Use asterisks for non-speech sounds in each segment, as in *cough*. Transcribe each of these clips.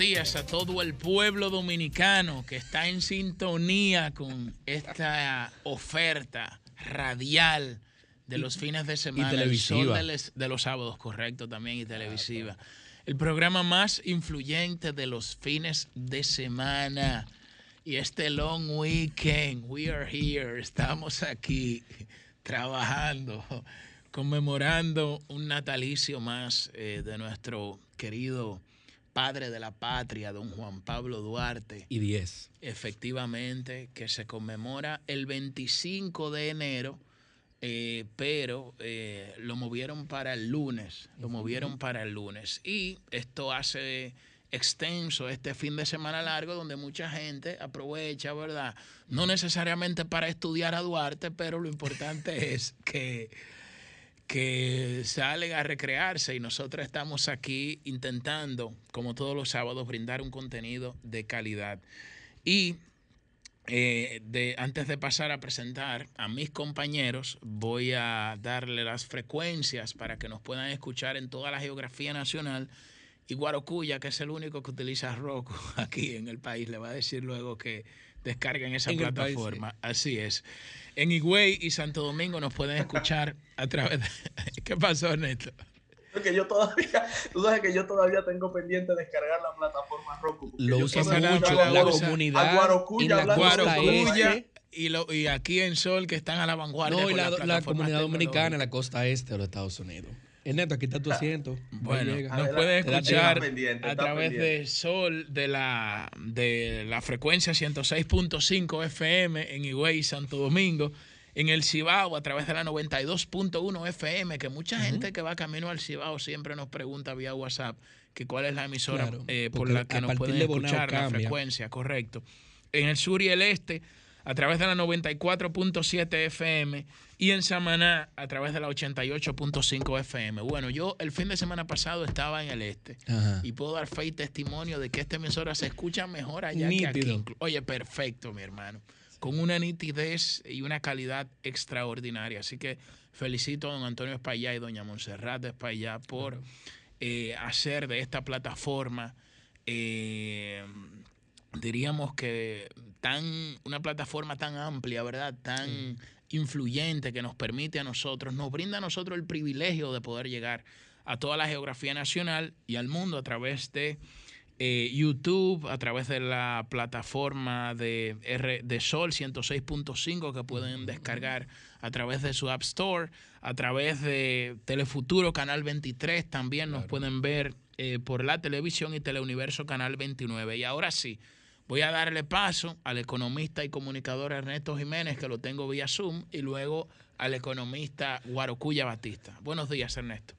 Días a todo el pueblo dominicano que está en sintonía con esta oferta radial de los fines de semana, el sol de, los sábados, correcto, también y televisiva. El programa más influyente de los fines de semana. Y este long weekend, we are here, estamos aquí trabajando, conmemorando un natalicio más eh, de nuestro querido padre de la patria, don Juan Pablo Duarte. Y 10. Efectivamente, que se conmemora el 25 de enero, eh, pero eh, lo movieron para el lunes, lo movieron para el lunes. Y esto hace extenso este fin de semana largo donde mucha gente aprovecha, ¿verdad? No necesariamente para estudiar a Duarte, pero lo importante *laughs* es que que salen a recrearse y nosotros estamos aquí intentando, como todos los sábados, brindar un contenido de calidad. Y eh, de, antes de pasar a presentar a mis compañeros, voy a darle las frecuencias para que nos puedan escuchar en toda la geografía nacional. Y Guarocuya, que es el único que utiliza Roku *laughs* aquí en el país, le va a decir luego que descarguen esa En el país, plataforma. Así es. En Higüey y Santo Domingo nos pueden escuchar a través de... *laughs* ¿Qué pasó, Neto? Porque yo todavía, tú sabes que yo todavía tengo pendiente descargar la plataforma Roku. Lo usa mucho la Guaro- comunidad a Guarocuya en la Guarocuya y, lo, y aquí en Sol, que están a la vanguardia. No, y la, la plataformas comunidad dominicana en la costa este de los Estados Unidos. Ernesto, aquí está tu asiento. Bueno, nos Adelante. Está escuchar a través de Sol de la, de la frecuencia 106.5 FM en Higüey y Santo Domingo. En el Cibao a través de la 92.1 FM, que mucha gente que va camino al Cibao siempre nos pregunta vía WhatsApp que cuál es la emisora Claro, eh, por la que nos pueden escuchar, la frecuencia, correcto. En el sur y el este a través de la 94.7 FM y en Samaná a través de la 88.5 FM. Bueno, yo el fin de semana pasado estaba en el este Ajá. y puedo dar fe y testimonio de que esta emisora se escucha mejor allá que aquí. Nítido. Oye, perfecto, mi hermano. Con una nitidez y una calidad extraordinaria. Así que felicito a don Antonio Espaillá y doña Montserrat Espaillá por eh, hacer de esta plataforma, eh, diríamos que tan una plataforma tan amplia, ¿verdad? Tan influyente que nos permite a nosotros, nos brinda a nosotros el privilegio de poder llegar a toda la geografía nacional y al mundo a través de eh, YouTube, a través de la plataforma de, R, de Sol 106.5 que pueden descargar a través de su App Store, a través de Telefuturo Canal 23 también nos pueden ver eh, por la televisión y Teleuniverso Canal 29. Y ahora sí, voy a darle paso al economista y comunicador Ernesto Jiménez, que lo tengo vía Zoom, y luego al economista Guarocuya Batista. Buenos días, Ernesto.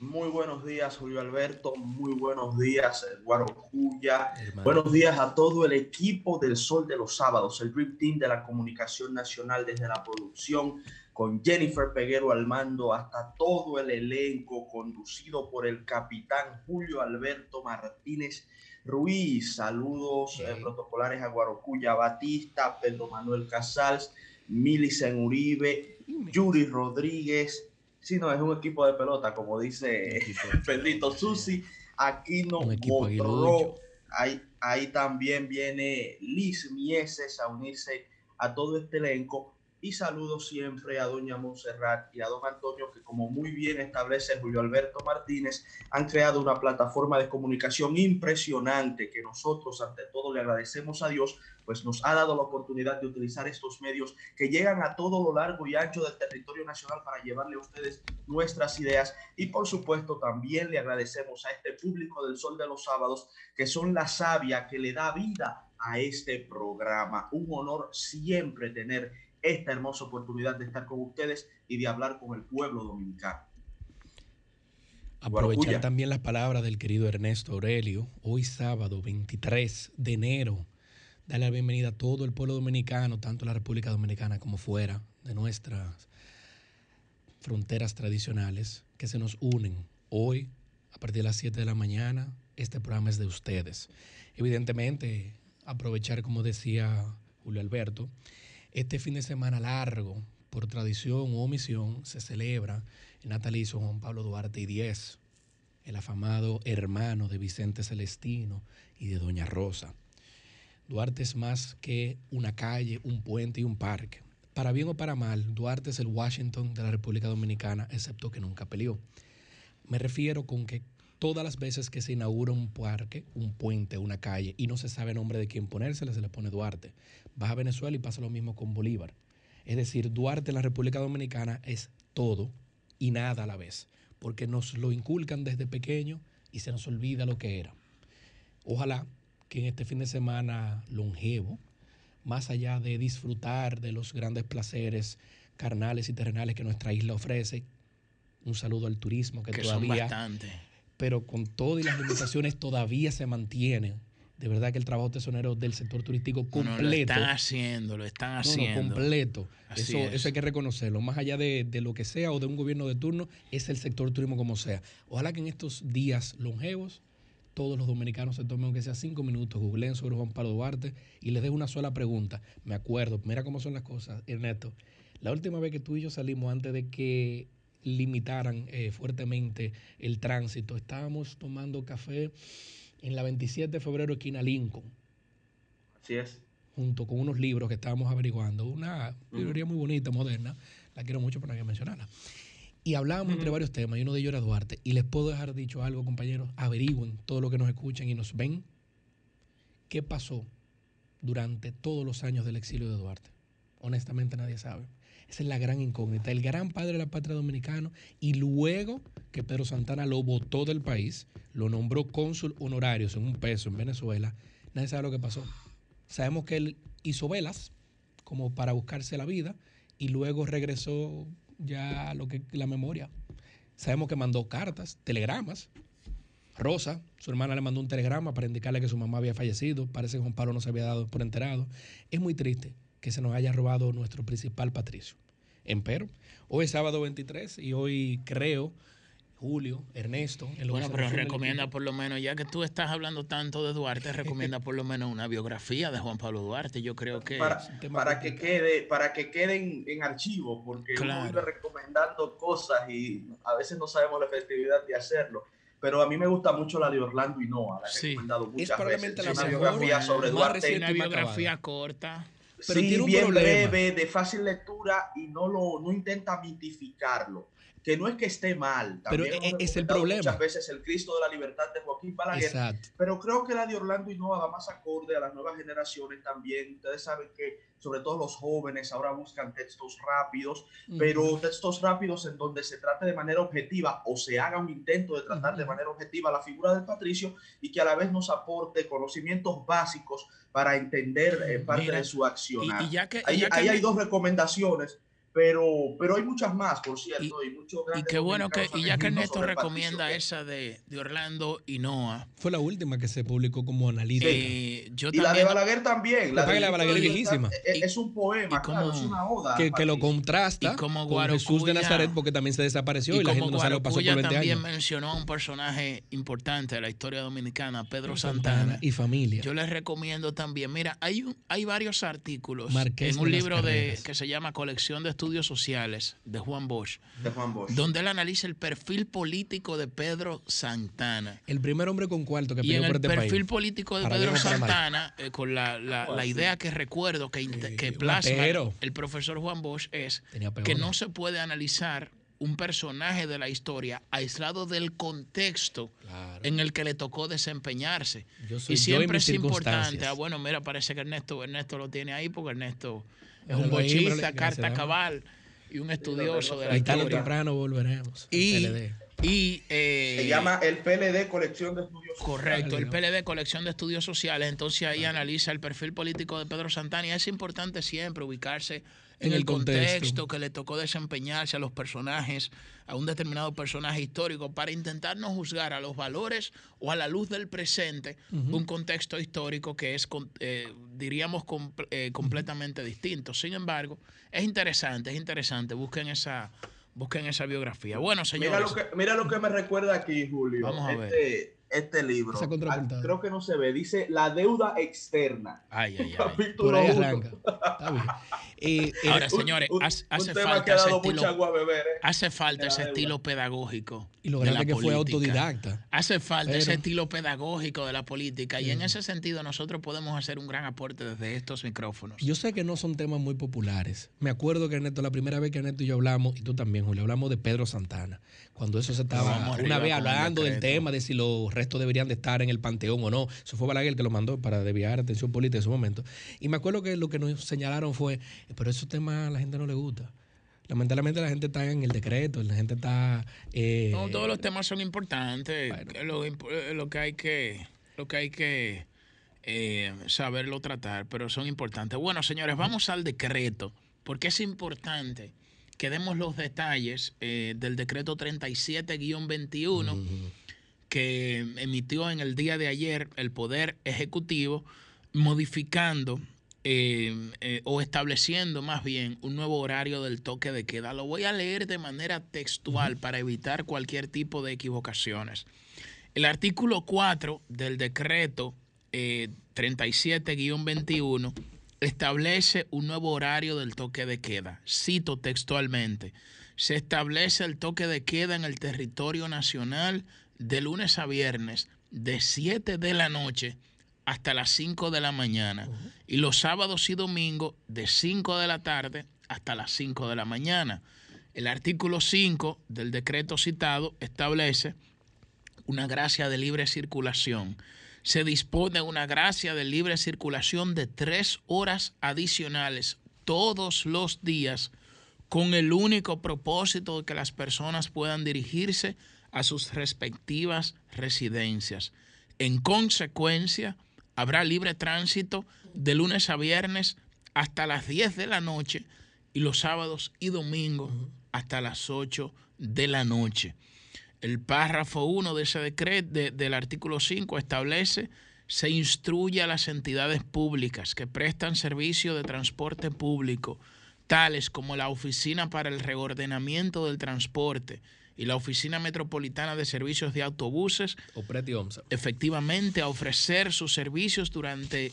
Muy buenos días, Julio Alberto. Muy buenos días, eh, Guarocuya. Hermano. Buenos días a todo el equipo del Sol de los Sábados, el Dream Team de la Comunicación Nacional desde la producción, con Jennifer Peguero al mando, hasta todo el elenco conducido por el capitán Julio Alberto Martínez Ruiz. Saludos eh, Sí. protocolares a Guarocuya Batista, Pedro Manuel Casals, Milicen Uribe, Yuri Rodríguez. Si no, es un equipo de pelota, como dice *laughs* Pedrito Susi. Aquino aguilucho. Ahí, ahí también viene Liz Mieses a unirse a todo este elenco. Y saludo siempre a doña Montserrat y a don Antonio, que como muy bien establece Julio Alberto Martínez, han creado una plataforma de comunicación impresionante que nosotros ante todo le agradecemos a Dios, pues nos ha dado la oportunidad de utilizar estos medios que llegan a todo lo largo y ancho del territorio nacional para llevarle a ustedes nuestras ideas y por supuesto también le agradecemos a este público del Sol de los Sábados que son la savia que le da vida a este programa. Un honor siempre tener esta hermosa oportunidad de estar con ustedes y de hablar con el pueblo dominicano. Aprovechar también las palabras del querido Ernesto Aurelio. Hoy sábado 23 de enero. Darle la bienvenida a todo el pueblo dominicano, tanto la República Dominicana como fuera de nuestras fronteras tradicionales, que se nos unen hoy a partir de las 7 de la mañana. Este programa es de ustedes. Evidentemente, aprovechar, como decía Julio Alberto, este fin de semana largo, por tradición o omisión, se celebra el natalicio Juan Pablo Duarte y 10. el afamado hermano de Vicente Celestino y de Doña Rosa. Duarte es más que una calle, un puente y un parque. Para bien o para mal, Duarte es el Washington de la República Dominicana, excepto que nunca peleó. Me refiero con que todas las veces que se inaugura un parque, un puente, una calle, y no se sabe nombre de quién ponérsele, se le pone Duarte. Vas a Venezuela y pasa lo mismo con Bolívar. Es decir, Duarte en la República Dominicana es todo y nada a la vez, porque nos lo inculcan desde pequeño y se nos olvida lo que era. Ojalá que en este fin de semana longevo, más allá de disfrutar de los grandes placeres carnales y terrenales que nuestra isla ofrece, un saludo al turismo que, todavía, pero con todas las limitaciones todavía se mantiene. De verdad que el trabajo tesonero del sector turístico completo. lo están haciendo, lo están haciendo. completo. Eso, eso hay que reconocerlo. Más allá de, de, lo que sea o de un gobierno de turno, es el sector turismo como sea. Ojalá que en estos días longevos todos los dominicanos se tomen aunque sea cinco minutos, googleen sobre Juan Pablo Duarte y les dejo una sola pregunta. Me acuerdo, mira cómo son las cosas, Ernesto. La última vez que tú y yo salimos antes de que limitaran eh, fuertemente el tránsito, estábamos tomando café en la 27 de febrero, esquina Lincoln. Así es. Junto con unos libros que estábamos averiguando. Una librería muy bonita, moderna. La quiero mucho, para que mencionarla. Y hablábamos entre varios temas, y uno de ellos era Duarte. Y les puedo dejar dicho algo, compañeros, averigüen todo lo que nos escuchan y nos ven. ¿Qué pasó durante todos los años del exilio de Duarte? Honestamente nadie sabe. Esa es la gran incógnita. El gran padre de la patria dominicana y luego que Pedro Santana lo votó del país, lo nombró cónsul honorario en un peso en Venezuela, nadie sabe lo que pasó. Sabemos que él hizo velas como para buscarse la vida y luego regresó ya lo que la memoria. Sabemos que mandó cartas, telegramas. Rosa, su hermana le mandó un telegrama para indicarle que su mamá había fallecido. Parece que Juan Pablo no se había dado por enterado. Es muy triste que se nos haya robado nuestro principal patricio. Empero, hoy es sábado 23 y hoy creo Julio, Ernesto. bueno, pero recomienda por lo menos, ya que tú estás hablando tanto de Duarte, recomienda por lo menos una biografía de Juan Pablo Duarte. Yo creo que para, para que quede, para que queden en archivo, porque uno vive recomendando cosas y a veces no sabemos la efectividad de hacerlo. Pero a mí me gusta mucho la de Orlando y Noah, la he recomendado muchas es veces. La una biografía sobre Duarte. Una biografía corta. Pero sí, bien breve, de fácil lectura y no lo no intenta mitificarlo que no es que esté mal. pero e, es el problema. Muchas veces el Cristo de la Libertad de Joaquín Balaguer. Exacto. Pero creo que la de Orlando y Noah va más acorde a las nuevas generaciones también. Ustedes saben que sobre todo los jóvenes ahora buscan textos rápidos, pero textos rápidos en donde se trate de manera objetiva o se haga un intento de tratar de manera objetiva la figura del patricio y que a la vez nos aporte conocimientos básicos para entender eh, parte de su acción. Y, ya que, ahí, ahí hay dos recomendaciones pero, pero hay muchas más, por cierto. Y, y, qué bueno que, y ya que Ernesto recomienda esa de, de, Orlando y Noah. Fue la última que se publicó como analítica. Eh, yo y la de Balaguer también. La, de, Balaguer es viejísima. Es, un poema, claro, es una oda. Que, que lo contrasta como con Jesús de Nazaret porque también se desapareció y, la gente no se lo pasó por 20 también mencionó a un personaje importante de la historia dominicana, Pedro Santana. Y familia. Yo les recomiendo también, mira, hay, un, hay varios artículos en un libro de, que se llama Colección de Estudios Estudios Sociales de Juan Bosch, de Juan Bosch, donde él analiza el perfil político de Pedro Santana. El primer hombre con cuarto que y en el este perfil político de Pedro Santana, eh, con la, la, la, idea que recuerdo que, que plasma el profesor Juan Bosch es que no se puede analizar un personaje de la historia aislado del contexto en el que le tocó desempeñarse. y siempre es importante. Ah, bueno, mira, parece que Ernesto, Ernesto lo tiene ahí porque Ernesto es un bochista, carta cabal y un estudioso de la historia. temprano volveremos. Y, y eh, se llama el PLD Colección de Estudios Correcto, el PLD Colección de Estudios Sociales. Entonces ahí analiza el perfil político de Pedro Santana y es importante siempre ubicarse en, el, contexto. que le tocó desempeñarse a los personajes, a un determinado personaje histórico, para intentar no juzgar a los valores o a la luz del presente un contexto histórico que es, eh, diríamos, eh, completamente distinto. Sin embargo, es interesante, es interesante. Busquen esa, busquen esa biografía. Bueno, señores. Mira lo que, mira lo que me recuerda aquí, Julio. Vamos a ver. Este, libro. creo que no se ve. Dice la deuda externa. Ay, ay, *laughs* ay. Por ahí arranca. Está bien. *laughs* Eh, eh, Ahora, señores, hace, falta ese estilo, beber, ¿eh? hace falta ese estilo pedagógico. Y lo grande que fue autodidacta. Hace falta ese estilo pedagógico de la política. Y en ese sentido, nosotros podemos hacer un gran aporte desde estos micrófonos. Yo sé que no son temas muy populares. Me acuerdo que Ernesto, la primera vez que Ernesto y yo hablamos, y tú también, Julio, hablamos de Pedro Santana. Cuando eso se estaba una vez hablando del tema de si los restos deberían de estar en el panteón o no. Eso fue Balaguer el que lo mandó para desviar atención política en su momento. Y me acuerdo que lo que nos señalaron fue, pero esos temas a la gente no le gusta. Lamentablemente la gente está en el decreto, la gente está... Eh, no, todos los temas son importantes. Lo, que hay que, lo que, hay que eh, saberlo tratar, pero son importantes. Bueno, señores, vamos al decreto, porque es importante que demos los detalles eh, del decreto 37-21 que emitió en el día de ayer el Poder Ejecutivo, modificando eh, eh, o estableciendo más bien un nuevo horario del toque de queda. Lo voy a leer de manera textual para evitar cualquier tipo de equivocaciones. El artículo 4 del decreto 37-21 eh, establece un nuevo horario del toque de queda. Cito textualmente. Se establece el toque de queda en el territorio nacional de lunes a viernes de 7 de la noche hasta las 5 de la mañana y los sábados y domingos de 5 de la tarde hasta las 5 de la mañana. El artículo 5 del decreto citado establece una gracia de libre circulación. Se dispone una gracia de libre circulación de tres horas adicionales todos los días con el único propósito de que las personas puedan dirigirse a sus respectivas residencias. En consecuencia, habrá libre tránsito de lunes a viernes hasta las 10 de la noche y los sábados y domingos hasta las 8 de la noche. El párrafo 1 de ese decreto del artículo 5 establece se instruye a las entidades públicas que prestan servicio de transporte público, tales como la Oficina para el Reordenamiento del Transporte, y la Oficina Metropolitana de Servicios de Autobuses efectivamente a ofrecer sus servicios durante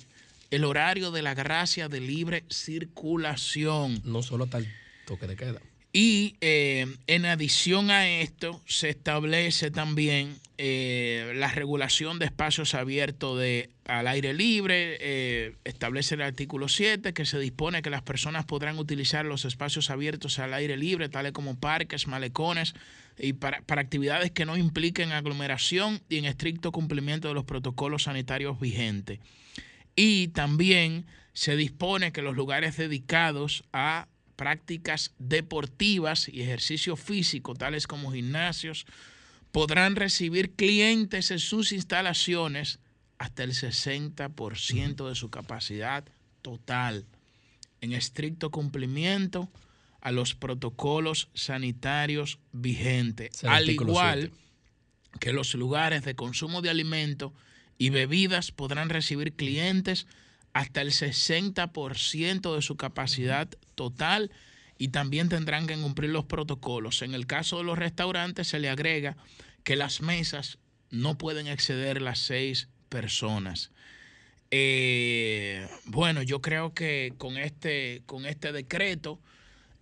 el horario de la gracia de libre circulación. No solo tal toque de queda. Y eh, en adición a esto, se establece también eh, la regulación de espacios abiertos de, al aire libre. Eh, establece el artículo 7 que se dispone que las personas podrán utilizar los espacios abiertos al aire libre, tales como parques, malecones, y para, para actividades que no impliquen aglomeración y en estricto cumplimiento de los protocolos sanitarios vigentes. Y también se dispone que los lugares dedicados a prácticas deportivas y ejercicio físico, tales como gimnasios, podrán recibir clientes en sus instalaciones hasta el 60% de su capacidad total, en estricto cumplimiento a los protocolos sanitarios vigentes, al igual que los lugares de consumo de alimentos y bebidas podrán recibir clientes hasta el 60% de su capacidad total y también tendrán que cumplir los protocolos. En el caso de los restaurantes se le agrega que las mesas no pueden exceder las seis personas. Eh, bueno, yo creo que con este, con este decreto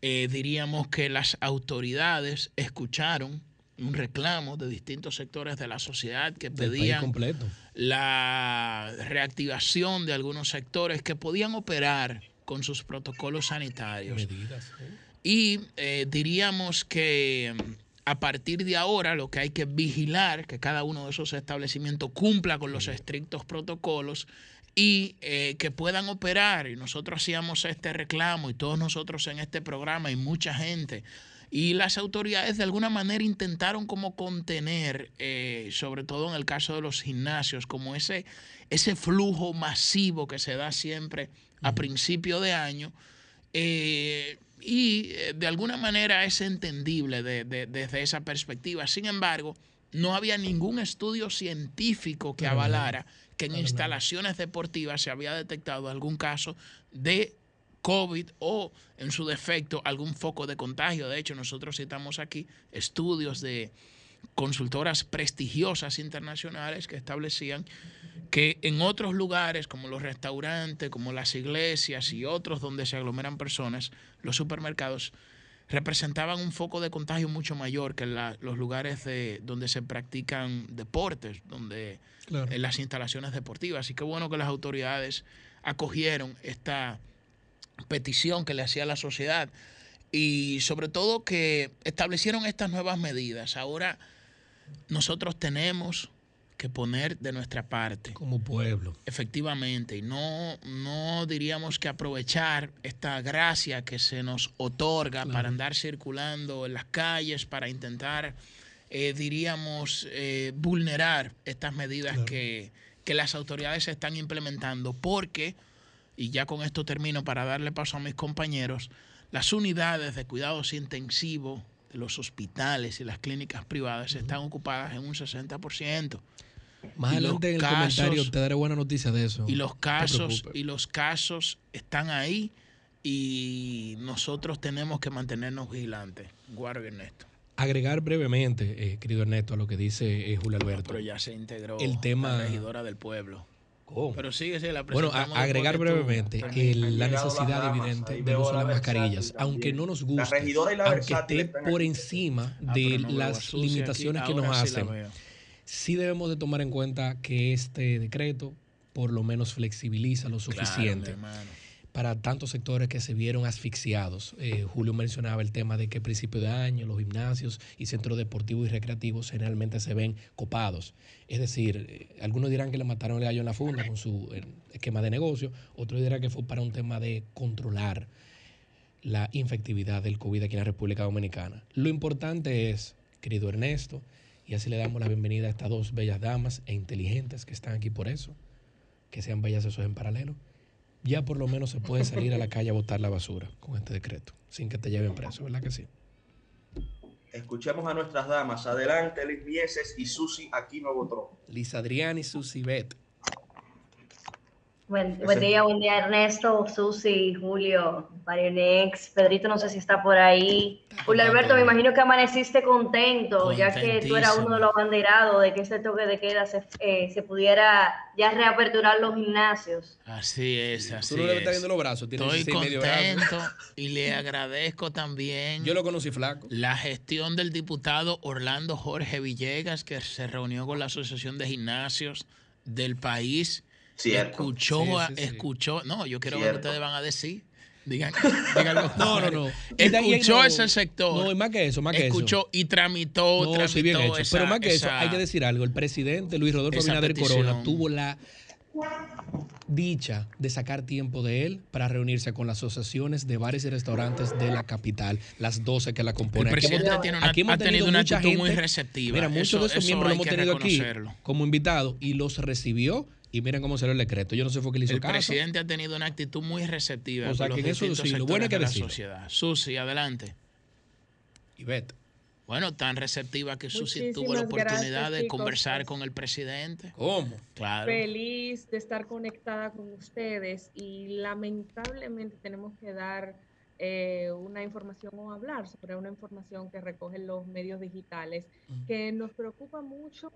eh, diríamos que las autoridades escucharon un reclamo de distintos sectores de la sociedad que pedían la reactivación de algunos sectores que podían operar con sus protocolos sanitarios. Y eh, diríamos que a partir de ahora lo que hay que vigilar que cada uno de esos establecimientos cumpla con los estrictos protocolos y eh, que puedan operar. Y nosotros hacíamos este reclamo y todos nosotros en este programa y mucha gente. Y las autoridades de alguna manera intentaron como contener, eh, sobre todo en el caso de los gimnasios, como ese, ese flujo masivo que se da siempre a principio de año. Eh, y de alguna manera es entendible desde esa perspectiva. Sin embargo, no había ningún estudio científico que avalara que en instalaciones deportivas se había detectado algún caso de COVID o en su defecto algún foco de contagio. De hecho, nosotros citamos aquí estudios de consultoras prestigiosas internacionales que establecían que en otros lugares como los restaurantes, como las iglesias y otros donde se aglomeran personas, los supermercados, representaban un foco de contagio mucho mayor que los lugares de, donde se practican deportes, donde en las instalaciones deportivas. Así que bueno que las autoridades acogieron esta petición que le hacía la sociedad y sobre todo que establecieron estas nuevas medidas. Ahora nosotros tenemos que poner de nuestra parte. Como pueblo. Efectivamente, y no, no diríamos que aprovechar esta gracia que se nos otorga para andar circulando en las calles, para intentar, eh, diríamos, eh, vulnerar estas medidas que, que las autoridades están implementando, porque, y ya con esto termino para darle paso a mis compañeros, las unidades de cuidados intensivos de los hospitales y las clínicas privadas están ocupadas en un 60%. Más adelante en el comentario te daré buena noticia de eso. Y los casos, y los casos están ahí y nosotros tenemos que mantenernos vigilantes. Guardo Ernesto. Agregar brevemente, eh, querido Ernesto, a lo que dice eh, Julio Alberto. pero ya se integró el tema, la regidora del pueblo. ¿Cómo? Pero sigue, la Bueno, agregar brevemente la necesidad evidente de uso de las mascarillas, aunque no nos guste, aunque esté por encima ah, de las limitaciones que nos hacen sí debemos de tomar en cuenta que este decreto por lo menos flexibiliza lo suficiente para tantos sectores que se vieron asfixiados. Eh, Julio mencionaba el tema de que a principio de año los gimnasios y centros deportivos y recreativos generalmente se ven copados. Es decir, eh, algunos dirán que le mataron el gallo en la funda con su eh, esquema de negocio, otros dirán que fue para un tema de controlar la infectividad del COVID aquí en la República Dominicana. Lo importante es, querido Ernesto, y así le damos la bienvenida a estas dos bellas damas e inteligentes que están aquí por eso, que sean bellas esos en paralelo. Ya por lo menos se puede salir a la calle a botar la basura con este decreto, sin que te lleven preso, ¿verdad que sí? Escuchemos a nuestras damas. Adelante, Liz Mieses y Susi Aquino Botrón. Liz Adrián y Susi Bet. Buen, día, buen día Ernesto, Susi, Julio, Marionex, Pedrito no sé si está por ahí. Julio Alberto, me imagino que amaneciste contento, ya que tú eras uno de los banderados de que ese toque de queda se, eh, se pudiera ya reaperturar los gimnasios. Así es, así Tú no le estás viendo los brazos, Estoy contento *laughs* y le agradezco también. Yo lo conocí flaco. La gestión del diputado Orlando Jorge Villegas, que se reunió con la Asociación de Gimnasios del país Escuchó, escuchó. No, yo quiero ver que ustedes van a decir. Digan, *laughs* díganlo. No, no, no. *laughs* Escuchó ese sector. No, más que eso, más que escuchó y tramitó, no, tramitó bien hecho. Pero más que eso, hay que decir algo. El presidente Luis Rodolfo Abinader Corona tuvo la dicha de sacar tiempo de él para reunirse con las asociaciones de bares y restaurantes de la capital, las 12 que la componen. El presidente aquí, tiene una, aquí hemos ha tenido una actitud gente, muy receptiva. Mira, muchos de esos miembros lo hemos tenido aquí como invitados y los recibió y miren cómo salió el decreto. Yo no sé fue le hizo El presidente ha tenido una actitud muy receptiva. O sea, que eso sí, lo bueno es que la sociedad. Susi, adelante. Y vete. Bueno, tan receptiva que Susi tuvo la oportunidad de conversar con el presidente. ¿Cómo? Claro. Feliz de estar conectada con ustedes y lamentablemente tenemos que dar eh, una información o hablar sobre una información que recogen los medios digitales que nos preocupa mucho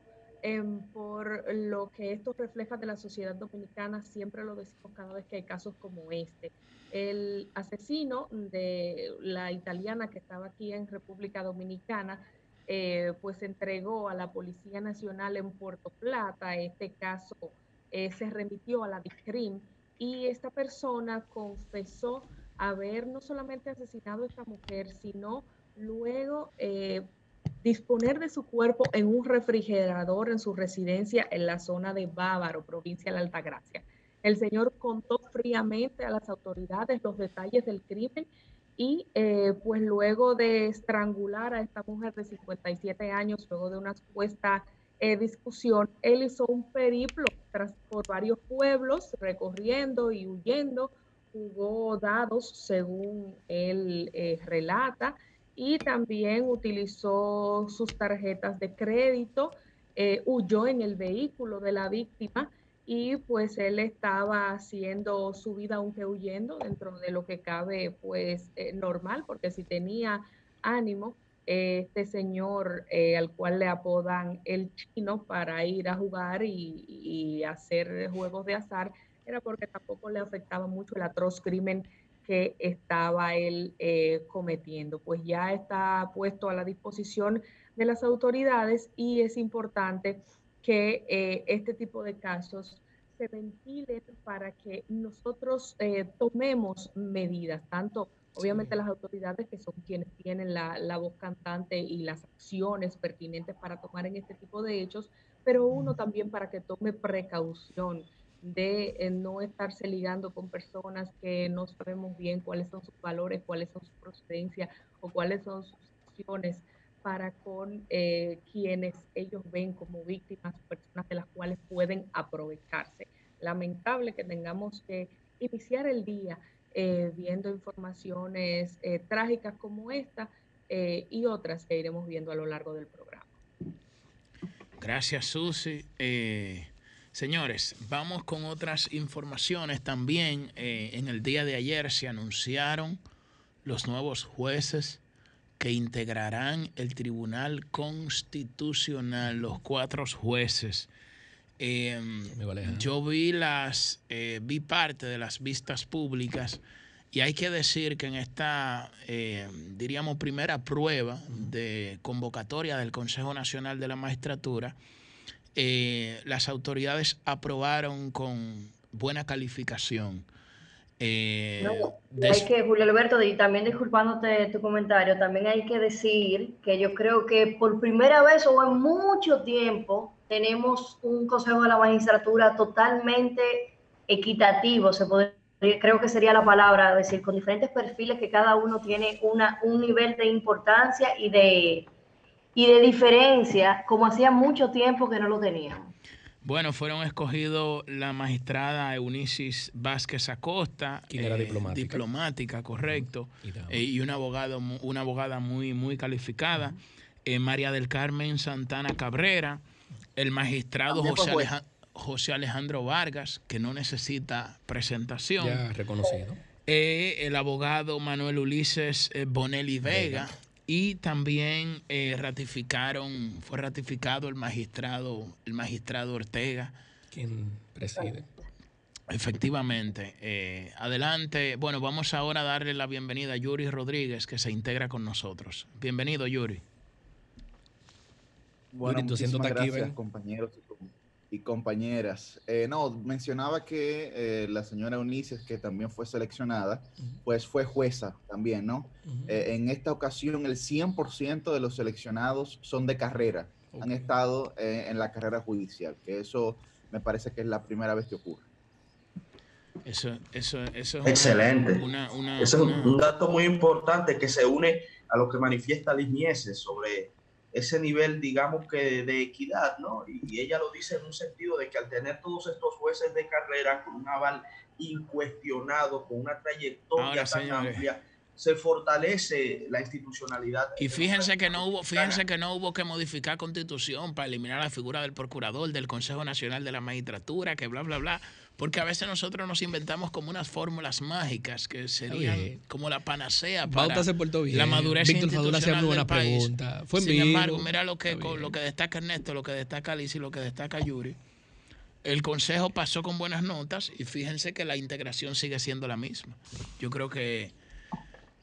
Em, por lo que esto refleja de la sociedad dominicana, siempre lo decimos cada vez que hay casos como este. El asesino de la italiana que estaba aquí en República Dominicana, eh, pues entregó a la Policía Nacional en Puerto Plata. Este caso eh, se remitió a la DICRIM y esta persona confesó haber no solamente asesinado a esta mujer, sino luego eh, disponer de su cuerpo en un refrigerador en su residencia en la zona de Bávaro, provincia de la Altagracia. El señor contó fríamente a las autoridades los detalles del crimen y eh, pues luego de estrangular a esta mujer de 57 años, luego de una supuesta eh, discusión, él hizo un periplo tras, por varios pueblos, recorriendo y huyendo, jugó dados según él eh, relata, y también utilizó sus tarjetas de crédito, eh, huyó en el vehículo de la víctima y pues él estaba haciendo su vida aunque huyendo dentro de lo que cabe pues eh, normal, porque si tenía ánimo este señor eh, al cual le apodan el chino para ir a jugar y, hacer juegos de azar, era porque tampoco le afectaba mucho el atroz crimen que estaba él eh, cometiendo. Pues ya está puesto a la disposición de las autoridades y es importante que eh, este tipo de casos se ventilen para que nosotros tomemos medidas, tanto Obviamente las autoridades que son quienes tienen la, voz cantante y las acciones pertinentes para tomar en este tipo de hechos, pero uno también para que tome precaución de eh, no estarse ligando con personas que no sabemos bien cuáles son sus valores, cuáles son su procedencia o cuáles son sus acciones para con eh, quienes ellos ven como víctimas, personas de las cuales pueden aprovecharse. Lamentable que tengamos que iniciar el día eh, viendo informaciones eh, trágicas como esta eh, y otras que iremos viendo a lo largo del programa. Gracias, Susi. Señores, vamos con otras informaciones también. en el día de ayer se anunciaron los nuevos jueces que integrarán el Tribunal Constitucional, los cuatro jueces. Em, yo vi las, eh, vi parte de las vistas públicas y hay que decir que en esta, em, diríamos, primera prueba de convocatoria del Consejo Nacional de la Magistratura, eh, las autoridades aprobaron con buena calificación. Eh, hay que, Julio Alberto, y también disculpándote tu comentario, también hay que decir que yo creo que por primera vez o en mucho tiempo tenemos un Consejo de la Magistratura totalmente equitativo, se creo que sería la palabra, decir, con diferentes perfiles que cada uno tiene una, un nivel de importancia y de, y de diferencia, como hacía mucho tiempo que no lo teníamos. Bueno, fueron escogidos la magistrada Eunicis Vázquez Acosta, era eh, diplomática. diplomática, correcto, y, eh, una abogada, una abogada muy, muy calificada, eh, María del Carmen Santana Cabrera, el magistrado José, Alejandro Vargas, que no necesita presentación. Ya reconocido. Eh, el abogado Manuel Ulises Bonelli Vega. Y también eh, ratificaron, fue ratificado el magistrado, el magistrado Ortega. Quien preside. Efectivamente. adelante. Bueno, vamos ahora a darle la bienvenida a Yuri Rodríguez, que se integra con nosotros. Bienvenido, Yuri. Bueno, muchísimas gracias, compañeros y compañeras. Eh, no, mencionaba que eh, la señora Unices, que también fue seleccionada, pues fue jueza también, ¿no? Eh, en esta ocasión, el 100% de los seleccionados son de carrera, han estado en la carrera judicial, que eso me parece que es la primera vez que ocurre. Eso, eso, eso es Excelente. eso es un dato muy importante que se une a lo que manifiesta Liz Mieses sobre ese nivel, digamos que de equidad, ¿no? Y, ella lo dice en un sentido de que al tener todos estos jueces de carrera con un aval incuestionado, con una trayectoria tan amplia, se fortalece la institucionalidad. Y fíjense que no hubo, fíjense que no hubo que modificar constitución para eliminar la figura del procurador, del Consejo Nacional de la Magistratura, que bla bla bla. Porque a veces nosotros nos inventamos como unas fórmulas mágicas que serían como la panacea para se bien. la madurez Víctor institucional del país. Pregunta. Fue Sin embargo, mira lo que, lo que destaca Ernesto, lo que destaca Alicia y lo que destaca Yuri. El consejo pasó con buenas notas y fíjense que la integración sigue siendo la misma. Yo creo que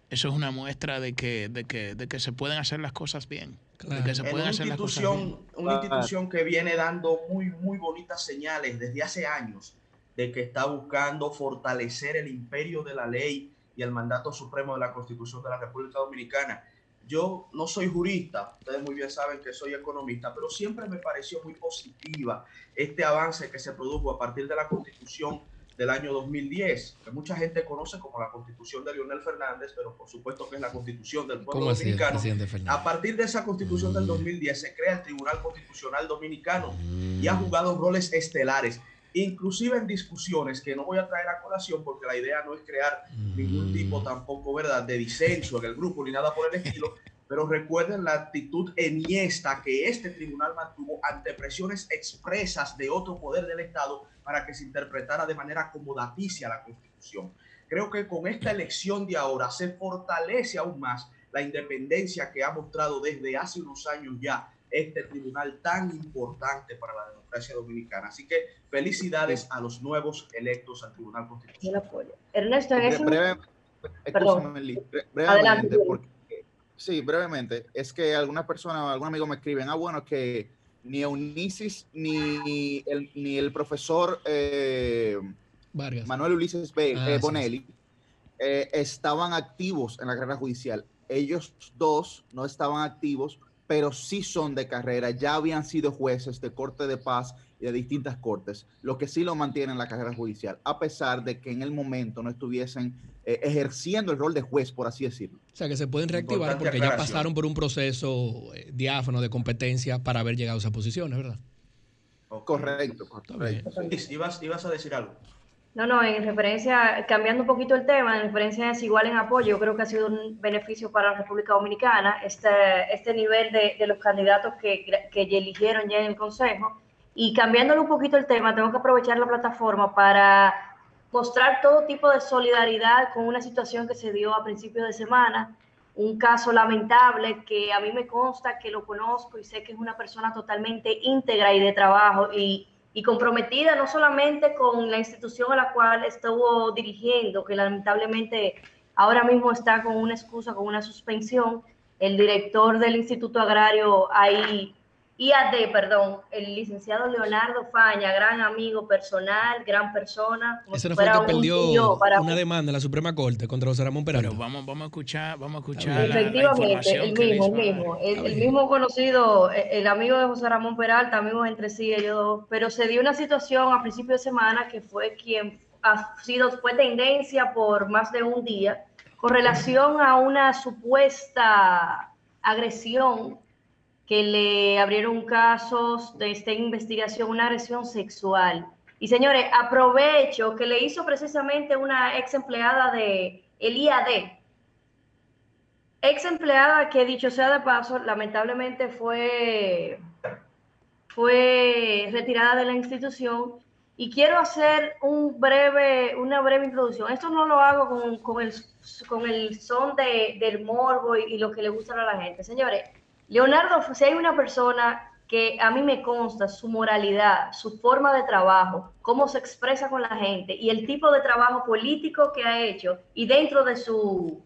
eso es una muestra de que, de que, de que se pueden hacer las cosas bien. De que se pueden hacer las cosas bien. Una institución que viene dando muy, muy bonitas señales desde hace años de que está buscando fortalecer el imperio de la ley y el mandato supremo de la Constitución de la República Dominicana. Yo no soy jurista, ustedes muy bien saben que soy economista, pero siempre me pareció muy positiva este avance que se produjo a partir de la Constitución del año 2010, que mucha gente conoce como la Constitución de Leonel Fernández, pero por supuesto que es la Constitución del pueblo dominicano. a partir de esa Constitución del 2010 mm. se crea el Tribunal Constitucional Dominicano y ha mm. jugado roles estelares inclusive en discusiones que no voy a traer a colación porque la idea no es crear ningún tipo tampoco, ¿verdad?, de disenso en el grupo ni nada por el estilo, pero recuerden la actitud eniesta que este tribunal mantuvo ante presiones expresas de otro poder del Estado para que se interpretara de manera acomodaticia la Constitución. Creo que con esta elección de ahora se fortalece aún más la independencia que ha mostrado desde hace unos años ya este tribunal tan importante para la democracia dominicana. Así que felicidades a los nuevos electos al Tribunal Constitucional. Ernesto, en ese... brevemente, porque, sí, brevemente, es que algunas personas, algún amigo me escriben, ah, bueno, que ni Eunicis ni el, ni el profesor eh, Manuel Ulises B, ah, eh, Bonelli eh, estaban activos en la carrera judicial. Ellos dos no estaban activos pero sí son de carrera, ya habían sido jueces de corte de paz y de distintas cortes, lo que sí lo mantiene en la carrera judicial, a pesar de que en el momento no estuviesen eh, ejerciendo el rol de juez, por así decirlo. O sea, que se pueden reactivar porque ya pasaron por un proceso eh, diáfano de competencia para haber llegado a esas posiciones, ¿verdad? Correcto, correcto. ¿Ibas, ibas a decir algo. No, no, en referencia, cambiando un poquito el tema, en referencia a Desigual en Apoyo, creo que ha sido un beneficio para la República Dominicana este, este nivel de, de los candidatos que, que eligieron ya en el Consejo. Y cambiándole un poquito el tema, tengo que aprovechar la plataforma para mostrar todo tipo de solidaridad con una situación que se dio a principios de semana, un caso lamentable que a mí me consta que lo conozco y sé que es una persona totalmente íntegra y de trabajo y y comprometida no solamente con la institución a la cual estuvo dirigiendo, que lamentablemente ahora mismo está con una excusa, con una suspensión, el director del Instituto Agrario ahí IAD, perdón, el licenciado Leonardo Faña, gran amigo personal, gran persona. Ese no fue el que perdió una demanda en la Suprema Corte contra José Ramón Peralta. Pero vamos, vamos a escuchar, vamos a escuchar Efectivamente, el mismo, el mismo, el, mismo conocido, eh, el, amigo de José Ramón Peralta, amigos entre sí ellos dos, pero se dio una situación a principio de semana que fue quien ha sido, fue tendencia por más de un día con relación a una supuesta agresión que le abrieron casos de esta investigación, una agresión sexual. Y señores, aprovecho que le hizo precisamente una ex empleada de el IAD, ex empleada que dicho sea de paso, lamentablemente fue, fue retirada de la institución. Y quiero hacer un breve, una breve introducción. Esto no lo hago con, con el, con el son de, del morbo y, y lo que le gusta a la gente. Señores, Leonardo, si hay una persona que a mí me consta su moralidad, su forma de trabajo, cómo se expresa con la gente y el tipo de trabajo político que ha hecho y dentro de su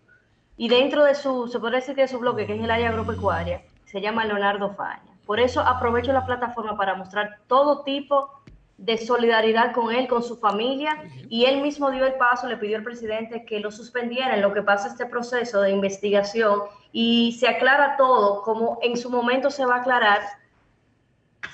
y dentro de su se puede decir que su bloque que es el área agropecuaria se llama Leonardo Faña. Por eso aprovecho la plataforma para mostrar todo tipo de solidaridad con él, con su familia, y él mismo dio el paso, le pidió al presidente que lo suspendiera en lo que pasa este proceso de investigación y se aclara todo como en su momento se va a aclarar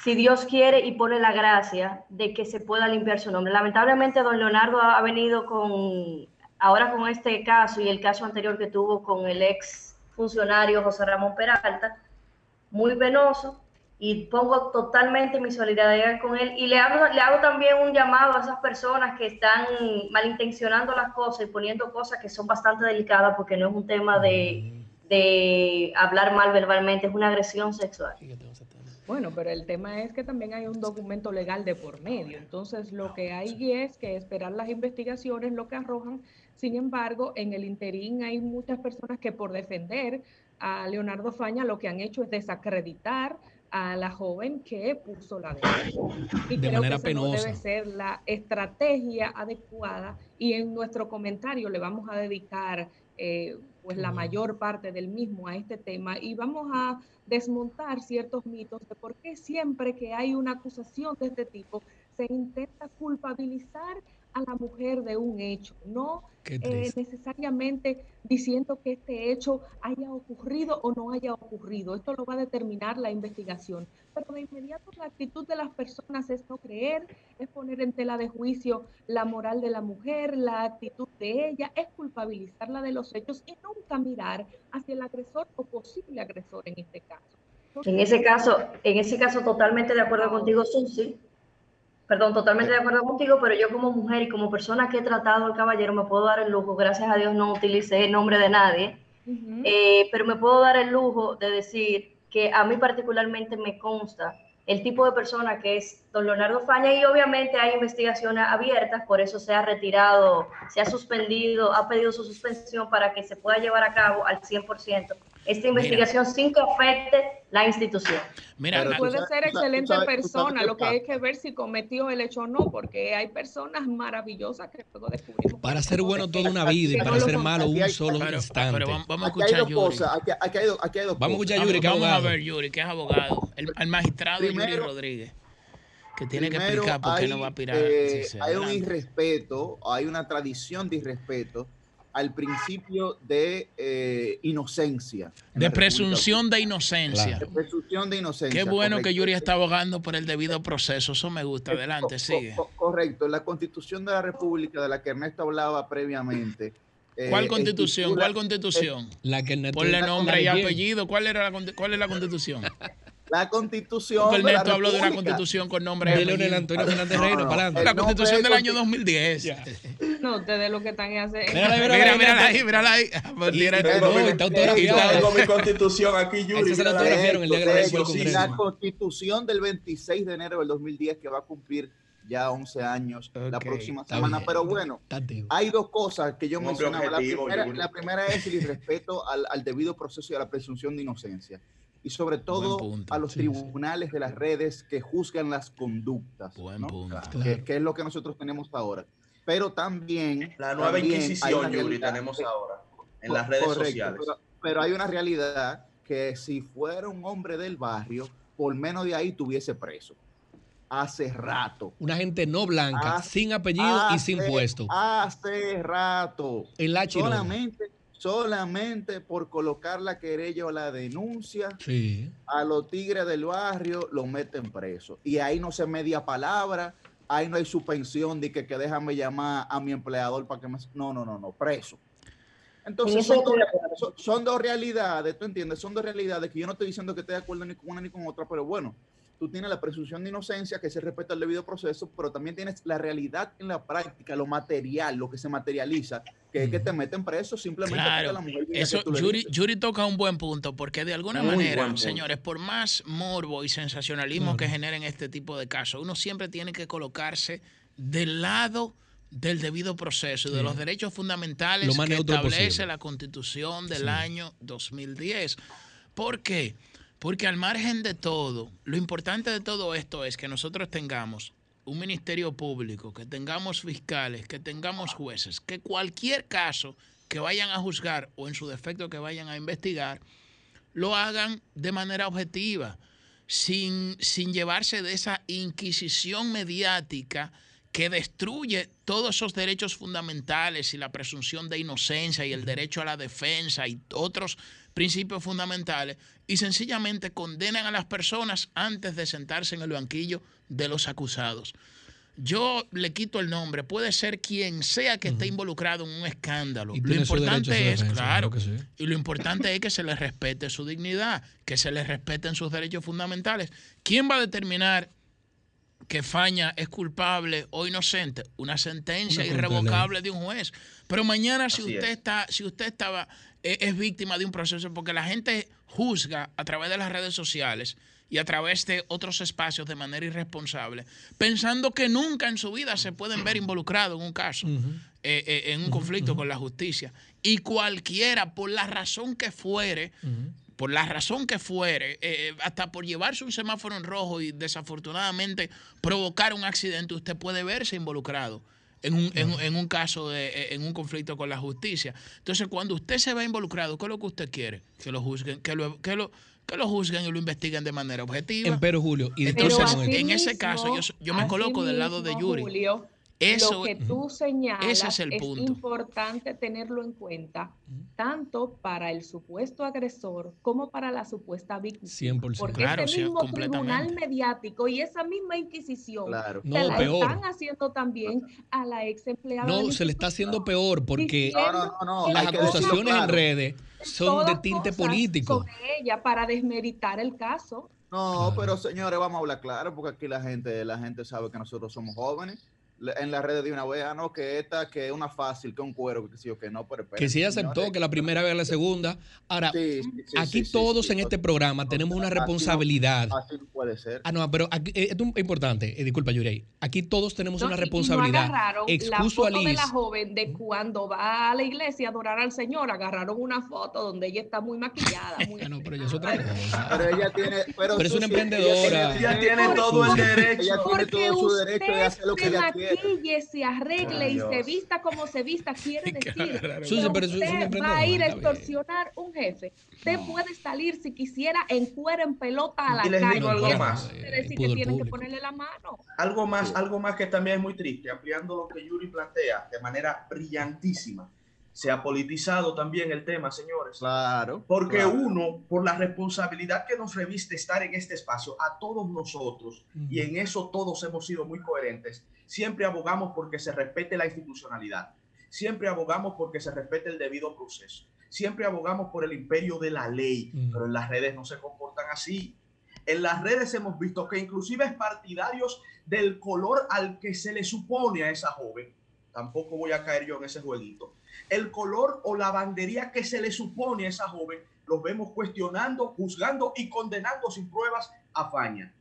si Dios quiere y pone la gracia de que se pueda limpiar su nombre. Lamentablemente, don Leonardo ha venido con, ahora con este caso y el caso anterior que tuvo con el ex funcionario José Ramón Peralta, muy penoso, y pongo totalmente mi solidaridad con él. Y le hago, le hago también un llamado a esas personas que están malintencionando las cosas y poniendo cosas que son bastante delicadas porque no es un tema de, de hablar mal verbalmente, es una agresión sexual. Bueno, pero el tema es que también hay un documento legal de por medio. Entonces, lo que hay es que esperar las investigaciones, lo que arrojan. Sin embargo, en el interín hay muchas personas que por defender a Leonardo Faña lo que han hecho es desacreditar a la joven que puso la denuncia. Y de manera penosa. debe ser la estrategia adecuada y en nuestro comentario le vamos a dedicar eh, pues la mayor parte del mismo a este tema y vamos a desmontar ciertos mitos de por qué siempre que hay una acusación de este tipo se intenta culpabilizar a la mujer de un hecho, no eh, necesariamente diciendo que este hecho haya ocurrido o no haya ocurrido. Esto lo va a determinar la investigación. Pero de inmediato la actitud de las personas es no creer, es poner en tela de juicio la moral de la mujer, la actitud de ella, es culpabilizarla de los hechos y nunca mirar hacia el agresor o posible agresor en este caso. En ese caso, en ese caso totalmente de acuerdo contigo, Susi Perdón, totalmente de acuerdo contigo, pero yo como mujer y como persona que he tratado al caballero me puedo dar el lujo, gracias a Dios no utilicé el nombre de nadie, eh, pero me puedo dar el lujo de decir que a mí particularmente me consta el tipo de persona que es don Leonardo Faña y obviamente hay investigaciones abiertas, por eso se ha retirado, se ha suspendido, ha pedido su suspensión para que se pueda llevar a cabo al 100% esta investigación sin que afecte la institución. Mira, puede ser excelente persona, lo que hay que ver si cometió el hecho o no, porque hay personas maravillosas que luego descubrimos. Para ser bueno toda una vida y para ser malo un solo instante. Pero vamos, a escuchar a Yuri. vamos a escuchar a Yuri, que Vamos a ver Yuri, que es abogado. El, magistrado Yuri Rodríguez que tiene que explicar por qué no va a pirar. Eh, hay un irrespeto, hay una tradición de irrespeto al principio de eh, inocencia. De presunción de inocencia. De presunción de inocencia. Qué bueno que Yuri está abogando por el debido proceso. Eso me gusta. Adelante, sigue. correcto. La constitución de la República de la que Ernesto hablaba previamente. ¿Cuál eh, constitución? ¿Cuál constitución? La que Ernesto Ponle nombre y apellido. ¿Cuál, era la, ¿Cuál es la constitución? *laughs* La constitución. Porque Ernesto habló de una constitución con nombre de Leonel Antonio Fernández Reino. La constitución del año 2010. No, ustedes lo que están haciendo. Mira, mira, mira, ahí, mira ahí. Tengo mi constitución aquí, Yuri. La constitución del 26 de enero del 2010 que va a cumplir ya 11 años la próxima semana. Pero bueno, hay dos cosas que yo mencionaba. La primera, la primera, es el irrespeto al, al debido proceso y a la presunción de inocencia y sobre todo a los tribunales de las redes que juzgan las conductas, Que, es lo que nosotros tenemos ahora. Pero también... La nueva Inquisición, Yuri, tenemos ahora en las redes sociales. Pero, hay una realidad que si fuera un hombre del barrio, por menos de ahí tuviese preso. Hace rato. Una gente no blanca, sin apellido y sin puesto. Hace rato. En la Solamente solamente por colocar la querella o la denuncia a los tigres del barrio lo meten preso. Y ahí no se media palabra, ahí no hay suspensión de que, que déjame llamar a mi empleador para que me... No, no, no, no, preso. Entonces son dos, son dos, realidades, ¿tú entiendes? Son dos realidades que yo no estoy diciendo que esté de acuerdo ni con una ni con otra, pero bueno, tú tienes la presunción de inocencia que se respeta el debido proceso, pero también tienes la realidad en la práctica, lo material, lo que se materializa, que es que te meten preso simplemente porque la mujer Eso, Yuri, Yuri, toca un buen punto, porque de alguna manera, señores, por más morbo y sensacionalismo que generen este tipo de casos, uno siempre tiene que colocarse del lado del debido proceso y de los derechos fundamentales que establece la Constitución del año 2010. ¿Por qué? Porque al margen de todo, lo importante de todo esto es que nosotros tengamos un ministerio público, que tengamos fiscales, que tengamos jueces, que cualquier caso que vayan a juzgar o en su defecto que vayan a investigar, lo hagan de manera objetiva, sin, sin llevarse de esa inquisición mediática que destruye todos esos derechos fundamentales y la presunción de inocencia y el derecho a la defensa y otros principios fundamentales y sencillamente condenan a las personas antes de sentarse en el banquillo de los acusados. Yo le quito el nombre, puede ser quien sea que esté involucrado en un escándalo. lo importante es, claro, y lo importante es que se le respete su dignidad, que se le respeten sus derechos fundamentales. ¿Quién va a determinar que Faña es culpable o inocente? Una sentencia irrevocable de un juez. Pero mañana si usted está, si usted estaba e-, es, víctima de un proceso porque la gente juzga a través de las redes sociales y a través de otros espacios de manera irresponsable, pensando que nunca en su vida se pueden ver involucrados en un caso, eh, eh, en un conflicto con la justicia. Y cualquiera, por la razón que fuere, por la razón que fuere, eh, hasta por llevarse un semáforo en rojo y desafortunadamente provocar un accidente, usted puede verse involucrado en un, en, un caso, de, eh, en un conflicto con la justicia. Entonces, cuando usted se ve involucrado, ¿qué es lo que usted quiere? Que lo juzguen, que lo, que lo, que lo juzguen y lo investiguen de manera objetiva. Pero, Julio, y entonces, en ese caso, yo, yo me coloco del lado de Yuri. Julio, eso, lo que tú señalas es, el importante tenerlo en cuenta, tanto para el supuesto agresor como para la supuesta víctima. 100%. Porque ese mismo tribunal mediático y esa misma inquisición claro. se la están haciendo también a la ex empleada. No, se le está haciendo peor porque las acusaciones en redes son de tinte político. Sobre ella para desmeritar el caso. No, pero señores, vamos a hablar claro, porque aquí la gente, la gente sabe que nosotros somos jóvenes en las redes de una vez, ah, no, que esta, que es una fácil, que un cuero, que sí o que no, pero Que sí aceptó que la primera vez la segunda. Ahora, aquí todos en este programa tenemos una responsabilidad. Así no, puede ser. Ah, no, pero aquí, eh, esto es importante, eh, disculpa, Yurey. Aquí todos tenemos una responsabilidad. No la foto de la joven de cuando va a la iglesia a adorar al Señor, agarraron una foto donde ella está muy maquillada. Muy... *laughs* Ah, no, pero ella es otra cosa. Pero ella tiene. Pero, pero es una emprendedora. Ella tiene, todo el derecho. Ella tiene todo su derecho de hacer lo que ella quiere maquille, se arregle y se vista como se vista, quiere *laughs* decir que usted va a ir a extorsionar un jefe. Usted puede salir si quisiera en cuero, en pelota a la y les calle. Digo algo más. decir que tienen que ponerle la mano. Algo más, algo más que también es muy triste, ampliando lo que Yuri plantea de manera brillantísima se ha politizado también el tema, señores. Claro. Porque uno, por la responsabilidad que nos reviste estar en este espacio, a todos nosotros, y en eso todos hemos sido muy coherentes, siempre abogamos porque se respete la institucionalidad, siempre abogamos porque se respete el debido proceso, siempre abogamos por el imperio de la ley, pero en las redes no se comportan así. En las redes hemos visto que inclusive es partidarios del color al que se le supone a esa joven, tampoco voy a caer yo en ese jueguito, el color o la bandería que se le supone a esa joven, los vemos cuestionando, juzgando y condenando sin pruebas a Faña.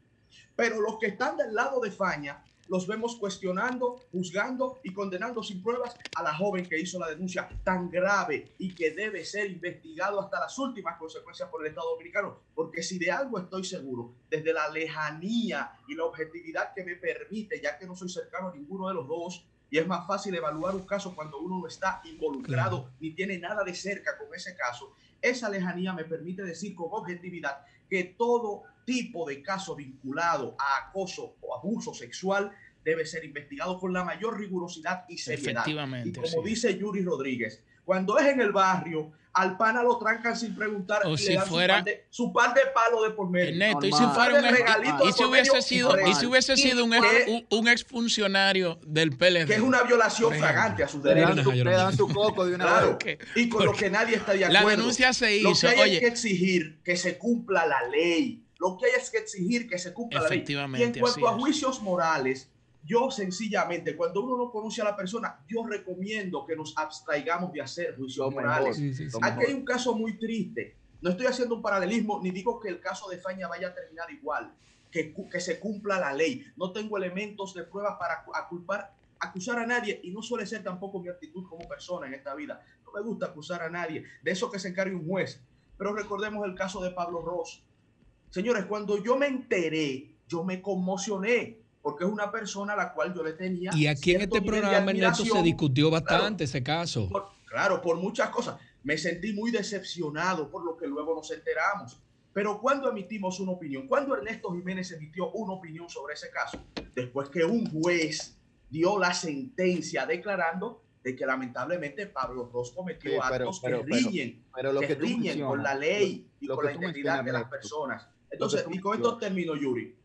Pero los que están del lado de Faña, los vemos cuestionando, juzgando y condenando sin pruebas a la joven que hizo la denuncia tan grave y que debe ser investigado hasta las últimas consecuencias por el Estado Dominicano. Porque si de algo estoy seguro, desde la lejanía y la objetividad que me permite, ya que no soy cercano a ninguno de los dos, y es más fácil evaluar un caso cuando uno no está involucrado ni tiene nada de cerca con ese caso. Esa lejanía me permite decir con objetividad que todo tipo de caso vinculado a acoso o abuso sexual debe ser investigado con la mayor rigurosidad y seriedad. Efectivamente. Y como dice Yuri Rodríguez, cuando es en el barrio, al pana lo trancan sin preguntar o si fuera su par, de, palo de por medio. Neto, y si fuera un y, si hubiese sido y si hubiese sido un, ex, un, exfuncionario del PLD que es una violación fragante a sus derechos. Le dan su coco de una claro, y con lo que nadie está de acuerdo. La denuncia se hizo. Lo que hay es que exigir que se cumpla la ley. Lo que hay es que exigir que se cumpla la ley. Y en cuanto a juicios morales, yo sencillamente, cuando uno no conoce a la persona, yo recomiendo que nos abstraigamos de hacer juicios morales. Aquí hay un caso muy triste. No estoy haciendo un paralelismo, ni digo que el caso de Faña vaya a terminar igual, que, que se cumpla la ley. No tengo elementos de prueba para culpar, acusar a nadie, y no suele ser tampoco mi actitud como persona en esta vida. No me gusta acusar a nadie, de eso que se encargue un juez. Pero recordemos el caso de Pablo Ross. Señores, cuando yo me enteré, yo me conmocioné porque es una persona a la cual yo le tenía. Y aquí en este programa, Ernesto, se discutió bastante ese caso. claro, por muchas cosas. Me sentí muy decepcionado por lo que luego nos enteramos. Pero cuando emitimos una opinión, cuando Ernesto Jiménez emitió una opinión sobre ese caso, después que un juez dio la sentencia declarando de que lamentablemente Pablo Ross cometió actos que riñen, que, riñen con la ley y con la integridad de las personas. Entonces, y con esto termino, Yuri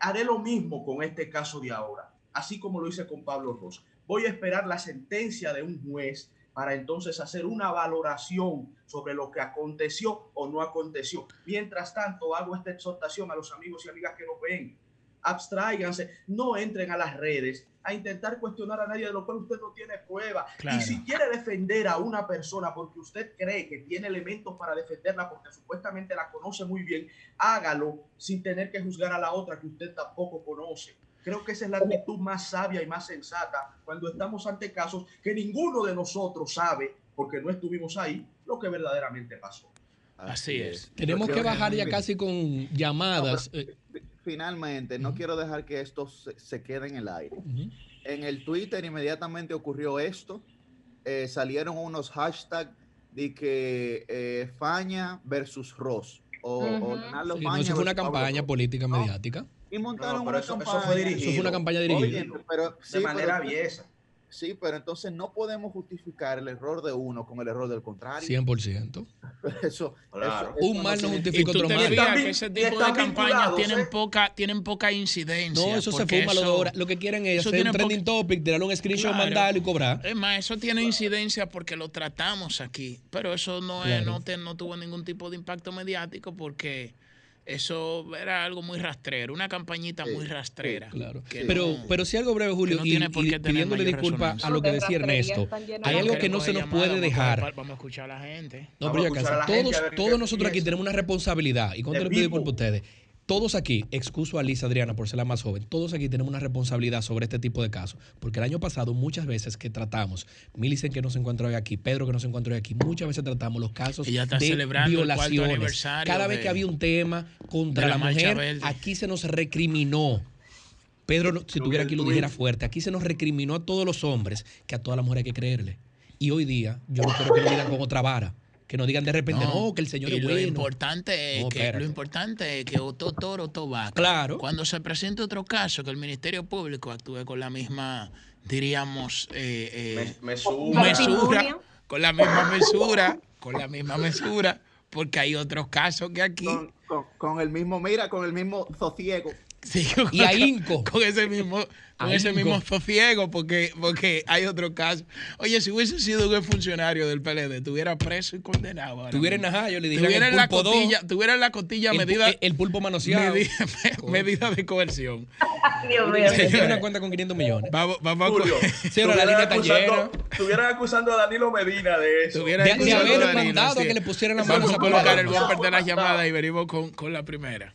haré lo mismo con este caso de ahora, así como lo hice con Pablo Ross. Voy a esperar la sentencia de un juez para entonces hacer una valoración sobre lo que aconteció o no aconteció. Mientras tanto, hago esta exhortación a los amigos y amigas que nos ven. Abstráiganse, no entren a las redes a intentar cuestionar a nadie de lo cual usted no tiene prueba. Y si quiere defender a una persona porque usted cree que tiene elementos para defenderla porque supuestamente la conoce muy bien, hágalo sin tener que juzgar a la otra que usted tampoco conoce. Creo que esa es la actitud más sabia y más sensata cuando estamos ante casos que ninguno de nosotros sabe, porque no estuvimos ahí, lo que verdaderamente pasó. Así es. Tenemos que bajar ya casi con llamadas. Eh, finalmente, no quiero dejar que esto se, quede en el aire. En el Twitter inmediatamente ocurrió esto. Eh, salieron unos hashtags de que eh, Faña versus Ross. O, eso fue una campaña política mediática. Y montaron una eso, campaña. fue dirigido. Eso fue una campaña dirigida. pero, de manera aviesa. Sí, pero entonces no podemos justificar el error de uno con el error del contrario. 100%. *laughs* Eso, claro. un mal no justifica otro mal. que ese tipo de campañas tienen, ¿eh? poca, tienen poca incidencia. No, eso se fuma eso, lo, lo que quieren es hacer un trending topic, tirar un screenshot, mandarlo y cobrar. Es más, eso tiene incidencia porque lo tratamos aquí. Pero eso no, es, no, no tuvo ningún tipo de impacto mediático porque eso era algo muy rastrero, una campañita muy rastrera. claro. Pero, pero si algo breve, Julio, y, pidiéndole disculpas a lo que decía Ernesto, hay algo que no se nos puede dejar. Vamos a escuchar a la gente. No, pero ya todos, todos nosotros aquí tenemos una responsabilidad. ¿Y cuando le pido disculpas a ustedes? Todos aquí, excuso a Lisa Adriana por ser la más joven, todos aquí tenemos una responsabilidad sobre este tipo de casos. Porque el año pasado, muchas veces que tratamos, Milicen que no se encuentra hoy aquí, Pedro que no se encuentra hoy aquí, muchas veces tratamos los casos de violaciones. Cada vez que había un tema contra la, mujer, aquí se nos recriminó. Pedro, si tuviera aquí, lo dijera fuerte. Aquí se nos recriminó a todos los hombres que a todas las mujeres hay que creerle. Y hoy día, yo no quiero que lo digan con otra vara que no digan de repente, no, que el Señor es lo Importante es que, lo importante es que otro toro, otro vaca. Claro. Cuando se presente otro caso, que el Ministerio Público actúe con la misma, diríamos, eh, eh, mesura, con la misma mesura, con la misma mesura, porque hay otros casos que aquí... Con, el mismo, mira, con el mismo sosiego. *laughs* Sí, y ahínco. Con ese mismo con ese mismo sosiego, porque, porque hay otro caso. Oye, si hubiese sido un funcionario del PLD, estuviera preso y condenado. Tuviera en yo le dije tuviera la costilla, tuviera la costilla medida. El, pulpo manoseado. Medida, *laughs* de coerción. Dios mío. Tiene una cuenta con 500 millones. Vamos, vamos Julio, *laughs* sí, la línea está llena. Estuvieran acusando a Danilo Medina de eso. De, de haber mandado que le pusieran la mano Vamos a colocar el bumper de las llamadas y venimos con, con la primera.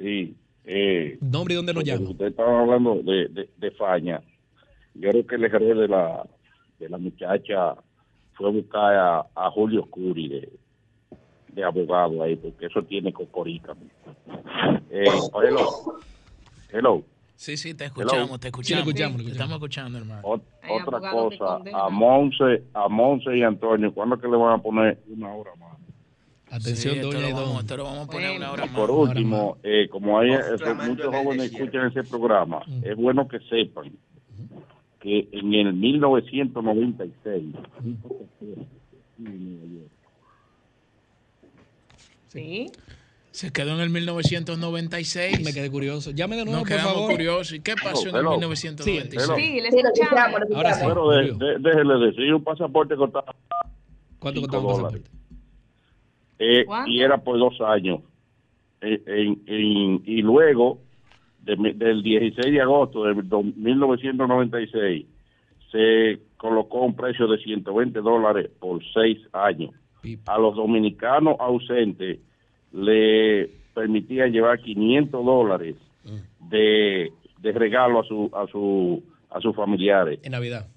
Sí. Eh, ¿Nombre y dónde nos llama? Usted estaba hablando de, de, de, Faña. Yo creo que el error de la, de la muchacha fue buscar a, a Julio Curi de, de, abogado ahí, porque eso tiene cocorica. Eh, hello. Hello. Sí, sí, te escuchamos, te escuchamos. Sí, escuchamos, Te estamos escuchando, hermano. otra cosa, a Monse, a Monse y Antonio, ¿cuándo es que le van a poner una hora más? Atención, sí, doña vamos, vamos, a poner una hora más. Por último, eh, como hay muchos jóvenes escuchan ese programa, mm. es bueno que sepan que en el 1996 Sí. Se quedó en el 1996. Me quedé curioso. Llame de nuevo, Nos quedamos por favor. curiosos. ¿Y qué pasó en el 1996? Sí, sí le escuchamos. Pero de, de, déjele decir, un pasaporte costaba ¿Cuánto costaba un pasaporte? Eh, y era por dos años. Eh, y luego, del 16 de agosto de 1996, se colocó un precio de 120 dólares por seis años. A los dominicanos ausentes le permitían llevar 500 dólares mm. de, de regalo a su a su a sus familiares. En Navidad.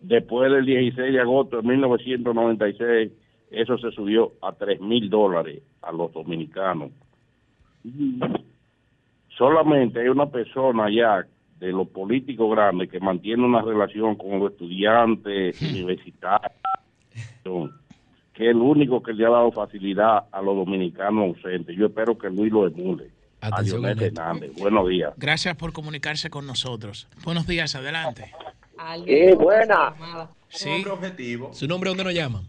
Después del 16 de agosto de 1996 eso se subió a 3 mil dólares a los dominicanos. Solamente hay una persona allá de los políticos grandes que mantiene una relación con los estudiantes universitarios, que es el único que le ha dado facilidad a los dominicanos ausentes. Yo espero que Luis lo emule. Atención, Hernández. Buenos días. Gracias por comunicarse con nosotros. Buenos días, adelante. Sí, buena. Sí. Objetivo. ¿Su nombre dónde nos llama?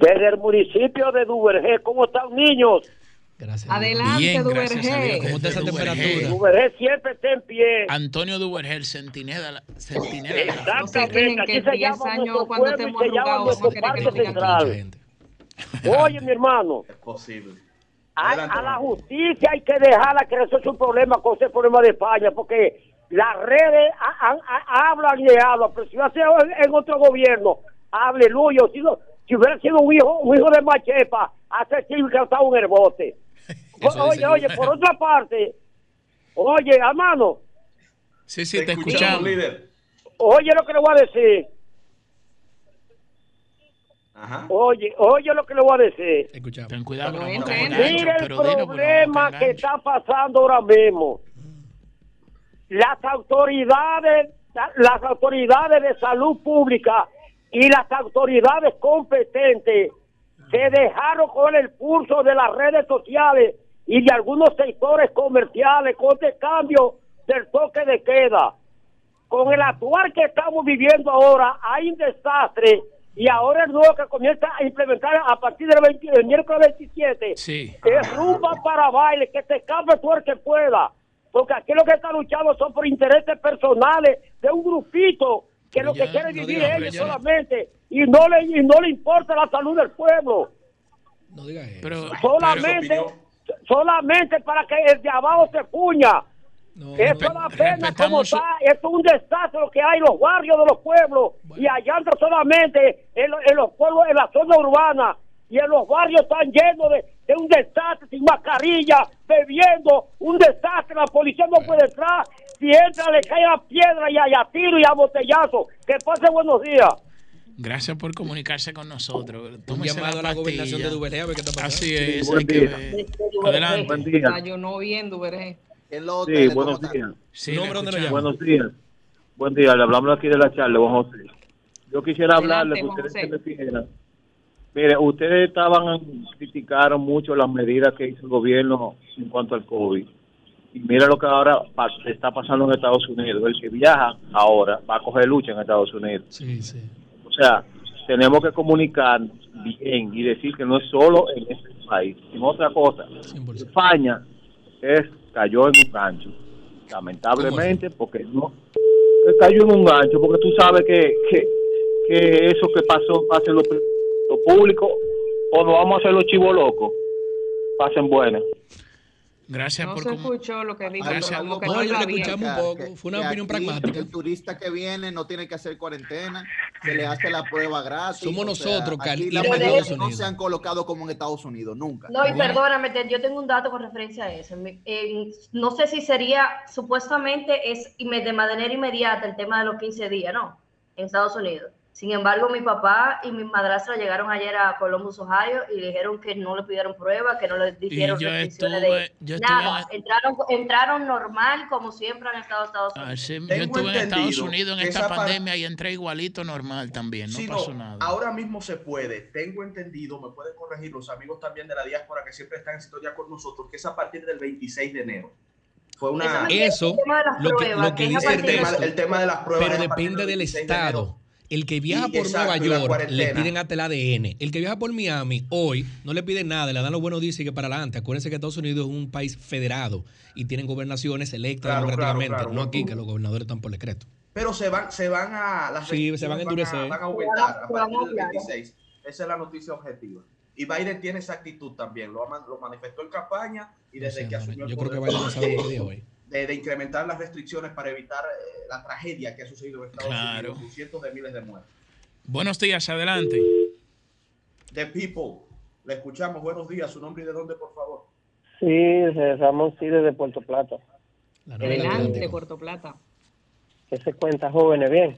Desde el municipio de Duvergé. ¿Cómo están, niños? Gracias. Adelante, Bien, Duvergé. ¿Cómo está esa temperatura? Duvergé siempre está en pie. Antonio Duvergé, el centinela. centinela Exactamente. Aquí se llama nuestro pueblo y se llama nuestro parque central. *laughs* Oye, mi hermano. Es posible. A, a, la justicia hay que dejarla que resuelva un problema con ese problema de España, porque las redes hablan y hablan, pero si va a ser en otro gobierno, aleluya. Si, no, si hubiera sido un hijo, un hijo de Machepa, hace tiempo que estaba un herbote. *laughs* oye, oye, por otra parte, oye, hermano. Sí, sí, te, escuchamos. Líder. Oye lo que le voy a decir. Ajá. Oye, oye lo que le voy a decir. Escuchamos. Ten cuidado. Mira el problema que está pasando ahora mismo. Las autoridades, las autoridades de salud pública y las autoridades competentes se dejaron con el pulso de las redes sociales y de algunos sectores comerciales con este cambio del toque de queda. Con el actual que estamos viviendo ahora, hay un desastre y ahora el nuevo que comienza a implementar a partir del, 20, miércoles 27 sí. es rumba para baile, que se escape todo el que pueda. Porque aquí lo que están luchando son por intereses personales de un grupito que lo que quiere vivir ellos solamente y no le y no le importa la salud del pueblo. No diga eso. Pero, solamente solamente para que el de abajo se puña. No, Eso es la pena como está, es un desastre lo que hay en los barrios de los pueblos. Y allá anda solamente en, en, los pueblos, en la zona urbana. Y en los barrios están llenos de, de un desastre sin mascarilla, bebiendo, un desastre, la policía no puede entrar, si entra le cae a piedra y a, tiro y a botellazo. Que pase buenos días. Gracias por comunicarse con nosotros. Un llamado a la gobernación de Duvergé a ver qué está pasando. Así es. Buen día. Adelante. Buen día. Yo no vi en Duvergé. Sí, buenos días. Sí, ¿Dónde nos Buenos días. Buen día, le hablamos aquí de la charla, Juan José. Yo quisiera hablarle, que ustedes se refieran. Mire, ustedes estaban, criticaron mucho las medidas que hizo el gobierno en cuanto al COVID. Y mira lo que ahora está pasando en Estados Unidos. El que viaja ahora va a coger lucha en Estados Unidos. Sí, sí. O sea, tenemos que comunicar bien y decir que no es solo en este país, sino otra cosa. 100%. España es, cayó en un gancho, lamentablemente, porque no cayó en un gancho, porque tú sabes que, que, que eso que pasó pase lo, lo público o nos vamos a hacer los chivos locos, pasen buenas. Gracias no por se comu- escuchó lo que dijo. Gracias. No, no yo iba le bien. escuchamos un poco. Fue una opinión aquí pragmática. El turista que viene no tiene que hacer cuarentena, se le hace la prueba gratis. Somos nosotros, Estados no se han colocado como en Estados Unidos, nunca. No, y Bueno. perdóname, yo tengo un dato con referencia a eso. No sé si sería, supuestamente es de manera inmediata el tema de los 15 días, ¿no? En Estados Unidos. Sin embargo, mi papá y mi madrastra llegaron ayer a Columbus, Ohio, y dijeron que no le pidieron prueba, que no le dijeron yo restricciones estuve- de yo estuve nada. en- Entraron, entraron normal, como siempre han estado Estados Unidos. Así- yo estuve en Estados Unidos en que esta pandemia y entré igualito normal también, no pasó nada. ahora mismo se puede. Tengo entendido, me pueden corregir los amigos también de la diáspora que siempre están en sintonía con nosotros, que es a partir del 26 de enero. Fue una... Eso el tema de las lo que, pruebas, lo que que dice el, tema, Ernesto, el tema de las pruebas. pero depende del 26 de enero. estado. El que viaja Y, por exacto, Nueva York le piden hasta el ADN. El que viaja por Miami hoy no le piden nada, le dan los buenos días y sigue para adelante. Acuérdense que Estados Unidos es un país federado y tienen gobernaciones electas Claro, democráticamente, claro, claro. no aquí que los gobernadores están por decreto. Pero se van, se van a... Las Sí, se van a endurecer. Van a, aumentar a van a partir del ampliar. 26. Esa es la noticia objetiva. Y Biden tiene esa actitud también. Lo, manifestó en campaña y desde que asumió el yo creo que Biden no sabe que dijo hoy. De, de incrementar las restricciones para evitar eh, la tragedia que ha sucedido en Estados Claro. Unidos, con cientos de miles de muertes. Buenos días, adelante. The People, le escuchamos. Buenos días. Su nombre y de dónde, por favor. Sí, Ramón Cide de Puerto Plata. Adelante. Puerto Plata. ¿Qué se cuenta, jóvenes? Bien.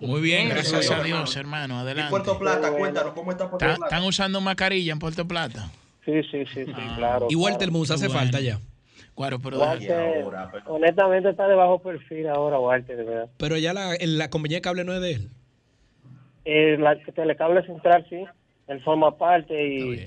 Muy bien, Bien, gracias a. Dios, hermano. Y Adelante. Puerto Plata, cuéntanos, ¿cómo está Puerto ¿Está- Plata? ¿Están usando mascarilla en Puerto Plata? Sí, sí, sí, sí, Ah. claro. Y Walter Muz hace falta ya. Claro, pero Walter, ahora, pero- honestamente está de bajo perfil ahora, Walter, de verdad. Pero ya la, la compañía de cable no es de él. Eh, la Telecable Central, sí, él forma parte y,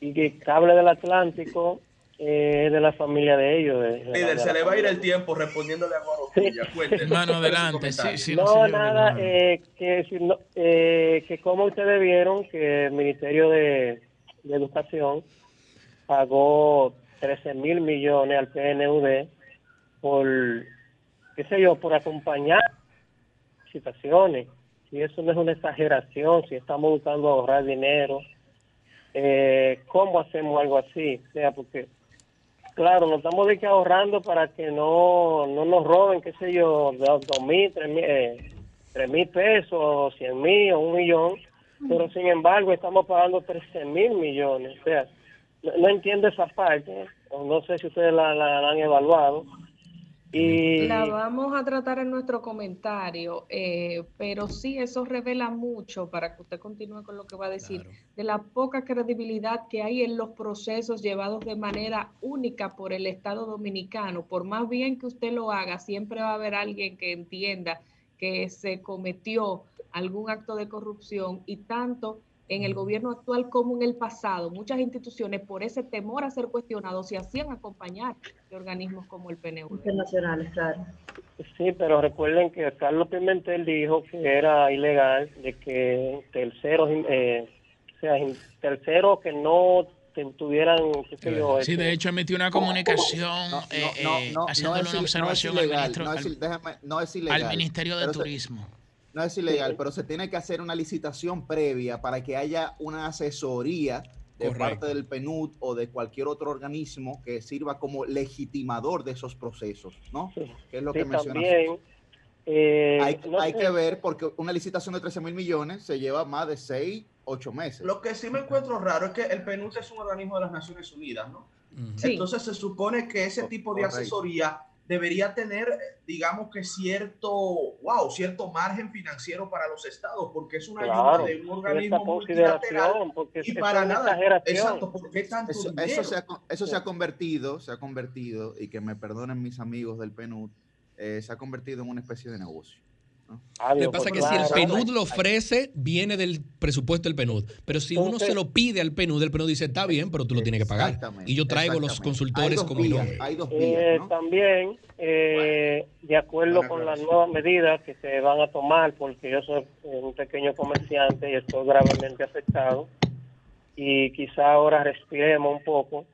y que Cable del Atlántico eh, es de la familia de ellos. de- de la- Líder, de se le va a ir el tiempo respondiéndole a Guarotilla. Cuéntenos. *laughs* Hermano, ¿cuál es su adelante. Sí, sí, No, señor, nada, eh, que, si no- eh, que como ustedes vieron que el Ministerio de, de Educación pagó 13 mil millones al PNUD por, qué sé yo, por acompañar situaciones. Si eso no es una exageración, si estamos buscando ahorrar dinero, eh, ¿cómo hacemos algo así? O sea, porque, claro, nos estamos de que ahorrando para que no, no nos roben, qué sé yo, dos, mil, tres mil, eh, tres mil pesos, cien mil o un millón, pero sin embargo estamos pagando 13 mil millones. O sea, no, no entiendo esa parte, no sé si ustedes la, la- la han evaluado. Y La vamos a tratar en nuestro comentario, eh, pero sí, eso revela mucho, para que usted continúe con lo que va a decir, Claro. de la poca credibilidad que hay en los procesos llevados de manera única por el Estado dominicano. Por más bien que usted lo haga, siempre va a haber alguien que entienda que se cometió algún acto de corrupción y tanto en el gobierno actual como en el pasado. Muchas instituciones, por ese temor a ser cuestionados, se hacían acompañar de organismos como el PNU. Internacionales, claro. Sí, pero recuerden que Carlos Pimentel dijo que era ilegal de que terceros, eh, o sea, terceros que no tuvieran, qué sé yo. Sí, de este, hecho emitió una comunicación no, eh, eh, haciéndole una observación al, ministro, al, Ministerio de Turismo no es ilegal, pero se tiene que hacer una licitación previa para que haya una asesoría de parte del PNUD o de cualquier otro organismo que sirva como legitimador de esos procesos, ¿no? Que es lo que mencionas. Eh, hay, que ver porque una licitación de 13 mil millones se lleva más de 6, 8 meses. Lo que sí me encuentro raro es que el PNUD es un organismo de las Naciones Unidas, ¿no? Entonces se supone que ese tipo de asesoría debería tener, digamos que cierto, wow, cierto margen financiero para los estados, porque es una ayuda de un organismo multilateral y para nada. Exacto, tanto eso, eso, se ha, eso se ha convertido, se ha convertido, y que me perdonen mis amigos del PNUD, eh, se ha convertido en una especie de negocio. Lo que pasa es que si el PNUD lo ofrece, viene del presupuesto del PNUD. Pero si uno se lo pide al PNUD, el PNUD dice, está bien, pero tú lo tienes que pagar. Y yo traigo los consultores como Hay dos eh, También, eh, de acuerdo con las nuevas medidas que se van a tomar, porque yo soy un pequeño comerciante y estoy gravemente afectado, y quizá ahora respiremos un poco,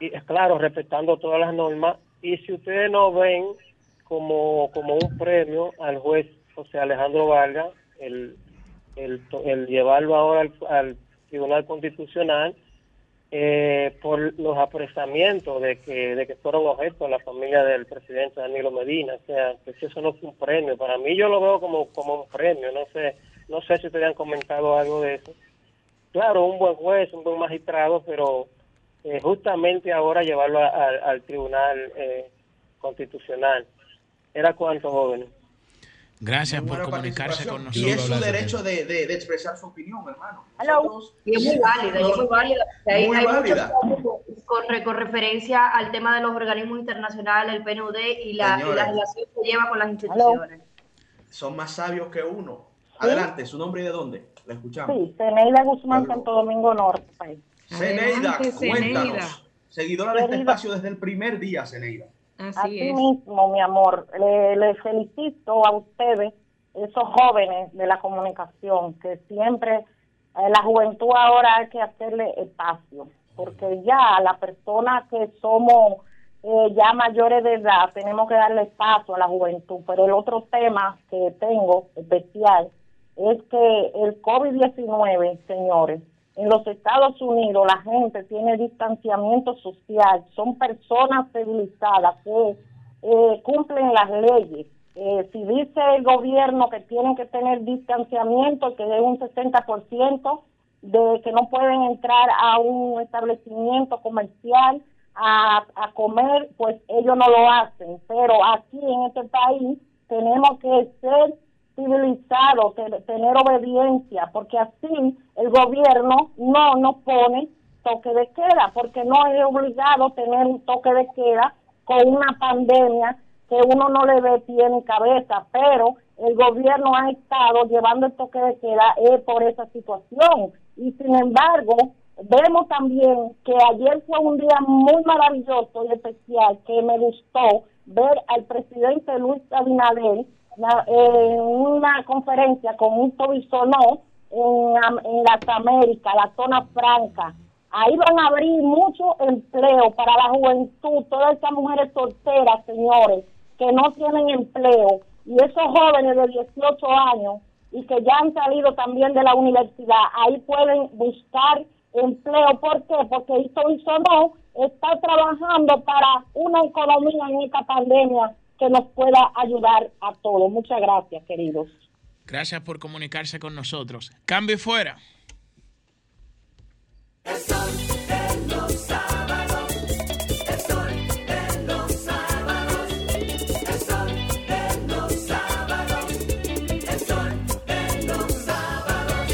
y es claro, respetando todas las normas, y si ustedes no ven como, como un premio al juez José Alejandro Vargas, el, el, llevarlo ahora al, Tribunal Constitucional eh, por los apresamientos de que, de que fueron objeto la familia del presidente Danilo Medina. O sea, que si eso no fue un premio. Para mí yo lo veo como, como un premio. No sé, no sé si ustedes han comentado algo de eso. Claro, un buen juez, un buen magistrado, pero eh, justamente ahora llevarlo al Tribunal eh, Constitucional. ¿Era cuántos jóvenes? Gracias por comunicarse con nosotros. Y es su derecho de, de, expresar su opinión, hermano. y es muy válida, es muy válida. Hay, muy válida. Con, con, referencia al tema de los organismos internacionales, el PNUD y la, relación que lleva con las instituciones. Son más sabios que uno. Adelante, ¿su nombre y de dónde? La escuchamos. Sí, Ceneida Guzmán, Santo Domingo Norte. Ceneida, cuéntanos. Seguidora de este espacio desde el primer día, Ceneida. Así, mismo, mi amor, le, felicito a ustedes, esos jóvenes de la comunicación, que siempre, eh, la juventud ahora hay que hacerle espacio, porque ya la persona que somos eh, ya mayores de edad, tenemos que darle espacio a la juventud. Pero el otro tema que tengo especial es que el COVID-19, señores, en los Estados Unidos la gente tiene distanciamiento social, son personas civilizadas que eh, cumplen las leyes. Eh, si dice el gobierno que tienen que tener distanciamiento, que es un 60%, de que no pueden entrar a un establecimiento comercial a, a comer, pues ellos no lo hacen. Pero aquí en este país tenemos que ser civilizado, tener obediencia, porque así el gobierno no nos pone toque de queda, porque no es obligado tener un toque de queda con una pandemia que uno no le ve pie ni cabeza, pero el gobierno ha estado llevando el toque de queda eh, por esa situación. Y sin embargo, vemos también que ayer fue un día muy maravilloso y especial, que me gustó ver al presidente Luis Abinader en una conferencia con un Tobisonó en, en las la zona franca. Ahí van a abrir mucho empleo para la juventud, todas esas mujeres solteras, señores, que no tienen empleo, y esos jóvenes de 18 años y que ya han salido también de la universidad, ahí pueden buscar empleo. ¿Por qué? Porque esto no está trabajando para una economía en esta pandemia que nos pueda ayudar a todos. Muchas gracias, queridos. Gracias por comunicarse con nosotros. Cambio fuera. El sol de los sábados. El sol de los sábados. El sol de los sábados. El sol de los sábados.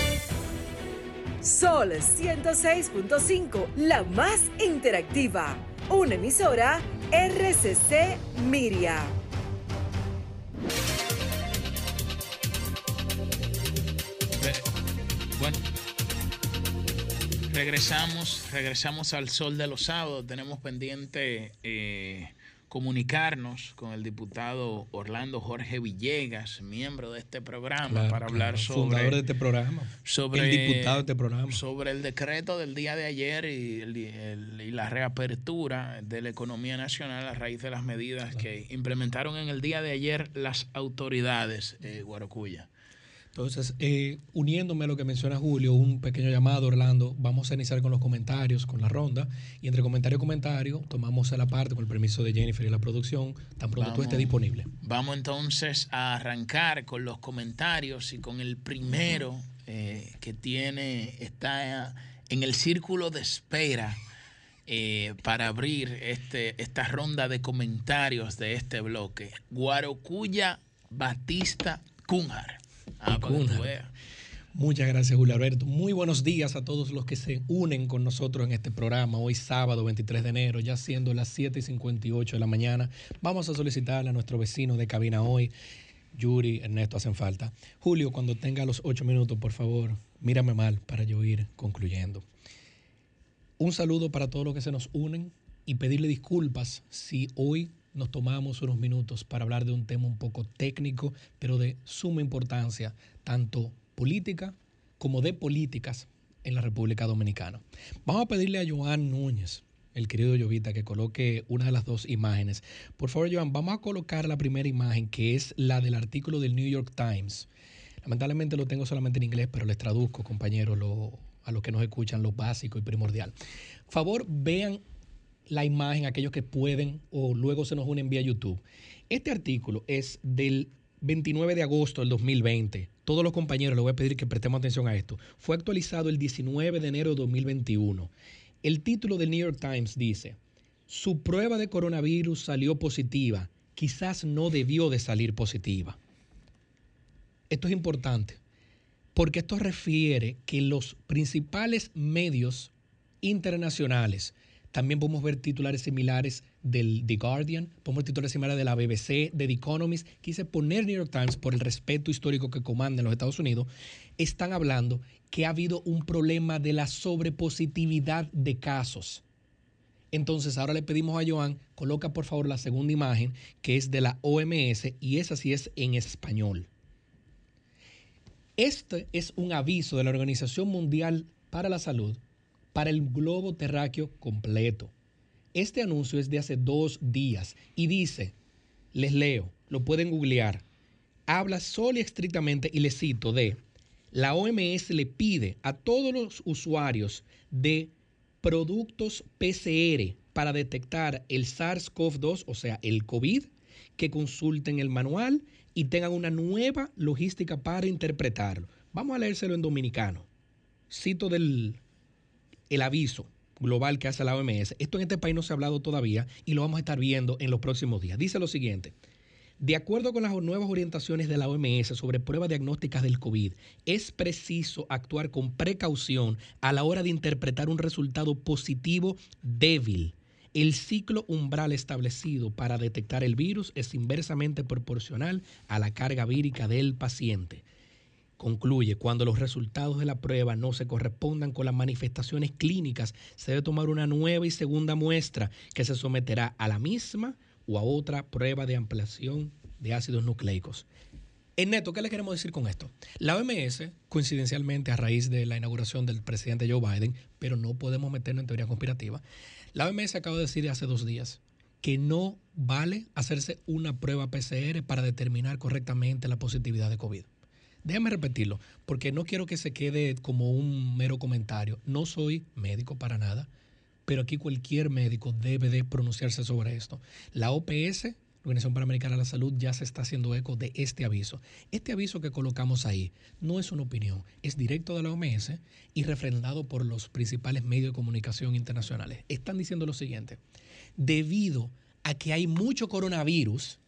Sol 106.5, la más interactiva. Una emisora RCC Miria. Bueno, regresamos, regresamos al sol de los sábados. Tenemos pendiente eh, comunicarnos con el diputado Orlando Jorge Villegas, miembro de este programa, para hablar sobre. Fundador de este programa. Sobre, el diputado de este programa. Sobre el decreto del día de ayer y, y la reapertura de la economía nacional a raíz de las medidas que implementaron en el día de ayer las autoridades eh, Guarocuya. Entonces, eh, uniéndome a lo que menciona Julio, un pequeño llamado, Orlando, vamos a iniciar con los comentarios, con la ronda, y entre comentario y comentario tomamos la parte con el permiso de Jennifer y la producción, tan pronto tú esté disponible. Vamos entonces a arrancar con los comentarios y con el primero eh, que tiene, está en el círculo de espera. Eh, para abrir este, esta ronda de comentarios de este bloque. Guarocuya Batista Cunjar. Ah, Muchas gracias, Julio Alberto. Muy buenos días a todos los que se unen con nosotros en este programa. Hoy sábado 23 de enero, ya siendo las 7 y 58 de la mañana, vamos a solicitarle a nuestro vecino de cabina hoy, Yuri, Ernesto, hacen falta. Julio, cuando tenga los 8 minutos, por favor, mírame mal para yo ir concluyendo. Un saludo para todos los que se nos unen y pedirle disculpas si hoy nos tomamos unos minutos para hablar de un tema un poco técnico, pero de suma importancia, tanto política como de políticas en la República Dominicana. Vamos a pedirle a Joan Núñez, el querido Llovita, que coloque una de las dos imágenes. Por favor, Joan, vamos a colocar la primera imagen, que es la del artículo del New York Times. Lamentablemente lo tengo solamente en inglés, pero les traduzco, compañeros, a los que nos escuchan, lo básico y primordial. Favor, vean la imagen, aquellos que pueden o luego se nos unen vía YouTube. Este artículo es del 29 de agosto del 2020. Todos los compañeros les voy a pedir que prestemos atención a esto. Fue actualizado el 19 de enero de 2021. El título del New York Times dice, su prueba de coronavirus salió positiva, quizás no debió de salir positiva. Esto es importante porque esto refiere que los principales medios internacionales también podemos ver titulares similares del The Guardian, podemos ver titulares similares de la BBC, de The Economist. Quise poner New York Times por el respeto histórico que comanda en los Estados Unidos. Están hablando que ha habido un problema de la sobrepositividad de casos. Entonces, ahora le pedimos a Joan, coloca por favor la segunda imagen, que es de la OMS, y esa sí es en español. Este es un aviso de la Organización Mundial para la Salud para el globo terráqueo completo. Este anuncio es de hace dos días y dice, les leo, lo pueden googlear, habla solo y estrictamente, y les cito, de la OMS le pide a todos los usuarios de productos PCR para detectar el SARS-CoV-2, o sea, el COVID, que consulten el manual y tengan una nueva logística para interpretarlo. Vamos a leérselo en dominicano. Cito del el aviso global que hace la OMS. Esto en este país no se ha hablado todavía y lo vamos a estar viendo en los próximos días. Dice lo siguiente. De acuerdo con las nuevas orientaciones de la OMS sobre pruebas diagnósticas del COVID, es preciso actuar con precaución a la hora de interpretar un resultado positivo débil. El ciclo umbral establecido para detectar el virus es inversamente proporcional a la carga vírica del paciente. Concluye, cuando los resultados de la prueba no se correspondan con las manifestaciones clínicas, se debe tomar una nueva y segunda muestra que se someterá a la misma o a otra prueba de ampliación de ácidos nucleicos. En neto, ¿qué le queremos decir con esto? La OMS, coincidencialmente a raíz de la inauguración del presidente Joe Biden, pero no podemos meternos en teoría conspirativa, la OMS acaba de decir hace dos días que no vale hacerse una prueba PCR para determinar correctamente la positividad de COVID. Déjame repetirlo, porque no quiero que se quede como un mero comentario. No soy médico para nada, pero aquí cualquier médico debe de pronunciarse sobre esto. La OPS, Organización Panamericana de la Salud, ya se está haciendo eco de este aviso. Este aviso que colocamos ahí no es una opinión, es directo de la OMS y refrendado por los principales medios de comunicación internacionales. Están diciendo lo siguiente, debido a que hay mucho coronavirus,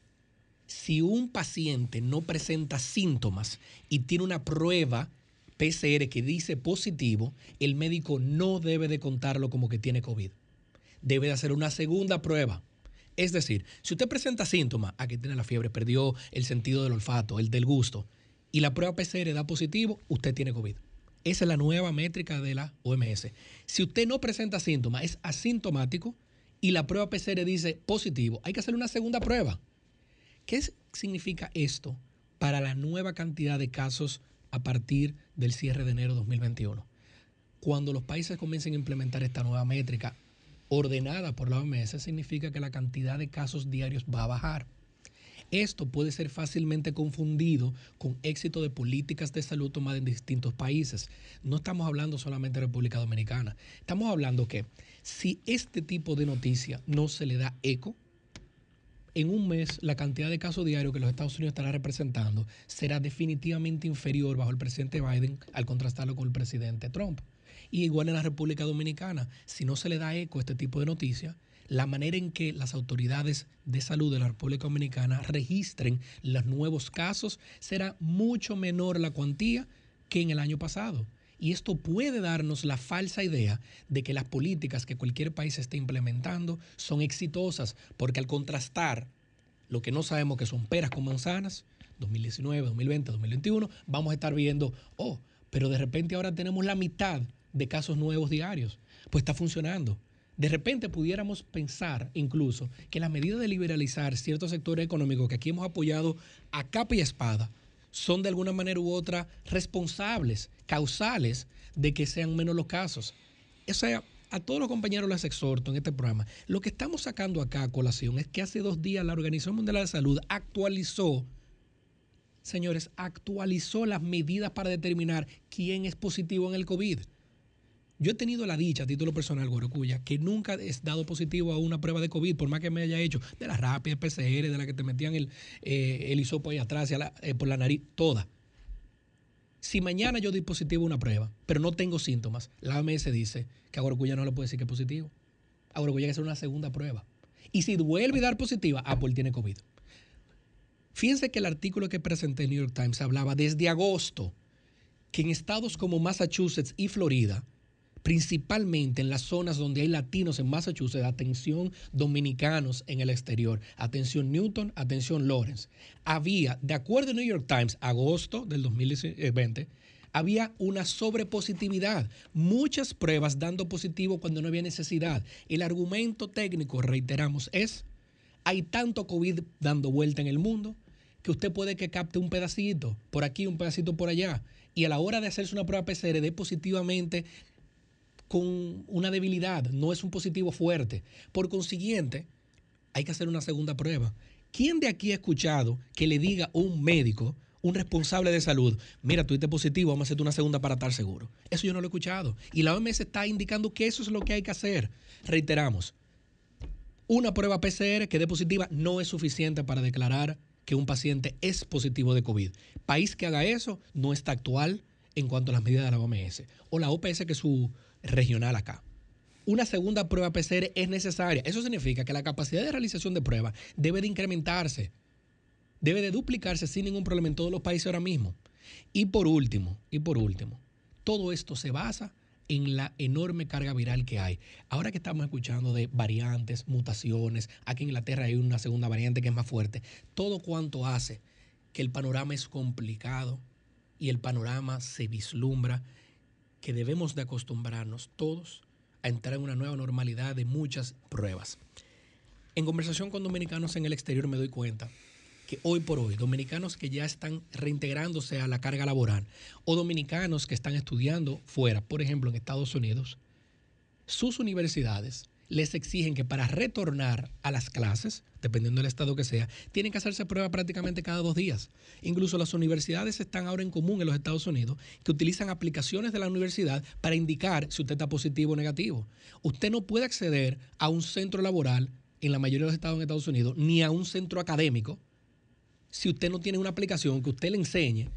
si un paciente no presenta síntomas y tiene una prueba PCR que dice positivo, el médico no debe de contarlo como que tiene COVID. Debe de hacer una segunda prueba. Es decir, si usted presenta síntomas, aquí tiene la fiebre, perdió el sentido del olfato, el del gusto, y la prueba PCR da positivo, usted tiene COVID. Esa es la nueva métrica de la OMS. Si usted no presenta síntomas, es asintomático y la prueba PCR dice positivo, hay que hacer una segunda prueba. ¿Qué significa esto para la nueva cantidad de casos a partir del cierre de enero de 2021? Cuando los países comiencen a implementar esta nueva métrica ordenada por la OMS, significa que la cantidad de casos diarios va a bajar. Esto puede ser fácilmente confundido con éxito de políticas de salud tomadas en distintos países. No estamos hablando solamente de República Dominicana. Estamos hablando que si este tipo de noticia no se le da eco, en un mes la cantidad de casos diarios que los Estados Unidos estará representando será definitivamente inferior bajo el presidente Biden al contrastarlo con el presidente Trump. Y igual en la República Dominicana, si no se le da eco a este tipo de noticias, la manera en que las autoridades de salud de la República Dominicana registren los nuevos casos será mucho menor la cuantía que en el año pasado. Y esto puede darnos la falsa idea de que las políticas que cualquier país esté implementando son exitosas, porque al contrastar lo que no sabemos que son peras con manzanas, 2019, 2020, 2021, vamos a estar viendo, oh, pero de repente ahora tenemos la mitad de casos nuevos diarios. Pues está funcionando de repente pudiéramos pensar incluso que las medidas de liberalizar ciertos sectores económicos que aquí hemos apoyado a capa y espada son de alguna manera u otra responsables, causales de que sean menos los casos. O sea, a todos los compañeros les exhorto en este programa, lo que estamos sacando acá a colación es que hace dos días la Organización Mundial de la Salud actualizó, señores, actualizó las medidas para determinar quién es positivo en el COVID. Yo he tenido la dicha, a título personal, Gorocuya, que nunca he dado positivo a una prueba de COVID, por más que me haya hecho de la rápida, PCR, de la que te metían el, eh, el hisopo ahí atrás, eh, por la nariz, toda. Si mañana yo doy positivo una prueba, pero no tengo síntomas, la OMS dice que a Gorocuya no le puede decir que es positivo. A Gorocuya hay que hacer una segunda prueba. Y si vuelve a dar positiva, pues tiene COVID. Fíjense que el artículo que presenté en New York Times hablaba desde agosto que en estados como Massachusetts y Florida, principalmente en las zonas donde hay latinos en Massachusetts, atención dominicanos en el exterior, atención Newton, atención Lawrence. Había, de acuerdo a New York Times, agosto del 2020, había una sobrepositividad, muchas pruebas dando positivo cuando no había necesidad. El argumento técnico, reiteramos, es, hay tanto COVID dando vuelta en el mundo que usted puede que capte un pedacito por aquí, un pedacito por allá, y a la hora de hacerse una prueba PCR dé positivamente con una debilidad, no es un positivo fuerte. Por consiguiente, hay que hacer una segunda prueba. ¿Quién de aquí ha escuchado que le diga un médico, un responsable de salud, mira, estás positivo, vamos a hacerte una segunda para estar seguro? Eso yo no lo he escuchado. Y la OMS está indicando que eso es lo que hay que hacer. Reiteramos, una prueba PCR que dé positiva no es suficiente para declarar que un paciente es positivo de COVID. País que haga eso no está actual en cuanto a las medidas de la OMS. O la OPS que su regional acá. Una segunda prueba PCR es necesaria. Eso significa que la capacidad de realización de pruebas debe de incrementarse, debe de duplicarse sin ningún problema en todos los países ahora mismo. Y por último, y por último, todo esto se basa en la enorme carga viral que hay. Ahora que estamos escuchando de variantes, mutaciones, aquí en Inglaterra hay una segunda variante que es más fuerte, todo cuanto hace que el panorama es complicado y el panorama se vislumbra que debemos de acostumbrarnos todos a entrar en una nueva normalidad de muchas pruebas. En conversación con dominicanos en el exterior me doy cuenta que hoy por hoy, dominicanos que ya están reintegrándose a la carga laboral o dominicanos que están estudiando fuera, por ejemplo en Estados Unidos, sus universidades les exigen que para retornar a las clases, dependiendo del estado que sea, tienen que hacerse prueba prácticamente cada dos días. Incluso las universidades están ahora en común en los Estados Unidos que utilizan aplicaciones de la universidad para indicar si usted está positivo o negativo. Usted no puede acceder a un centro laboral en la mayoría de los estados en Estados Unidos, ni a un centro académico, si usted no tiene una aplicación que usted le enseñe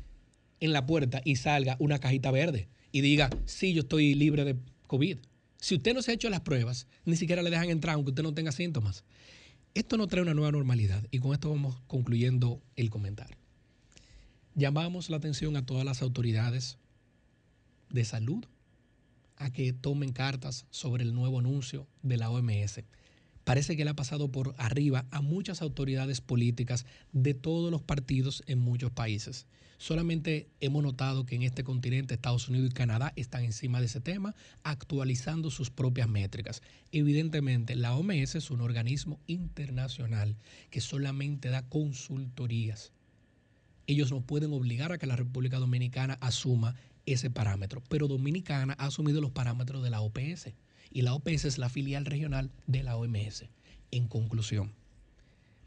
en la puerta y salga una cajita verde y diga, sí, yo estoy libre de COVID. Si usted no se ha hecho las pruebas, ni siquiera le dejan entrar aunque usted no tenga síntomas. Esto no trae una nueva normalidad y con esto vamos concluyendo el comentario. Llamamos la atención a todas las autoridades de salud a que tomen cartas sobre el nuevo anuncio de la OMS parece que le ha pasado por arriba a muchas autoridades políticas de todos los partidos en muchos países. Solamente hemos notado que en este continente Estados Unidos y Canadá están encima de ese tema, actualizando sus propias métricas. Evidentemente, la OMS es un organismo internacional que solamente da consultorías. Ellos no pueden obligar a que la República Dominicana asuma ese parámetro, pero Dominicana ha asumido los parámetros de la OPS y la OPS es la filial regional de la OMS. En conclusión,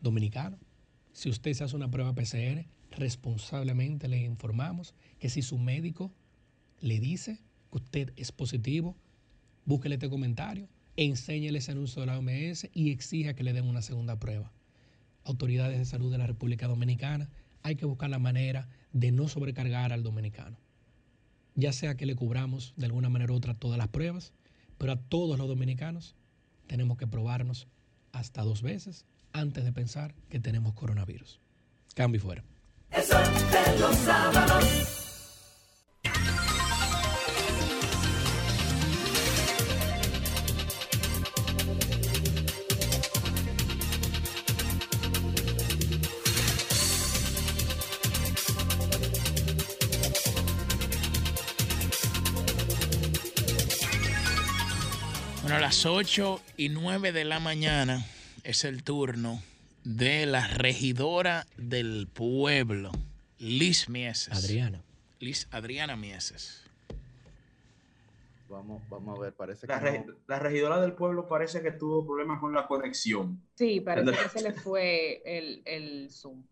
dominicano, si usted se hace una prueba PCR, responsablemente le informamos que si su médico le dice que usted es positivo, búsquele este comentario, enséñele ese anuncio de la OMS y exija que le den una segunda prueba. Autoridades de salud de la República Dominicana, hay que buscar la manera de no sobrecargar al dominicano. Ya sea que le cubramos de alguna manera u otra todas las pruebas, pero a todos los dominicanos tenemos que probarnos hasta dos veces antes de pensar que tenemos coronavirus. Cambio fuera. Los sábados. Las 8 y 9 de la mañana es el turno de la regidora del pueblo, Liz Mieses. Adriana. Liz Adriana Mieses. Vamos, vamos a ver, parece la que. La regidora del pueblo parece que tuvo problemas con la conexión. Sí, parece que se le fue el, el Zoom.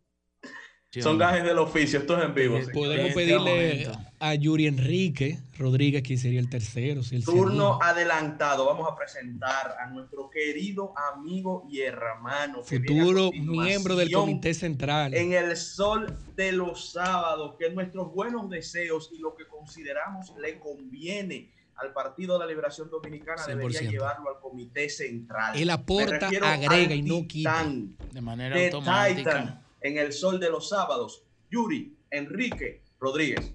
Son gajes del oficio, esto es en vivo. Podemos pedirle a Yuri Enrique Rodríguez, que sería el tercero. Si el Turno adelantado. Vamos a presentar a nuestro querido amigo y hermano. Futuro miembro del Comité Central. En el sol de los sábados, que nuestros buenos deseos y lo que consideramos le conviene al Partido de la Liberación Dominicana debería llevarlo al Comité Central. Él aporta, agrega y no quita. De manera automática en el sol de los sábados. Yuri Enrique Rodríguez.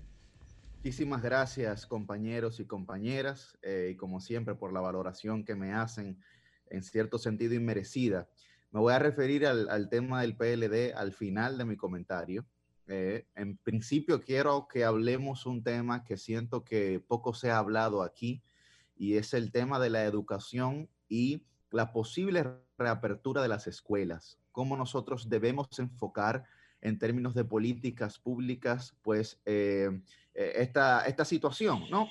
Muchísimas gracias compañeros y compañeras eh, y como siempre por la valoración que me hacen en cierto sentido inmerecida. Me voy a referir al, tema del PLD al final de mi comentario. Eh, en principio quiero que hablemos un tema que siento que poco se ha hablado aquí y es el tema de la educación y la posible reapertura de las escuelas cómo nosotros debemos enfocar en términos de políticas públicas, pues eh, eh, esta, esta situación, ¿no?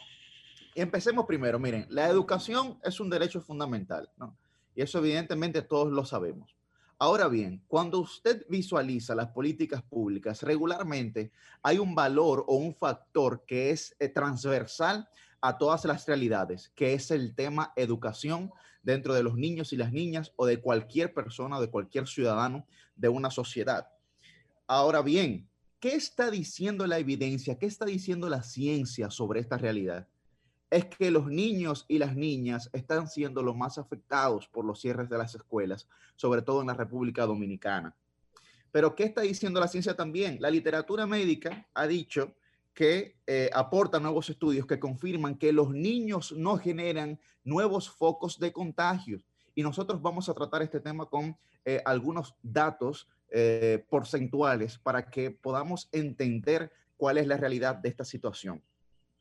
Empecemos primero, miren, la educación es un derecho fundamental, ¿no? Y eso evidentemente todos lo sabemos. Ahora bien, cuando usted visualiza las políticas públicas, regularmente hay un valor o un factor que es eh, transversal a todas las realidades, que es el tema educación dentro de los niños y las niñas o de cualquier persona, de cualquier ciudadano de una sociedad. Ahora bien, ¿qué está diciendo la evidencia? ¿Qué está diciendo la ciencia sobre esta realidad? Es que los niños y las niñas están siendo los más afectados por los cierres de las escuelas, sobre todo en la República Dominicana. Pero ¿qué está diciendo la ciencia también? La literatura médica ha dicho que eh, aporta nuevos estudios que confirman que los niños no generan nuevos focos de contagios. Y nosotros vamos a tratar este tema con eh, algunos datos eh, porcentuales para que podamos entender cuál es la realidad de esta situación.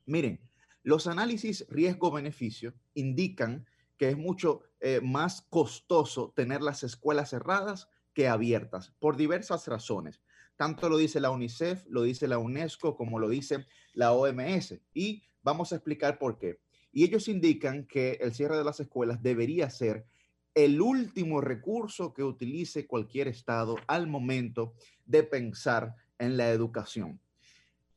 Miren, los análisis riesgo-beneficio indican que es mucho más costoso tener las escuelas cerradas que abiertas por diversas razones. Tanto lo dice la UNICEF, lo dice la UNESCO, como lo dice la OMS. Y vamos a explicar por qué. Y ellos indican que el cierre de las escuelas debería ser el último recurso que utilice cualquier Estado al momento de pensar en la educación.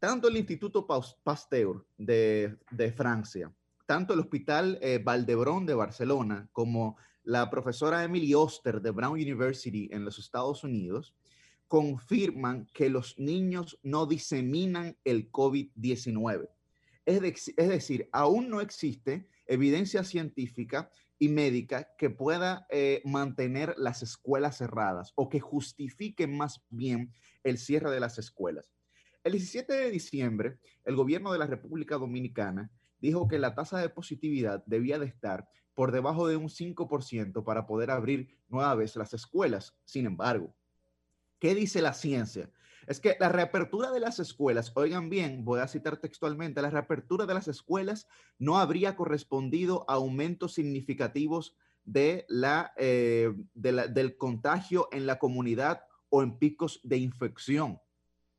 Tanto el Instituto Pasteur de, Francia, tanto el Hospital eh, Valdebrón de Barcelona, como la profesora Emily Oster de Brown University en los Estados Unidos, confirman que los niños no diseminan el COVID-19. Es, decir, aún no existe evidencia científica y médica que pueda eh, mantener las escuelas cerradas o que justifique más bien el cierre de las escuelas. El 17 de diciembre, el gobierno de la República Dominicana dijo que la tasa de positividad debía de estar por debajo de un 5% para poder abrir nueva vez las escuelas. Sin embargo, ¿qué dice la ciencia? Es que la reapertura de las escuelas, oigan bien, voy a citar textualmente, la reapertura de las escuelas no habría correspondido a aumentos significativos de la, eh, del contagio en la comunidad o en picos de infección.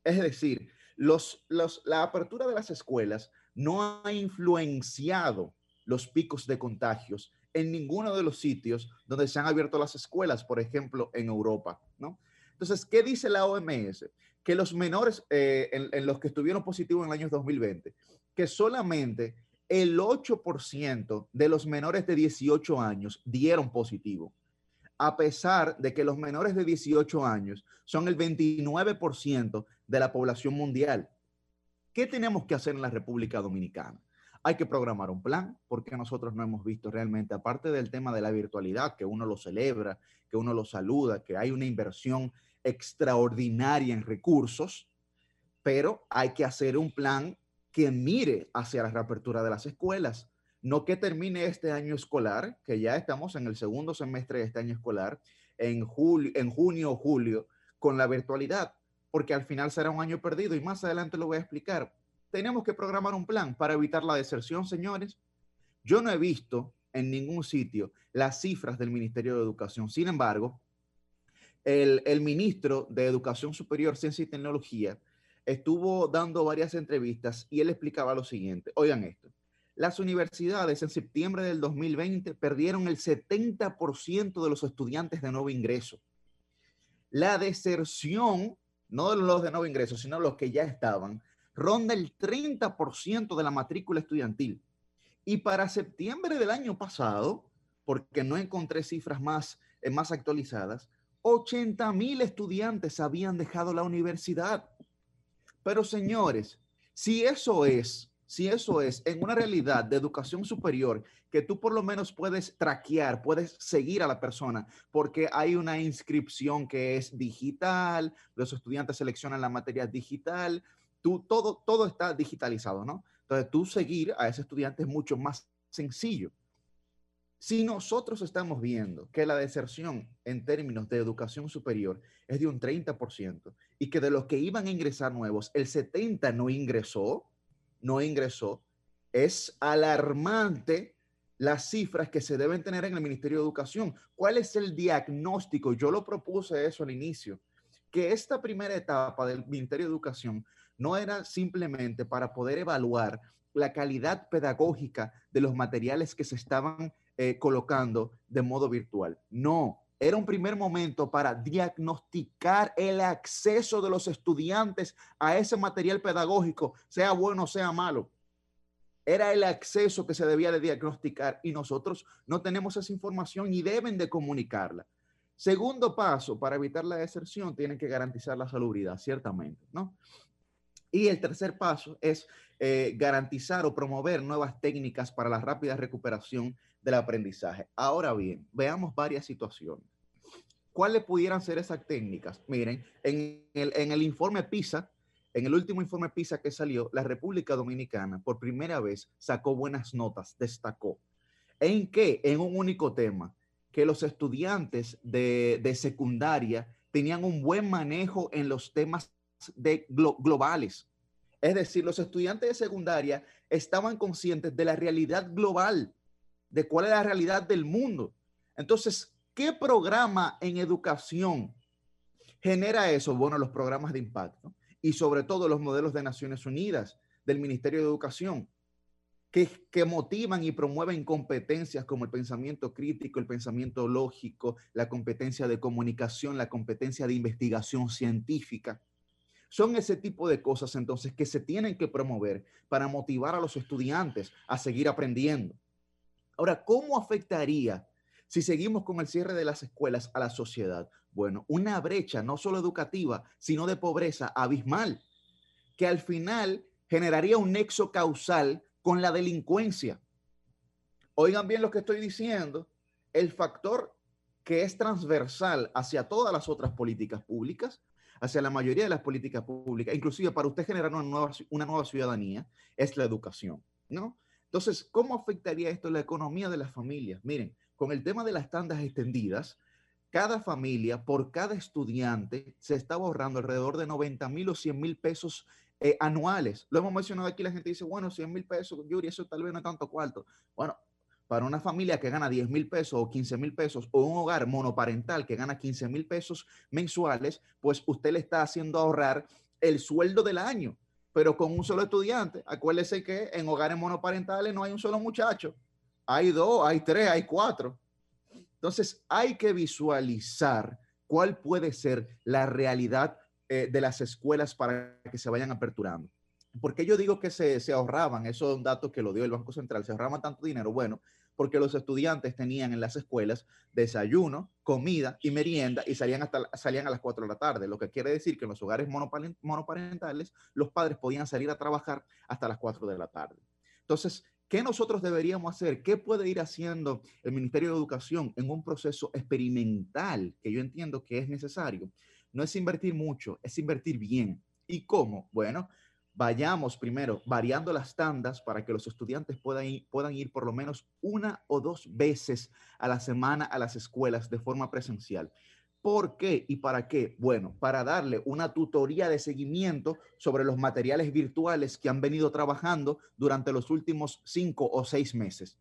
Es decir, los, la apertura de las escuelas no ha influenciado los picos de contagios en ninguno de los sitios donde se han abierto las escuelas, por ejemplo, en Europa, ¿no? Entonces, ¿qué dice la OMS? Que los menores, eh, en, en, los que estuvieron positivos en el año 2020, que solamente el 8% de los menores de 18 años dieron positivo, a pesar de que los menores de 18 años son el 29% de la población mundial. ¿Qué tenemos que hacer en la República Dominicana? Hay que programar un plan, porque nosotros no hemos visto realmente, aparte del tema de la virtualidad, que uno lo celebra, que uno lo saluda, que hay una inversión extraordinaria en recursos, pero hay que hacer un plan que mire hacia la reapertura de las escuelas, no que termine este año escolar, que ya estamos en el segundo semestre de este año escolar, en, julio, en junio o julio, con la virtualidad, porque al final será un año perdido y más adelante lo voy a explicar tenemos que programar un plan para evitar la deserción, señores. Yo no he visto en ningún sitio las cifras del Ministerio de Educación. Sin embargo, el, ministro de Educación Superior, Ciencia y Tecnología estuvo dando varias entrevistas y él explicaba lo siguiente. Oigan esto. Las universidades en septiembre del 2020 perdieron el 70% de los estudiantes de nuevo ingreso. La deserción, no de los de nuevo ingreso, sino los que ya estaban, ronda el 30% de la matrícula estudiantil. Y para septiembre del año pasado, porque no encontré cifras más, eh, más actualizadas, 80 mil estudiantes habían dejado la universidad. Pero señores, si eso es, si eso es en una realidad de educación superior, que tú por lo menos puedes traquear, puedes seguir a la persona, porque hay una inscripción que es digital, los estudiantes seleccionan la materia digital, tú, todo, todo está digitalizado, ¿no? Entonces, tú seguir a ese estudiante es mucho más sencillo. Si nosotros estamos viendo que la deserción en términos de educación superior es de un 30% y que de los que iban a ingresar nuevos, el 70% no ingresó, no ingresó, es alarmante las cifras que se deben tener en el Ministerio de Educación. ¿Cuál es el diagnóstico? Yo lo propuse eso al inicio, que esta primera etapa del Ministerio de Educación no era simplemente para poder evaluar la calidad pedagógica de los materiales que se estaban eh, colocando de modo virtual. No, era un primer momento para diagnosticar el acceso de los estudiantes a ese material pedagógico, sea bueno o sea malo. Era el acceso que se debía de diagnosticar y nosotros no tenemos esa información y deben de comunicarla. Segundo paso, para evitar la deserción, tienen que garantizar la salubridad, ciertamente, ¿no? Y el tercer paso es eh, garantizar o promover nuevas técnicas para la rápida recuperación del aprendizaje. Ahora bien, veamos varias situaciones. ¿Cuáles pudieran ser esas técnicas? Miren, en el, informe PISA, en el último informe PISA que salió, la República Dominicana por primera vez sacó buenas notas, destacó. ¿En qué? En un único tema, que los estudiantes de, de secundaria tenían un buen manejo en los temas de globales. Es decir, los estudiantes de secundaria estaban conscientes de la realidad global, de cuál es la realidad del mundo. Entonces, ¿qué programa en educación genera eso? Bueno, los programas de impacto y sobre todo los modelos de Naciones Unidas, del Ministerio de Educación, que, que, motivan y promueven competencias como el pensamiento crítico, el pensamiento lógico, la competencia de comunicación, la competencia de investigación científica. Son ese tipo de cosas entonces que se tienen que promover para motivar a los estudiantes a seguir aprendiendo. Ahora, ¿cómo afectaría si seguimos con el cierre de las escuelas a la sociedad? Bueno, una brecha no solo educativa, sino de pobreza abismal, que al final generaría un nexo causal con la delincuencia. Oigan bien lo que estoy diciendo, el factor que es transversal hacia todas las otras políticas públicas hacia la mayoría de las políticas públicas, inclusive para usted generar una nueva, una nueva ciudadanía, es la educación, ¿no? Entonces, ¿cómo afectaría esto la economía de las familias? Miren, con el tema de las tandas extendidas, cada familia, por cada estudiante, se está ahorrando alrededor de 90 mil o 100 mil pesos eh, anuales. Lo hemos mencionado aquí, la gente dice, bueno, 100 mil pesos, Yuri, eso tal vez no es tanto cuarto. Bueno, para una familia que gana 10 mil pesos o 15 mil pesos o un hogar monoparental que gana 15 mil pesos mensuales, pues usted le está haciendo ahorrar el sueldo del año, pero con un solo estudiante. Acuérdese que en hogares monoparentales no hay un solo muchacho, hay dos, hay tres, hay cuatro. Entonces hay que visualizar cuál puede ser la realidad eh, de las escuelas para que se vayan aperturando. ¿Por yo digo que se, se ahorraban? Eso es un dato que lo dio el Banco Central. Se ahorraban tanto dinero. Bueno, porque los estudiantes tenían en las escuelas desayuno, comida y merienda y salían, hasta, salían a las 4 de la tarde, lo que quiere decir que en los hogares monoparentales los padres podían salir a trabajar hasta las 4 de la tarde. Entonces, ¿qué nosotros deberíamos hacer? ¿Qué puede ir haciendo el Ministerio de Educación en un proceso experimental que yo entiendo que es necesario? No es invertir mucho, es invertir bien. ¿Y cómo? Bueno, vayamos primero variando las tandas para que los estudiantes puedan ir, puedan ir por lo menos una o dos veces a la semana a las escuelas de forma presencial. ¿Por qué y para qué? Bueno, para darle una tutoría de seguimiento sobre los materiales virtuales que han venido trabajando durante los últimos cinco o seis meses.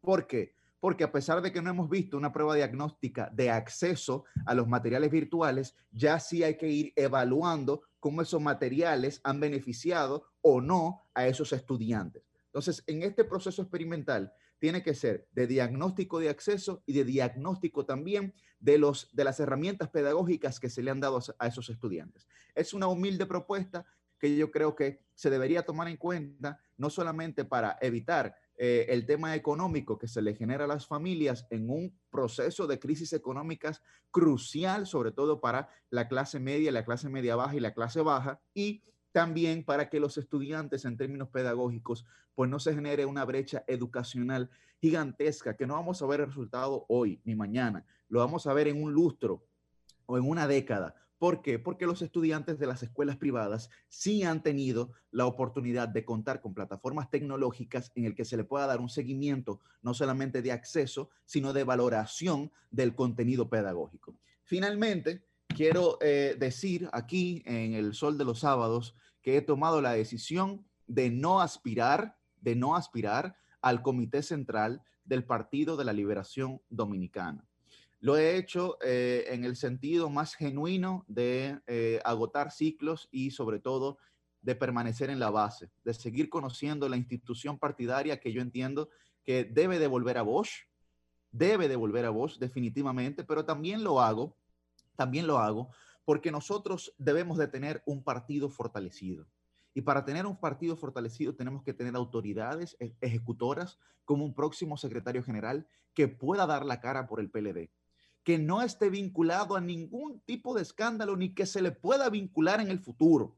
¿Por qué? Porque a pesar de que no hemos visto una prueba diagnóstica de acceso a los materiales virtuales, ya sí hay que ir evaluando cómo esos materiales han beneficiado o no a esos estudiantes. Entonces, en este proceso experimental tiene que ser de diagnóstico de acceso y de diagnóstico también de, los, de las herramientas pedagógicas que se le han dado a esos estudiantes. Es una humilde propuesta que yo creo que se debería tomar en cuenta, no solamente para evitar eh, el tema económico que se le genera a las familias en un proceso de crisis económicas crucial, sobre todo para la clase media, la clase media baja y la clase baja, y también para que los estudiantes en términos pedagógicos, pues no se genere una brecha educacional gigantesca, que no vamos a ver el resultado hoy ni mañana, lo vamos a ver en un lustro o en una década, ¿Por qué? Porque los estudiantes de las escuelas privadas sí han tenido la oportunidad de contar con plataformas tecnológicas en el que se le pueda dar un seguimiento no solamente de acceso, sino de valoración del contenido pedagógico. Finalmente, quiero eh, decir aquí en el Sol de los Sábados que he tomado la decisión de no aspirar, de no aspirar al Comité Central del Partido de la Liberación Dominicana. Lo he hecho eh, en el sentido más genuino de eh, agotar ciclos y sobre todo de permanecer en la base, de seguir conociendo la institución partidaria que yo entiendo que debe devolver a Bosch, debe devolver a Bosch definitivamente, pero también lo hago, también lo hago porque nosotros debemos de tener un partido fortalecido. Y para tener un partido fortalecido tenemos que tener autoridades e-, ejecutoras como un próximo secretario general que pueda dar la cara por el PLD que no esté vinculado a ningún tipo de escándalo ni que se le pueda vincular en el futuro,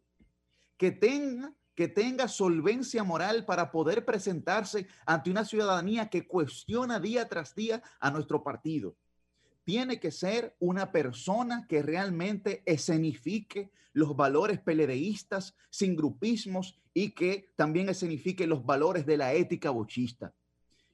que tenga que tenga solvencia moral para poder presentarse ante una ciudadanía que cuestiona día tras día a nuestro partido. Tiene que ser una persona que realmente escenifique los valores peledeístas sin grupismos y que también escenifique los valores de la ética bochista.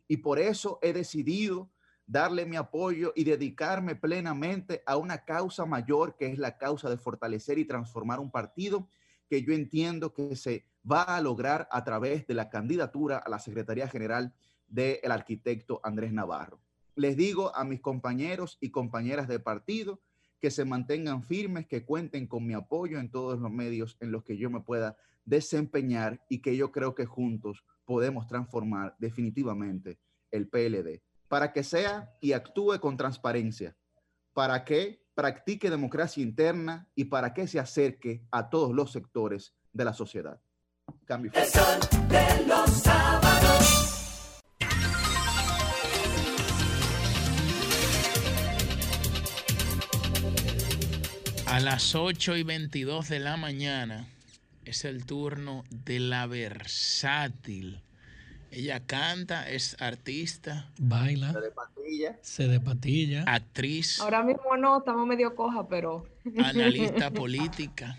Y por eso he decidido darle mi apoyo y dedicarme plenamente a una causa mayor que es la causa de fortalecer y transformar un partido que yo entiendo que se va a lograr a través de la candidatura a la Secretaría General del arquitecto Andrés Navarro. Les digo a mis compañeros y compañeras de partido que se mantengan firmes, que cuenten con mi apoyo en todos los medios en los que yo me pueda desempeñar y que yo creo que juntos podemos transformar definitivamente el PLD para que sea y actúe con transparencia, para que practique democracia interna y para que se acerque a todos los sectores de la sociedad. Cambio. de los sábados. A las 8 y 22 de la mañana es el turno de la versátil ella canta, es artista. Baila. Se de patilla. Se de patilla. Actriz. Ahora mismo no, estamos medio coja, pero. Analista *laughs* política.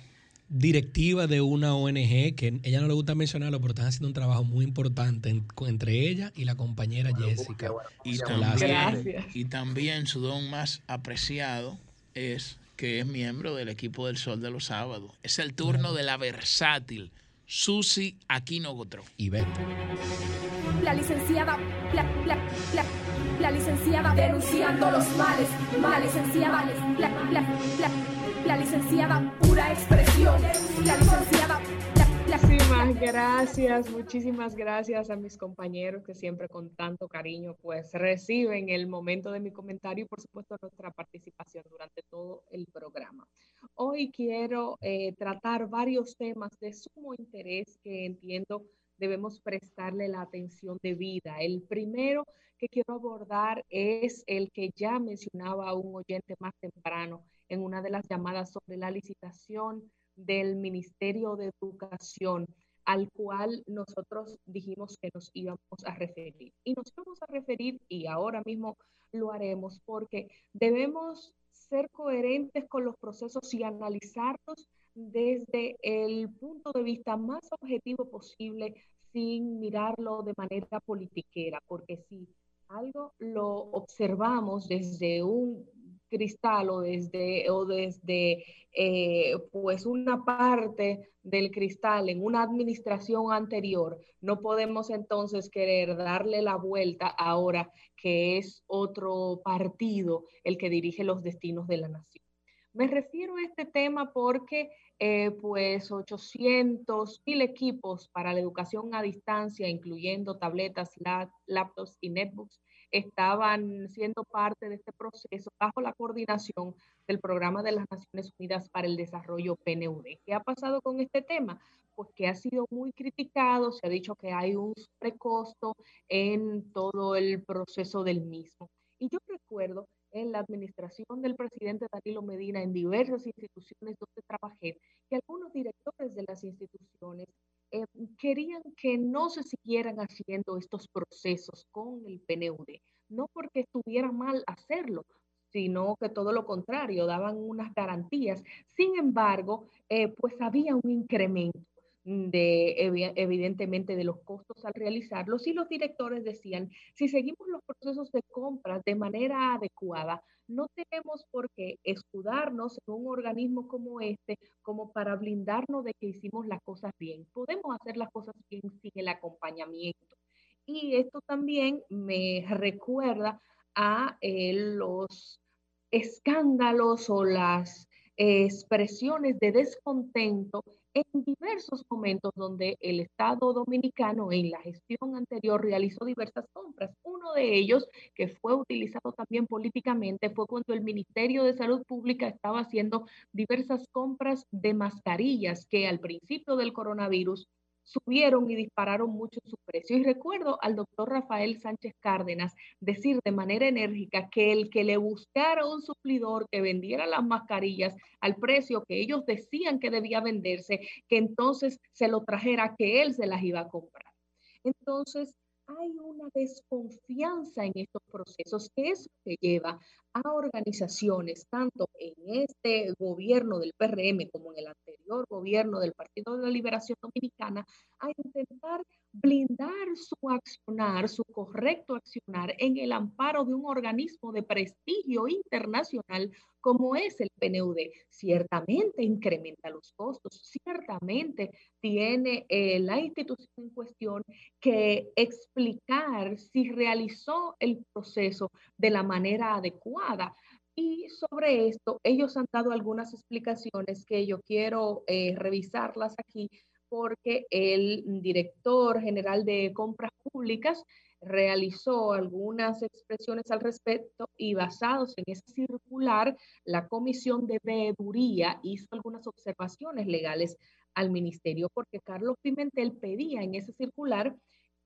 directiva de una ONG que ella no le gusta mencionarlo, pero están haciendo un trabajo muy importante entre ella y la compañera Jessica. y, también, y también su don más apreciado es que es miembro del equipo del Sol de los Sábados. Es el turno de la versátil Susi Aquino Gotro. Y vete. La licenciada, la, la, la, la licenciada denunciando los males, males licenciada, la, la, la, la licenciada pura expresión, la licenciada Muchísimas gracias, muchísimas gracias a mis compañeros que siempre con tanto cariño pues reciben el momento de mi comentario y por supuesto nuestra participación durante todo el programa. Hoy quiero eh, tratar varios temas de sumo interés que entiendo debemos prestarle la atención debida. El primero que quiero abordar es el que ya mencionaba un oyente más temprano en una de las llamadas sobre la licitación del Ministerio de Educación al cual nosotros dijimos que nos íbamos a referir. Y nos vamos a referir, y ahora mismo lo haremos, porque debemos ser coherentes con los procesos y analizarlos desde el punto de vista más objetivo posible, sin mirarlo de manera politiquera, porque si algo lo observamos desde un cristal o desde, o desde eh, pues una parte del cristal en una administración anterior, no podemos entonces querer darle la vuelta ahora que es otro partido el que dirige los destinos de la nación. Me refiero a este tema porque eh, pues 800 mil equipos para la educación a distancia, incluyendo tabletas, laptops y netbooks, estaban siendo parte de este proceso bajo la coordinación del Programa de las Naciones Unidas para el Desarrollo PNUD. ¿Qué ha pasado con este tema? Pues que ha sido muy criticado, se ha dicho que hay un precosto en todo el proceso del mismo. Y yo recuerdo en la administración del presidente Danilo Medina en diversas instituciones donde trabajé, que algunos directores de las instituciones eh, querían que no se siguieran haciendo estos procesos con el PNUD, no porque estuviera mal hacerlo, sino que todo lo contrario, daban unas garantías. Sin embargo, eh, pues había un incremento de evidentemente de los costos al realizarlos y los directores decían, si seguimos los procesos de compra de manera adecuada, no tenemos por qué escudarnos en un organismo como este como para blindarnos de que hicimos las cosas bien. Podemos hacer las cosas bien sin el acompañamiento. Y esto también me recuerda a eh, los escándalos o las expresiones de descontento en diversos momentos donde el Estado dominicano en la gestión anterior realizó diversas compras. Uno de ellos, que fue utilizado también políticamente, fue cuando el Ministerio de Salud Pública estaba haciendo diversas compras de mascarillas que al principio del coronavirus subieron y dispararon mucho su precio. Y recuerdo al doctor Rafael Sánchez Cárdenas decir de manera enérgica que el que le buscara un suplidor que vendiera las mascarillas al precio que ellos decían que debía venderse, que entonces se lo trajera, que él se las iba a comprar. Entonces, hay una desconfianza en estos procesos que es que lleva a organizaciones, tanto en este gobierno del PRM como en el anterior gobierno del Partido de la Liberación Dominicana, a intentar blindar su accionar, su correcto accionar en el amparo de un organismo de prestigio internacional como es el PNUD. Ciertamente incrementa los costos, ciertamente tiene eh, la institución en cuestión que explicar si realizó el proceso de la manera adecuada. Y sobre esto, ellos han dado algunas explicaciones que yo quiero eh, revisarlas aquí porque el director general de compras públicas realizó algunas expresiones al respecto y basados en ese circular, la comisión de veeduría hizo algunas observaciones legales al ministerio porque Carlos Pimentel pedía en ese circular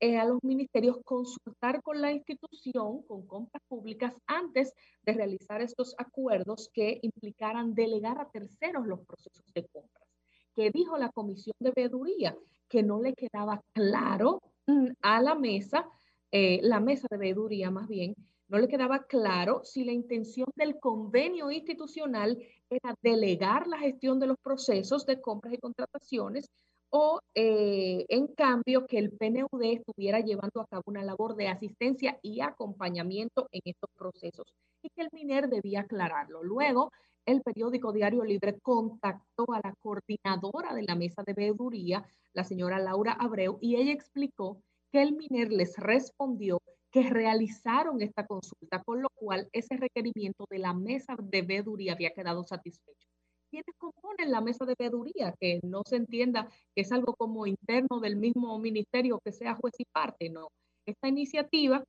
eh, a los ministerios consultar con la institución, con compras públicas, antes de realizar estos acuerdos que implicaran delegar a terceros los procesos de compras. Que dijo la comisión de veeduría que no le quedaba claro mm, a la mesa, eh, la mesa de veeduría más bien, no le quedaba claro si la intención del convenio institucional era delegar la gestión de los procesos de compras y contrataciones o eh, en cambio que el PNUD estuviera llevando a cabo una labor de asistencia y acompañamiento en estos procesos y que el MINER debía aclararlo. Luego, el periódico Diario Libre contactó a la coordinadora de la mesa de veeduría, la señora Laura Abreu, y ella explicó que el MINER les respondió que realizaron esta consulta, con lo cual ese requerimiento de la mesa de veeduría había quedado satisfecho quienes componen la mesa de veeduría, que no se entienda que es algo como interno del mismo ministerio que sea juez y parte, no. Esta iniciativa,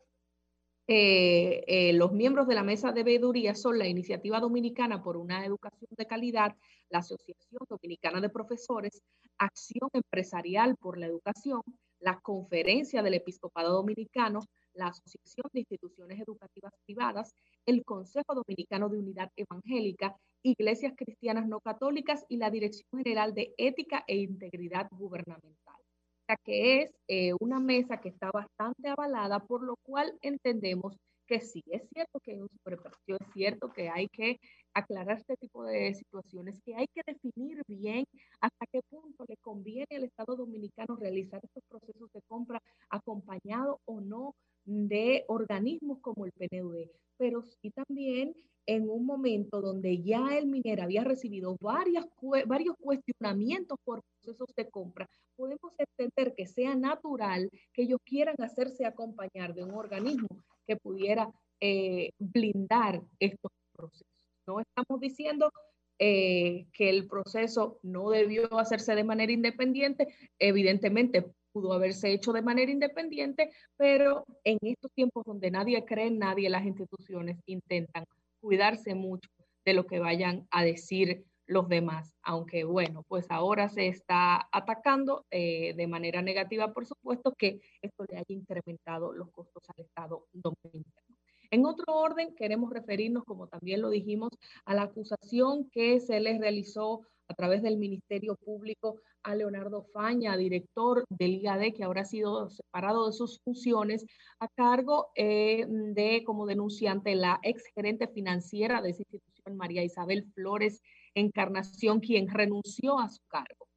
eh, eh, los miembros de la mesa de veeduría son la Iniciativa Dominicana por una Educación de Calidad, la Asociación Dominicana de Profesores, Acción Empresarial por la Educación, la Conferencia del Episcopado Dominicano, la Asociación de Instituciones Educativas Privadas, el Consejo Dominicano de Unidad Evangélica, Iglesias Cristianas No Católicas y la Dirección General de Ética e Integridad Gubernamental. O sea que es eh, una mesa que está bastante avalada, por lo cual entendemos sí, es cierto que hay un superprecio, es cierto que hay que aclarar este tipo de situaciones, que hay que definir bien hasta qué punto le conviene al Estado Dominicano realizar estos procesos de compra acompañado o no de organismos como el PNUD, pero sí también en un momento donde ya el minero había recibido varias, varios cuestionamientos por procesos de compra, podemos entender que sea natural que ellos quieran hacerse acompañar de un organismo que pudiera eh, blindar estos procesos. No estamos diciendo eh, que el proceso no debió hacerse de manera independiente, evidentemente pudo haberse hecho de manera independiente, pero en estos tiempos donde nadie cree en nadie, las instituciones intentan cuidarse mucho de lo que vayan a decir los demás, aunque bueno, pues ahora se está atacando eh, de manera negativa, por supuesto, que esto le haya incrementado los costos al Estado dominicano. En otro orden, queremos referirnos, como también lo dijimos, a la acusación que se les realizó a través del Ministerio Público a Leonardo Faña, director del IAD, que ahora ha sido separado de sus funciones, a cargo eh, de, como denunciante, la ex gerente financiera de esa institución, María Isabel Flores Encarnación, quien renunció a su cargo.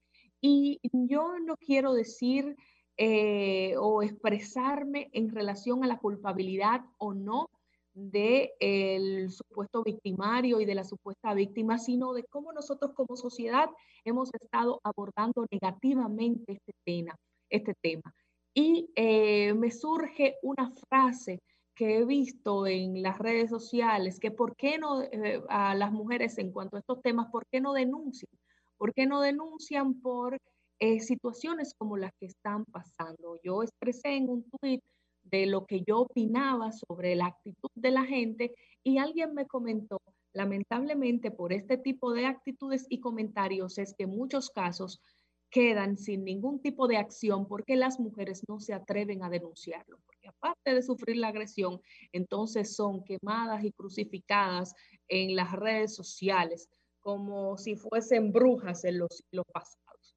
Y yo no quiero decir eh, o expresarme en relación a la culpabilidad o no del supuesto victimario y de la supuesta víctima, sino de cómo nosotros como sociedad hemos estado abordando negativamente este tema. Este tema. Y eh, me surge una frase que he visto en las redes sociales, que por qué no eh, a las mujeres en cuanto a estos temas, ¿por qué no denuncian? ¿Por qué no denuncian por eh, situaciones como las que están pasando? Yo expresé en un tuit de lo que yo opinaba sobre la actitud de la gente y alguien me comentó, lamentablemente por este tipo de actitudes y comentarios es que muchos casos quedan sin ningún tipo de acción porque las mujeres no se atreven a denunciarlo, aparte de sufrir la agresión, entonces son quemadas y crucificadas en las redes sociales como si fuesen brujas en los siglos pasados.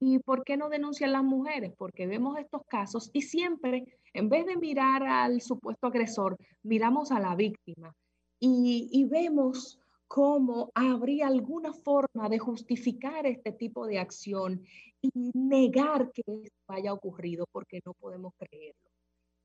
¿Y por qué no denuncian las mujeres? Porque vemos estos casos y siempre, en vez de mirar al supuesto agresor, miramos a la víctima y, vemos cómo habría alguna forma de justificar este tipo de acción y negar que esto haya ocurrido porque no podemos creerlo.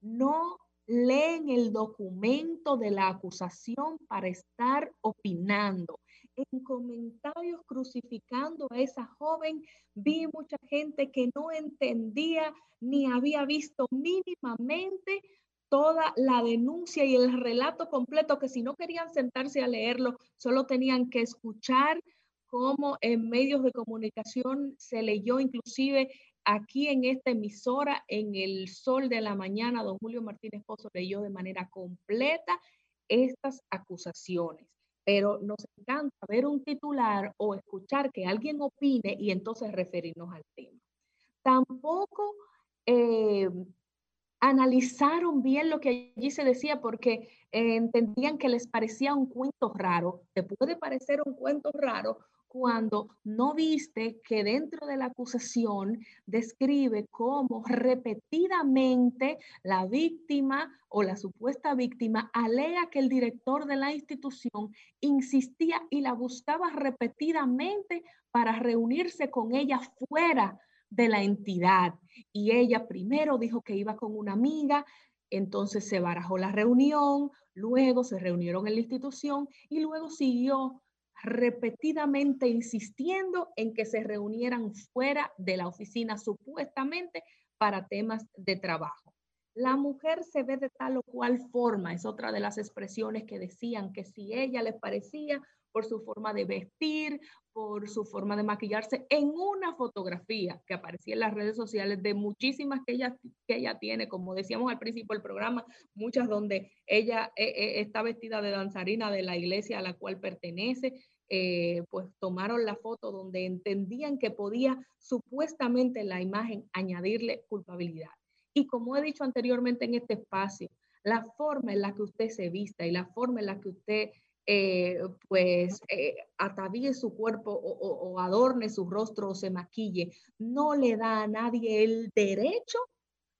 No leen el documento de la acusación para estar opinando. En comentarios crucificando a esa joven, vi mucha gente que no entendía ni había visto mínimamente toda la denuncia y el relato completo, que si no querían sentarse a leerlo, solo tenían que escuchar cómo en medios de comunicación se leyó, inclusive aquí en esta emisora, en el sol de la mañana, don Julio Martínez Pozo leyó de manera completa estas acusaciones pero nos encanta ver un titular o escuchar que alguien opine y entonces referirnos al tema. Tampoco eh, analizaron bien lo que allí se decía porque eh, entendían que les parecía un cuento raro. Te puede parecer un cuento raro cuando no viste que dentro de la acusación describe cómo repetidamente la víctima o la supuesta víctima alega que el director de la institución insistía y la buscaba repetidamente para reunirse con ella fuera de la entidad. Y ella primero dijo que iba con una amiga, entonces se barajó la reunión, luego se reunieron en la institución y luego siguió repetidamente insistiendo en que se reunieran fuera de la oficina supuestamente para temas de trabajo. La mujer se ve de tal o cual forma, es otra de las expresiones que decían que si ella les parecía por su forma de vestir, por su forma de maquillarse, en una fotografía que aparecía en las redes sociales de muchísimas que ella, que ella tiene, como decíamos al principio del programa, muchas donde ella eh, eh, está vestida de danzarina de la iglesia a la cual pertenece, eh, pues tomaron la foto donde entendían que podía supuestamente la imagen añadirle culpabilidad. Y como he dicho anteriormente en este espacio, la forma en la que usted se vista y la forma en la que usted eh, pues eh, atavíe su cuerpo o, adorne su rostro o se maquille, no le da a nadie el derecho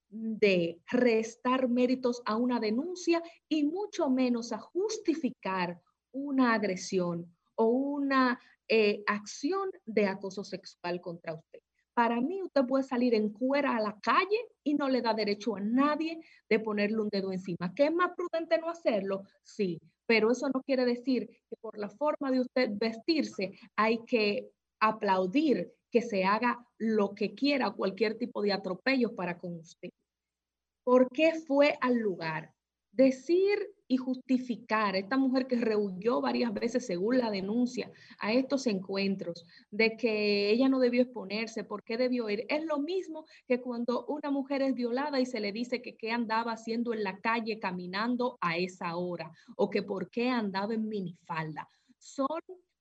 de restar méritos a una denuncia y mucho menos a justificar una agresión o una eh, acción de acoso sexual contra usted. Para mí, usted puede salir en cuera a la calle y no le da derecho a nadie de ponerle un dedo encima. ¿Qué es más prudente no hacerlo? Sí, pero eso no quiere decir que por la forma de usted vestirse hay que aplaudir que se haga lo que quiera, cualquier tipo de atropello para con usted. ¿Por qué fue al lugar? Decir y justificar esta mujer que rehuyó varias veces, según la denuncia, a estos encuentros, de que ella no debió exponerse, por qué debió ir. Es lo mismo que cuando una mujer es violada y se le dice que qué andaba haciendo en la calle caminando a esa hora o que por qué andaba en minifalda. Son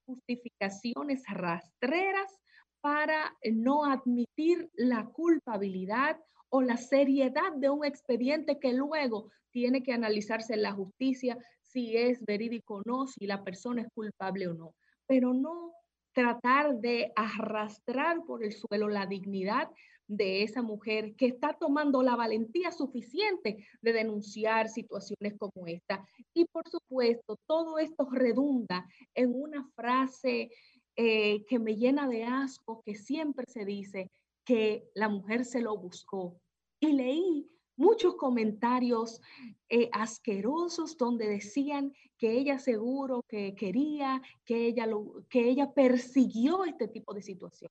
justificaciones rastreras para no admitir la culpabilidad o la seriedad de un expediente que luego tiene que analizarse en la justicia si es verídico o no, si la persona es culpable o no, pero no tratar de arrastrar por el suelo la dignidad de esa mujer que está tomando la valentía suficiente de denunciar situaciones como esta. Y por supuesto, todo esto redunda en una frase eh, que me llena de asco, que siempre se dice que la mujer se lo buscó. Y leí muchos comentarios eh, asquerosos donde decían que ella seguro que quería, que ella, lo, que ella persiguió este tipo de situación.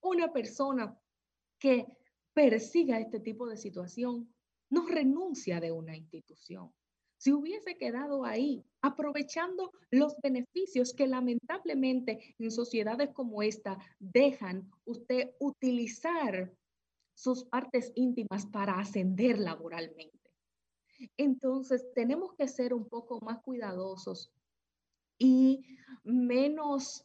Una persona que persiga este tipo de situación no renuncia de una institución. Si hubiese quedado ahí, aprovechando los beneficios que lamentablemente en sociedades como esta dejan usted utilizar sus partes íntimas para ascender laboralmente. Entonces, tenemos que ser un poco más cuidadosos y menos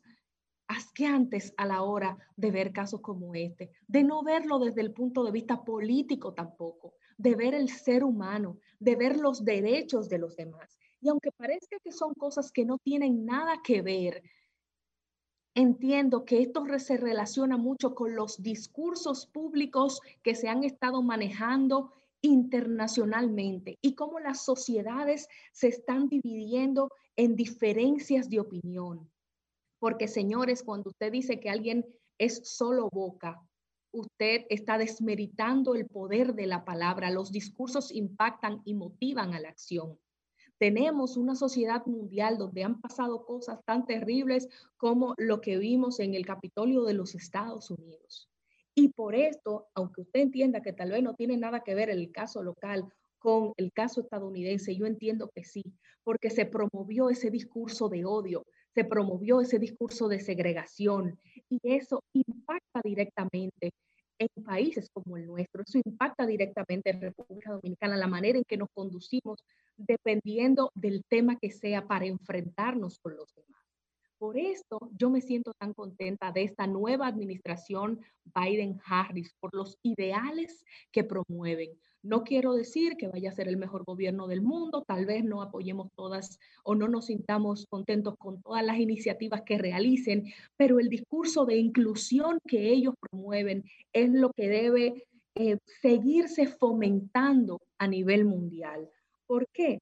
asqueantes a la hora de ver casos como este, de no verlo desde el punto de vista político tampoco, de ver el ser humano, de ver los derechos de los demás. Y aunque parezca que son cosas que no tienen nada que ver, entiendo que esto se relaciona mucho con los discursos públicos que se han estado manejando internacionalmente y cómo las sociedades se están dividiendo en diferencias de opinión. Porque señores, cuando usted dice que alguien es solo boca, usted está desmeritando el poder de la palabra. Los discursos impactan y motivan a la acción. Tenemos una sociedad mundial donde han pasado cosas tan terribles como lo que vimos en el Capitolio de los Estados Unidos. Y por esto, aunque usted entienda que tal vez no tiene nada que ver el caso local con el caso estadounidense, yo entiendo que sí, porque se promovió ese discurso de odio, se promovió ese discurso de segregación y eso impacta directamente en países como el nuestro. Eso impacta directamente en República Dominicana, la manera en que nos conducimos dependiendo del tema que sea para enfrentarnos con los demás. Por esto yo me siento tan contenta de esta nueva administración Biden-Harris, por los ideales que promueven. No quiero decir que vaya a ser el mejor gobierno del mundo, tal vez no apoyemos todas o no nos sintamos contentos con todas las iniciativas que realicen, pero el discurso de inclusión que ellos promueven es lo que debe eh, seguirse fomentando a nivel mundial. ¿Por qué?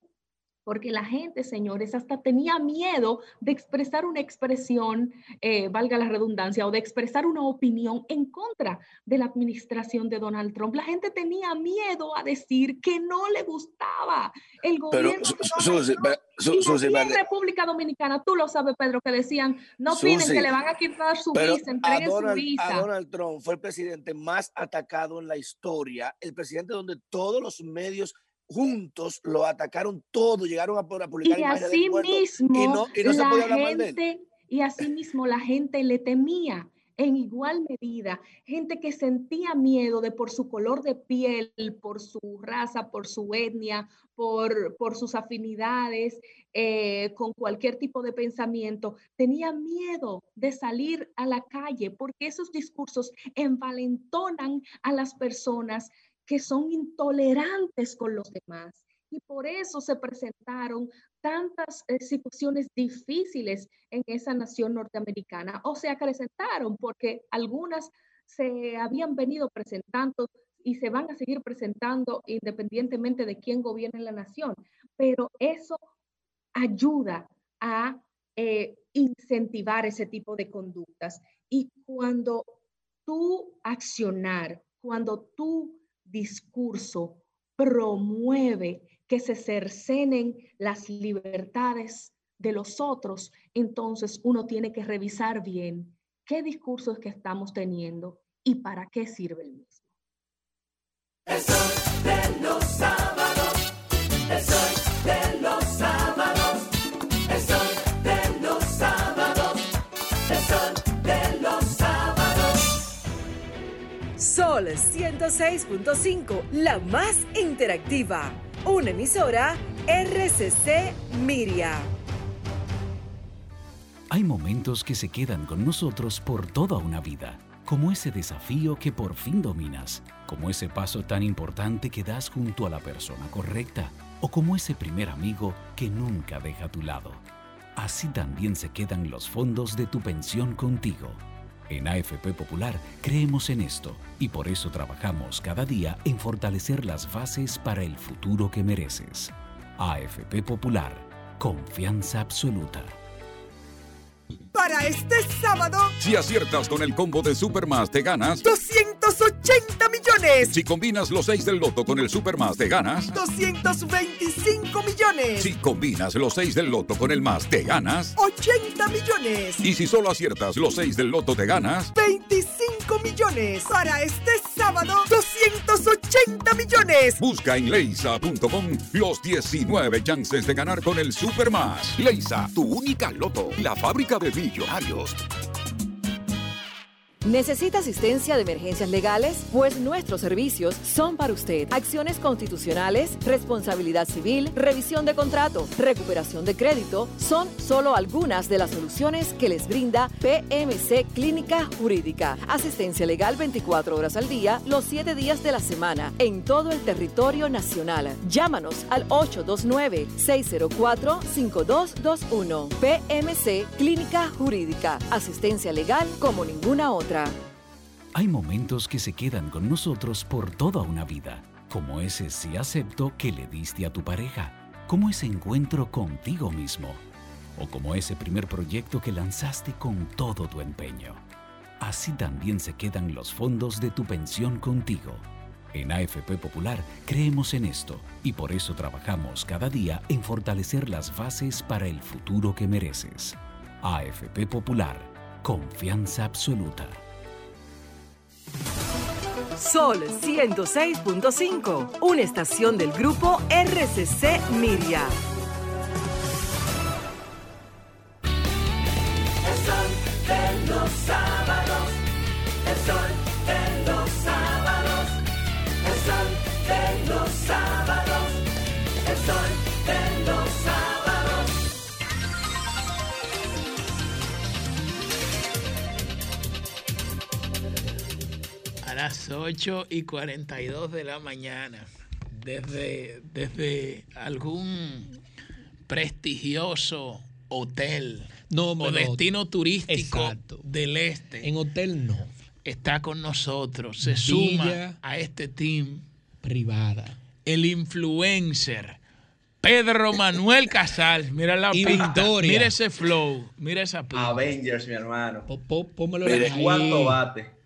Porque la gente, señores, hasta tenía miedo de expresar una expresión, eh, valga la redundancia, o de expresar una opinión en contra de la administración de Donald Trump. La gente tenía miedo a decir que no le gustaba el gobierno. Pero, en República Dominicana, tú lo sabes, Pedro, que decían, no piden que le van a quitar su visa, entreguen su visa. A Donald Trump fue el presidente más atacado en la historia, el presidente donde todos los medios juntos lo atacaron todo, llegaron a, publicar y así mismo y no, y no se podía hablar gente, Y así mismo la gente le temía en igual medida, gente que sentía miedo de por su color de piel, por su raza, por su etnia, por, por sus afinidades, eh, con cualquier tipo de pensamiento, tenía miedo de salir a la calle porque esos discursos envalentonan a las personas que son intolerantes con los demás. Y por eso se presentaron tantas eh, situaciones difíciles en esa nación norteamericana o se acrecentaron porque algunas se habían venido presentando y se van a seguir presentando independientemente de quién gobierne la nación. Pero eso ayuda a eh, incentivar ese tipo de conductas. Y cuando tú accionar, cuando tú discurso promueve que se cercenen las libertades de los otros, entonces uno tiene que revisar bien qué discurso es que estamos teniendo y para qué sirve el mismo. Sol 106.5, la más interactiva. Una emisora RCC Miria. Hay momentos que se quedan con nosotros por toda una vida, como ese desafío que por fin dominas, como ese paso tan importante que das junto a la persona correcta, o como ese primer amigo que nunca deja a tu lado. Así también se quedan los fondos de tu pensión contigo en AFP Popular creemos en esto y por eso trabajamos cada día en fortalecer las bases para el futuro que mereces. AFP Popular, confianza absoluta. Para este sábado, si aciertas con el combo de Supermas, te ganas 280 millones. Si combinas los 6 del loto con el Supermas, te ganas 225 millones. Si combinas los 6 del loto con el más, te ganas 80 millones. Y si solo aciertas los 6 del loto, te ganas 25 millones. Para este sábado, 280 millones. Busca en leisa.com los 19 chances de ganar con el Supermas. Leisa, tu única loto. La fábrica de Millonarios. ¿Necesita asistencia de emergencias legales? Pues nuestros servicios son para usted. Acciones constitucionales, responsabilidad civil, revisión de contrato, recuperación de crédito son solo algunas de las soluciones que les brinda PMC Clínica Jurídica. Asistencia legal 24 horas al día, los 7 días de la semana, en todo el territorio nacional. Llámanos al 829-604-5221. PMC Clínica Jurídica. Asistencia legal como ninguna otra. Hay momentos que se quedan con nosotros por toda una vida, como ese sí acepto que le diste a tu pareja, como ese encuentro contigo mismo, o como ese primer proyecto que lanzaste con todo tu empeño. Así también se quedan los fondos de tu pensión contigo. En AFP Popular creemos en esto y por eso trabajamos cada día en fortalecer las bases para el futuro que mereces. AFP Popular, confianza absoluta. Sol 106.5, una estación del grupo RCC Miria. El sol de los sábados, el sol de los sábados, el sol de los sábados, el sol las 8 y 42 de la mañana. desde, desde algún prestigioso hotel no, o destino turístico del este. En hotel no. Está con nosotros, se suma a este team privada. El influencer Pedro Manuel Casal, mira la y pinta, Victoria. mira ese flow, mira esa pinta. Avengers, mi hermano. Pómelo Mire, cuánto bate.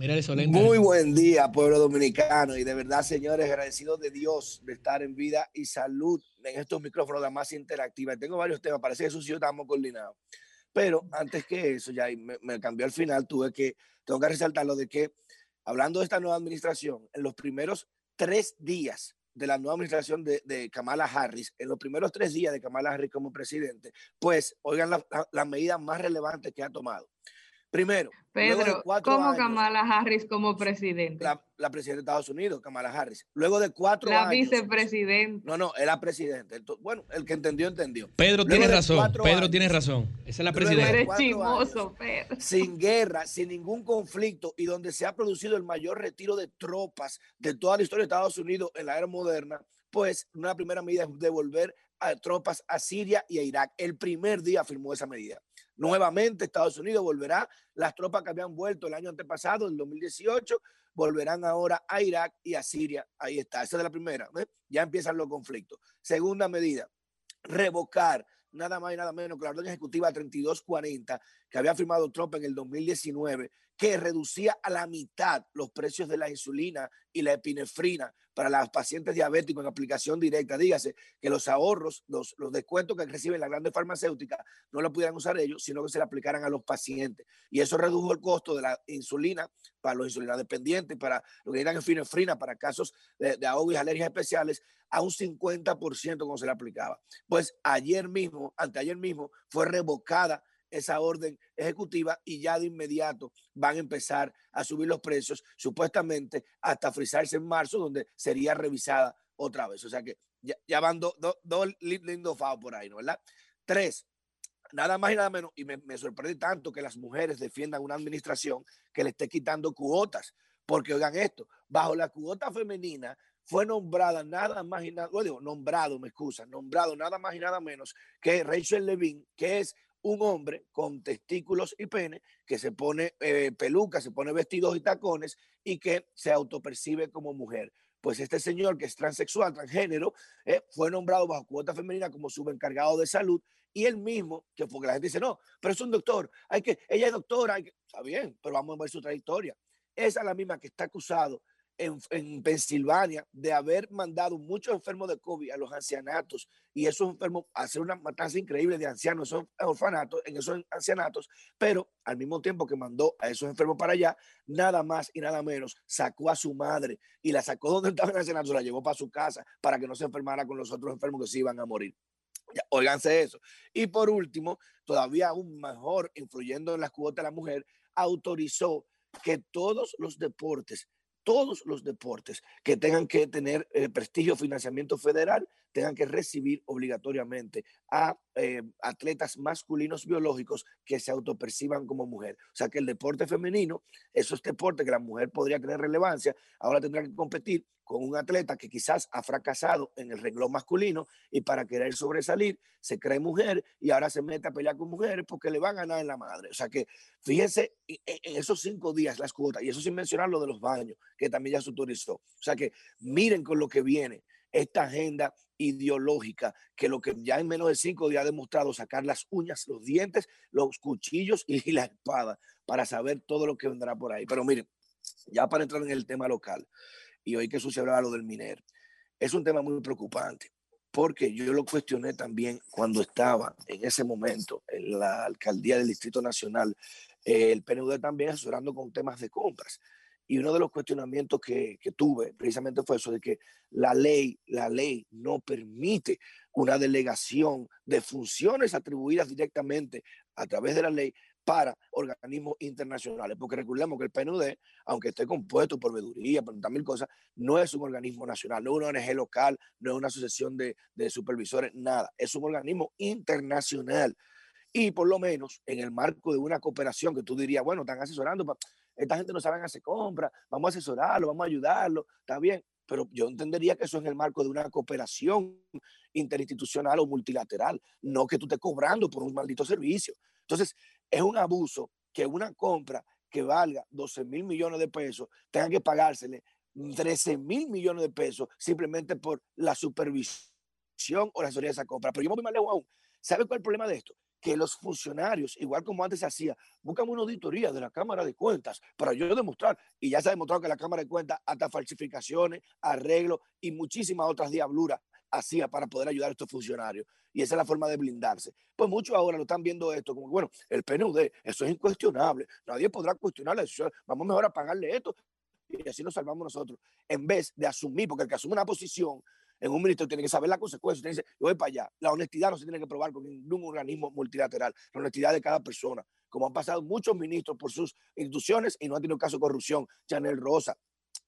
Mira eso, Muy buen día, pueblo dominicano. Y de verdad, señores, agradecidos de Dios de estar en vida y salud en estos micrófonos de más interactiva. Tengo varios temas, parece que eso sí coordinados. Pero antes que eso, ya me, cambió al final, tuve que, tengo que resaltar lo de que, hablando de esta nueva administración, en los primeros tres días de la nueva administración de, Kamala Harris, en los primeros tres días de Kamala Harris como presidente, pues oigan las la, la medidas más relevantes que ha tomado. Primero, Pedro, ¿cómo años, Kamala Harris como presidente? La, la, presidenta de Estados Unidos, Kamala Harris. Luego de cuatro la años. La vicepresidenta. No, no, es la presidenta. Bueno, el que entendió, entendió. Pedro Luego tiene razón. Pedro años, tiene razón. Esa es la presidenta. Eres chismoso, Pedro. Sin guerra, sin ningún conflicto y donde se ha producido el mayor retiro de tropas de toda la historia de Estados Unidos en la era moderna, pues una primera medida es devolver a tropas a Siria y a Irak. El primer día firmó esa medida. Nuevamente Estados Unidos volverá, las tropas que habían vuelto el año antepasado, el 2018, volverán ahora a Irak y a Siria. Ahí está, esa es la primera. ¿eh? Ya empiezan los conflictos. Segunda medida, revocar nada más y nada menos que la orden ejecutiva 3240 que había firmado Trump en el 2019, que reducía a la mitad los precios de la insulina y la epinefrina para los pacientes diabéticos en aplicación directa. Dígase que los ahorros, los, los descuentos que reciben las grandes farmacéuticas no lo pudieran usar ellos, sino que se le aplicaran a los pacientes. Y eso redujo el costo de la insulina para los insulina dependientes, para lo que eran epinefrina, para casos de, de y alergias especiales, a un 50% como se le aplicaba. Pues ayer mismo, anteayer mismo, fue revocada esa orden ejecutiva y ya de inmediato van a empezar a subir los precios, supuestamente hasta frizarse en marzo, donde sería revisada otra vez. O sea que ya, van dos do, do lindos faos por ahí, ¿no? ¿verdad? Tres, nada más y nada menos, y me, me sorprende tanto que las mujeres defiendan una administración que le esté quitando cuotas, porque oigan esto, bajo la cuota femenina fue nombrada nada más y nada, digo, nombrado, me excusa, nombrado nada más y nada menos que Rachel Levine, que es un hombre con testículos y pene que se pone eh, peluca, se pone vestidos y tacones y que se autopercibe como mujer. Pues este señor que es transexual, transgénero, eh, fue nombrado bajo cuota femenina como subencargado de salud y él mismo, que porque la gente dice, no, pero es un doctor, hay que, ella es doctora, hay que, está bien, pero vamos a ver su trayectoria. Esa es la misma que está acusado en, en, Pensilvania de haber mandado muchos enfermos de COVID a los ancianatos y esos enfermos hacer una matanza increíble de ancianos, esos orfanatos, en esos ancianatos, pero al mismo tiempo que mandó a esos enfermos para allá, nada más y nada menos, sacó a su madre y la sacó donde *laughs* estaba en el ancianato, la llevó para su casa para que no se enfermara con los otros enfermos que se iban a morir. Óiganse eso. Y por último, todavía aún mejor, influyendo en las cuotas de la mujer, autorizó que todos los deportes todos los deportes que tengan que tener eh, prestigio financiamiento federal tengan que recibir obligatoriamente a eh, atletas masculinos biológicos que se autoperciban como mujer. O sea que el deporte femenino, esos deportes que la mujer podría tener relevancia, ahora tendrá que competir con un atleta que quizás ha fracasado en el renglón masculino y para querer sobresalir se cree mujer y ahora se mete a pelear con mujeres porque le van a ganar en la madre. O sea que fíjense en esos cinco días las cuotas y eso sin mencionar lo de los baños que también ya se autorizó. O sea que miren con lo que viene esta agenda ideológica que lo que ya en menos de cinco días ha demostrado sacar las uñas, los dientes, los cuchillos y la espada para saber todo lo que vendrá por ahí. Pero miren, ya para entrar en el tema local, y hoy que sucederá lo del minero, es un tema muy preocupante, porque yo lo cuestioné también cuando estaba en ese momento en la alcaldía del Distrito Nacional, el PNUD también asesorando con temas de compras. Y uno de los cuestionamientos que, que, tuve precisamente fue eso de que la ley, la ley no permite una delegación de funciones atribuidas directamente a través de la ley para organismos internacionales. Porque recordemos que el PNUD, aunque esté compuesto por veeduría, por mil cosas, no es un organismo nacional, no es una ONG local, no es una asociación de, de supervisores, nada. Es un organismo internacional. Y por lo menos en el marco de una cooperación que tú dirías, bueno, están asesorando, esta gente no sabe hacer compras, vamos a asesorarlo, vamos a ayudarlo, está bien. pero yo entendería que eso es en el marco de una cooperación interinstitucional o multilateral, no que tú estés cobrando por un maldito servicio. Entonces, es un abuso que una compra que valga 12 mil millones de pesos tenga que pagársele 13 mil millones de pesos simplemente por la supervisión o la asesoría de esa compra. Pero yo me voy más lejos aún. ¿Sabe cuál es el problema de esto? Que los funcionarios, igual como antes se hacía, buscan una auditoría de la Cámara de Cuentas para yo demostrar, y ya se ha demostrado que la Cámara de Cuentas hasta falsificaciones, arreglos y muchísimas otras diabluras hacía para poder ayudar a estos funcionarios. Y esa es la forma de blindarse. Pues muchos ahora lo están viendo esto como, bueno, el PNUD, eso es incuestionable, nadie podrá cuestionar la decisión, vamos mejor a pagarle esto y así nos salvamos nosotros, en vez de asumir, porque el que asume una posición en un ministerio tiene que saber la consecuencia, tiene que decir, yo voy para allá. La honestidad no se tiene que probar con ningún organismo multilateral, la honestidad de cada persona, como han pasado muchos ministros por sus instituciones y no han tenido caso de corrupción, Chanel Rosa,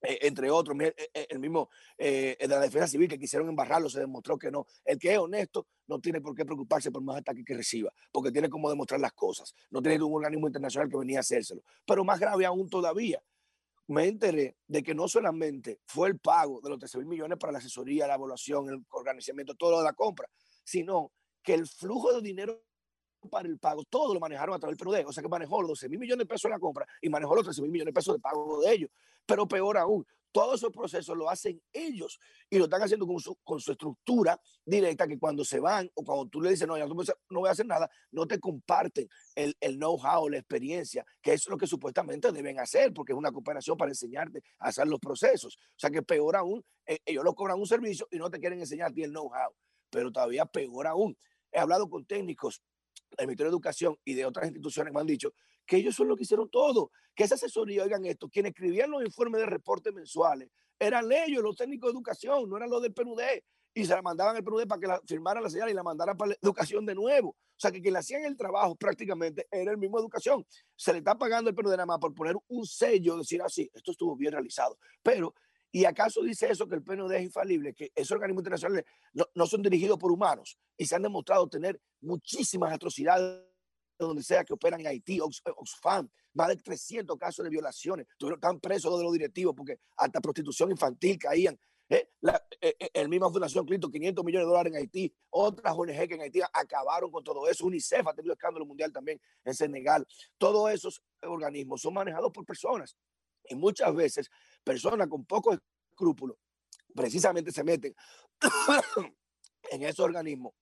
eh, entre otros, el, eh, el mismo eh, de la defensa civil que quisieron embarrarlo, se demostró que no. El que es honesto no tiene por qué preocuparse por más ataques que reciba, porque tiene como demostrar las cosas. No tiene un organismo internacional que venía a hacérselo. Pero más grave aún todavía, me enteré de que no solamente fue el pago de los 13 mil millones para la asesoría, la evaluación, el organizamiento, todo lo de la compra, sino que el flujo de dinero para el pago, todo lo manejaron a través del PNUD, o sea que manejó los 12 mil millones de pesos en la compra y manejó los 13 mil millones de pesos de pago de ellos. Pero peor aún, todos esos procesos lo hacen ellos y lo están haciendo con su, estructura directa que cuando se van o cuando tú le dices, no, ya no, voy a hacer nada, no te comparten el, el know-how, la experiencia, que es lo que supuestamente deben hacer, porque es una cooperación para enseñarte a hacer los procesos. O sea que peor aún, eh, ellos lo cobran un servicio y no te quieren enseñar el know-how, pero todavía peor aún. He hablado con técnicos del Ministerio de Educación y de otras instituciones me han dicho que ellos son los que hicieron todo, que esa asesoría, oigan esto, quienes escribían los informes de reportes mensuales, eran ellos, los técnicos de educación, no eran los del PNUD, y se la mandaban al PNUD para que la firmaran la señal y la mandaran para la educación de nuevo. O sea, que quien le hacían el trabajo prácticamente era el mismo educación. Se le está pagando el PNUD nada más por poner un sello, decir así, esto estuvo bien realizado. Pero ¿Y acaso dice eso que el PNUD es infalible? Que esos organismos internacionales no, son dirigidos por humanos y se han demostrado tener muchísimas atrocidades donde sea que operan en Haití, Oxfam, más de 300 casos de violaciones. Están presos de los directivos porque hasta prostitución infantil caían. ¿eh? La, eh, eh, el mismo Fundación Clinton, 500 millones de dólares en Haití. Otras ONG que en Haití acabaron con todo eso. UNICEF ha tenido escándalo mundial también en Senegal. Todos esos organismos son manejados por personas. Y muchas veces personas con pocos escrúpulos precisamente se meten *coughs* en esos organismos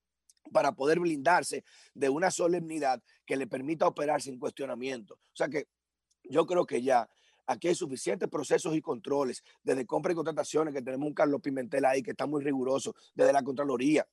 para poder blindarse de una solemnidad que le permita operar sin cuestionamiento. O sea que yo creo que ya aquí hay suficientes procesos y controles, desde compra y contrataciones, que tenemos un Carlos Pimentel ahí que está muy riguroso, desde la Contraloría,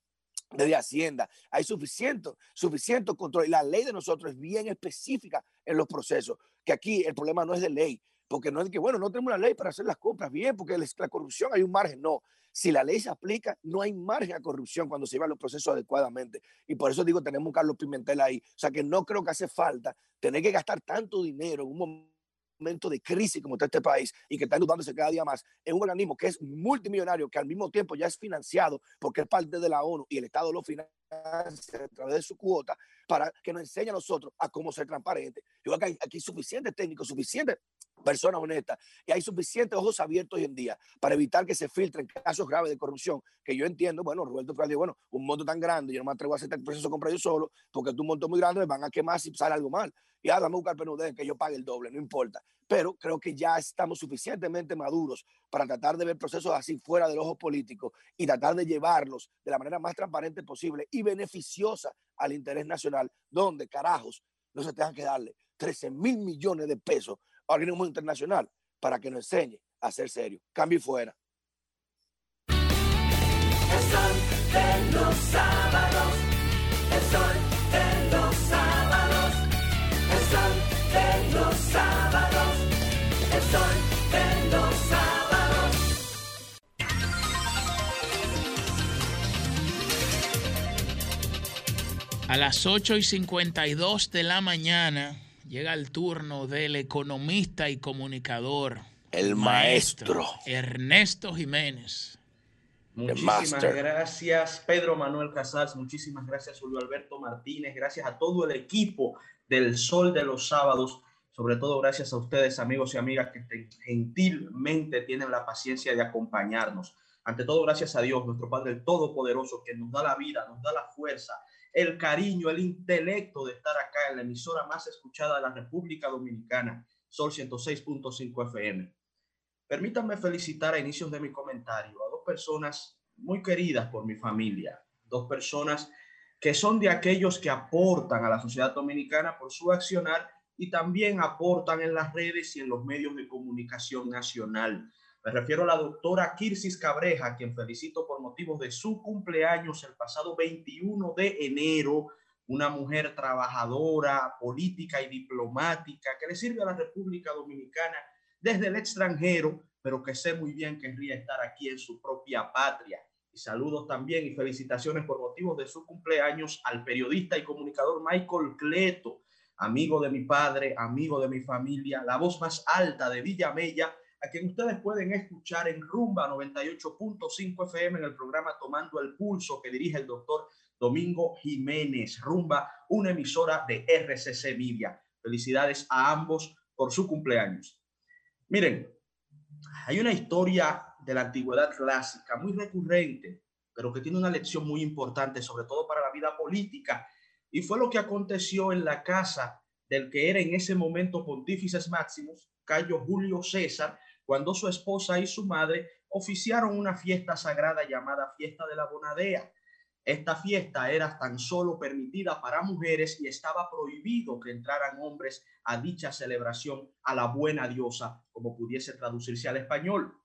desde Hacienda. Hay suficiente, suficiente control. Y la ley de nosotros es bien específica en los procesos, que aquí el problema no es de ley, porque no es que, bueno, no tenemos una ley para hacer las compras bien, porque la corrupción hay un margen, no. Si la ley se aplica, no hay margen a corrupción cuando se llevan los procesos adecuadamente. Y por eso digo, tenemos un Carlos Pimentel ahí. O sea que no creo que hace falta tener que gastar tanto dinero en un momento de crisis como está este país y que está dudándose cada día más en un organismo que es multimillonario, que al mismo tiempo ya es financiado porque es parte de la ONU y el Estado lo financia a través de su cuota para que nos enseñe a nosotros a cómo ser transparente. Yo creo que hay aquí suficientes técnicos, suficientes personas honestas y hay suficientes ojos abiertos hoy en día para evitar que se filtren casos graves de corrupción que yo entiendo, bueno, Roberto Fernández, bueno, un monto tan grande, yo no me atrevo a hacer el proceso comprar yo solo porque es un monto muy grande me van a quemar si sale algo mal. Y ahora vamos a buscar PNUD que yo pague el doble, no importa. Pero creo que ya estamos suficientemente maduros para tratar de ver procesos así fuera del ojo político y tratar de llevarlos de la manera más transparente posible y beneficiosa al interés nacional, donde carajos no se tengan que darle 13 mil millones de pesos a organismo internacional para que nos enseñe a ser serio. Cambio y fuera. A las 8 y 52 de la mañana llega el turno del economista y comunicador. El maestro. Ernesto Jiménez. Muchísimas gracias, Pedro Manuel Casals. Muchísimas gracias, Julio Alberto Martínez. Gracias a todo el equipo del Sol de los Sábados. Sobre todo gracias a ustedes, amigos y amigas, que gentilmente tienen la paciencia de acompañarnos. Ante todo, gracias a Dios, nuestro Padre Todopoderoso, que nos da la vida, nos da la fuerza, el cariño, el intelecto de estar acá en la emisora más escuchada de la República Dominicana, Sol 106.5 FM. Permítanme felicitar a inicios de mi comentario a dos personas muy queridas por mi familia, dos personas que son de aquellos que aportan a la sociedad dominicana por su accionar y también aportan en las redes y en los medios de comunicación nacional. Me refiero a la doctora Kirsis Cabreja, quien felicito por motivos de su cumpleaños el pasado 21 de enero, una mujer trabajadora, política y diplomática que le sirve a la República Dominicana desde el extranjero, pero que sé muy bien que querría estar aquí en su propia patria. Y saludos también y felicitaciones por motivos de su cumpleaños al periodista y comunicador Michael Cleto, amigo de mi padre, amigo de mi familia, la voz más alta de Villa Mella, a quien ustedes pueden escuchar en Rumba 98.5 FM en el programa Tomando el Pulso que dirige el doctor Domingo Jiménez. Rumba, una emisora de RCC Media. Felicidades a ambos por su cumpleaños. Miren, hay una historia de la antigüedad clásica muy recurrente, pero que tiene una lección muy importante, sobre todo para la vida política y fue lo que aconteció en la casa del que era en ese momento Pontífices Máximos, Cayo Julio César, cuando su esposa y su madre oficiaron una fiesta sagrada llamada Fiesta de la Bonadea. Esta fiesta era tan solo permitida para mujeres y estaba prohibido que entraran hombres a dicha celebración a la buena diosa, como pudiese traducirse al español.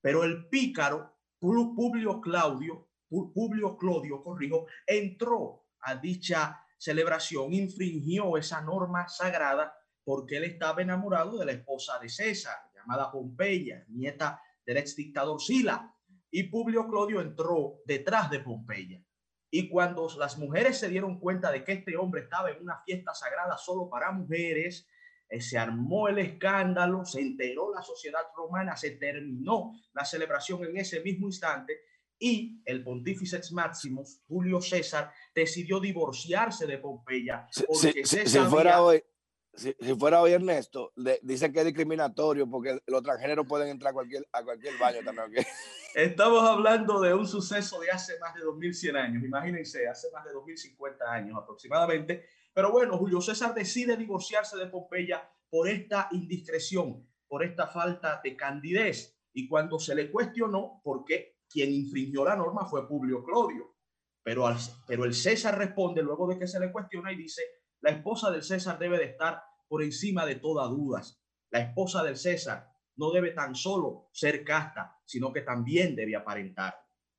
Pero el pícaro Publio Claudio, Publio Claudio, corrijo, entró a dicha celebración infringió esa norma sagrada porque él estaba enamorado de la esposa de César, llamada Pompeya, nieta del ex dictador Sila. Y Publio Clodio entró detrás de Pompeya. Y cuando las mujeres se dieron cuenta de que este hombre estaba en una fiesta sagrada solo para mujeres, eh, se armó el escándalo, se enteró la sociedad romana, se terminó la celebración en ese mismo instante y el pontífice Maximus, Julio César, decidió divorciarse de Pompeya. Si, si, fuera hoy, si, fuera hoy Ernesto, le, dice que es discriminatorio porque los transgéneros pueden entrar a cualquier, a cualquier baño también. Estamos hablando de un suceso de hace más de 2100 años, imagínense, hace más de 2050 años aproximadamente. Pero bueno, Julio César decide divorciarse de Pompeya por esta indiscreción, por esta falta de candidez. Y cuando se le cuestionó por qué quien infringió la norma fue Publio Clodio. Pero, pero el César responde luego de que se le cuestiona y dice, la esposa del César debe de estar por encima de todas dudas. La esposa del César no debe tan solo ser casta, sino que también debe aparentar.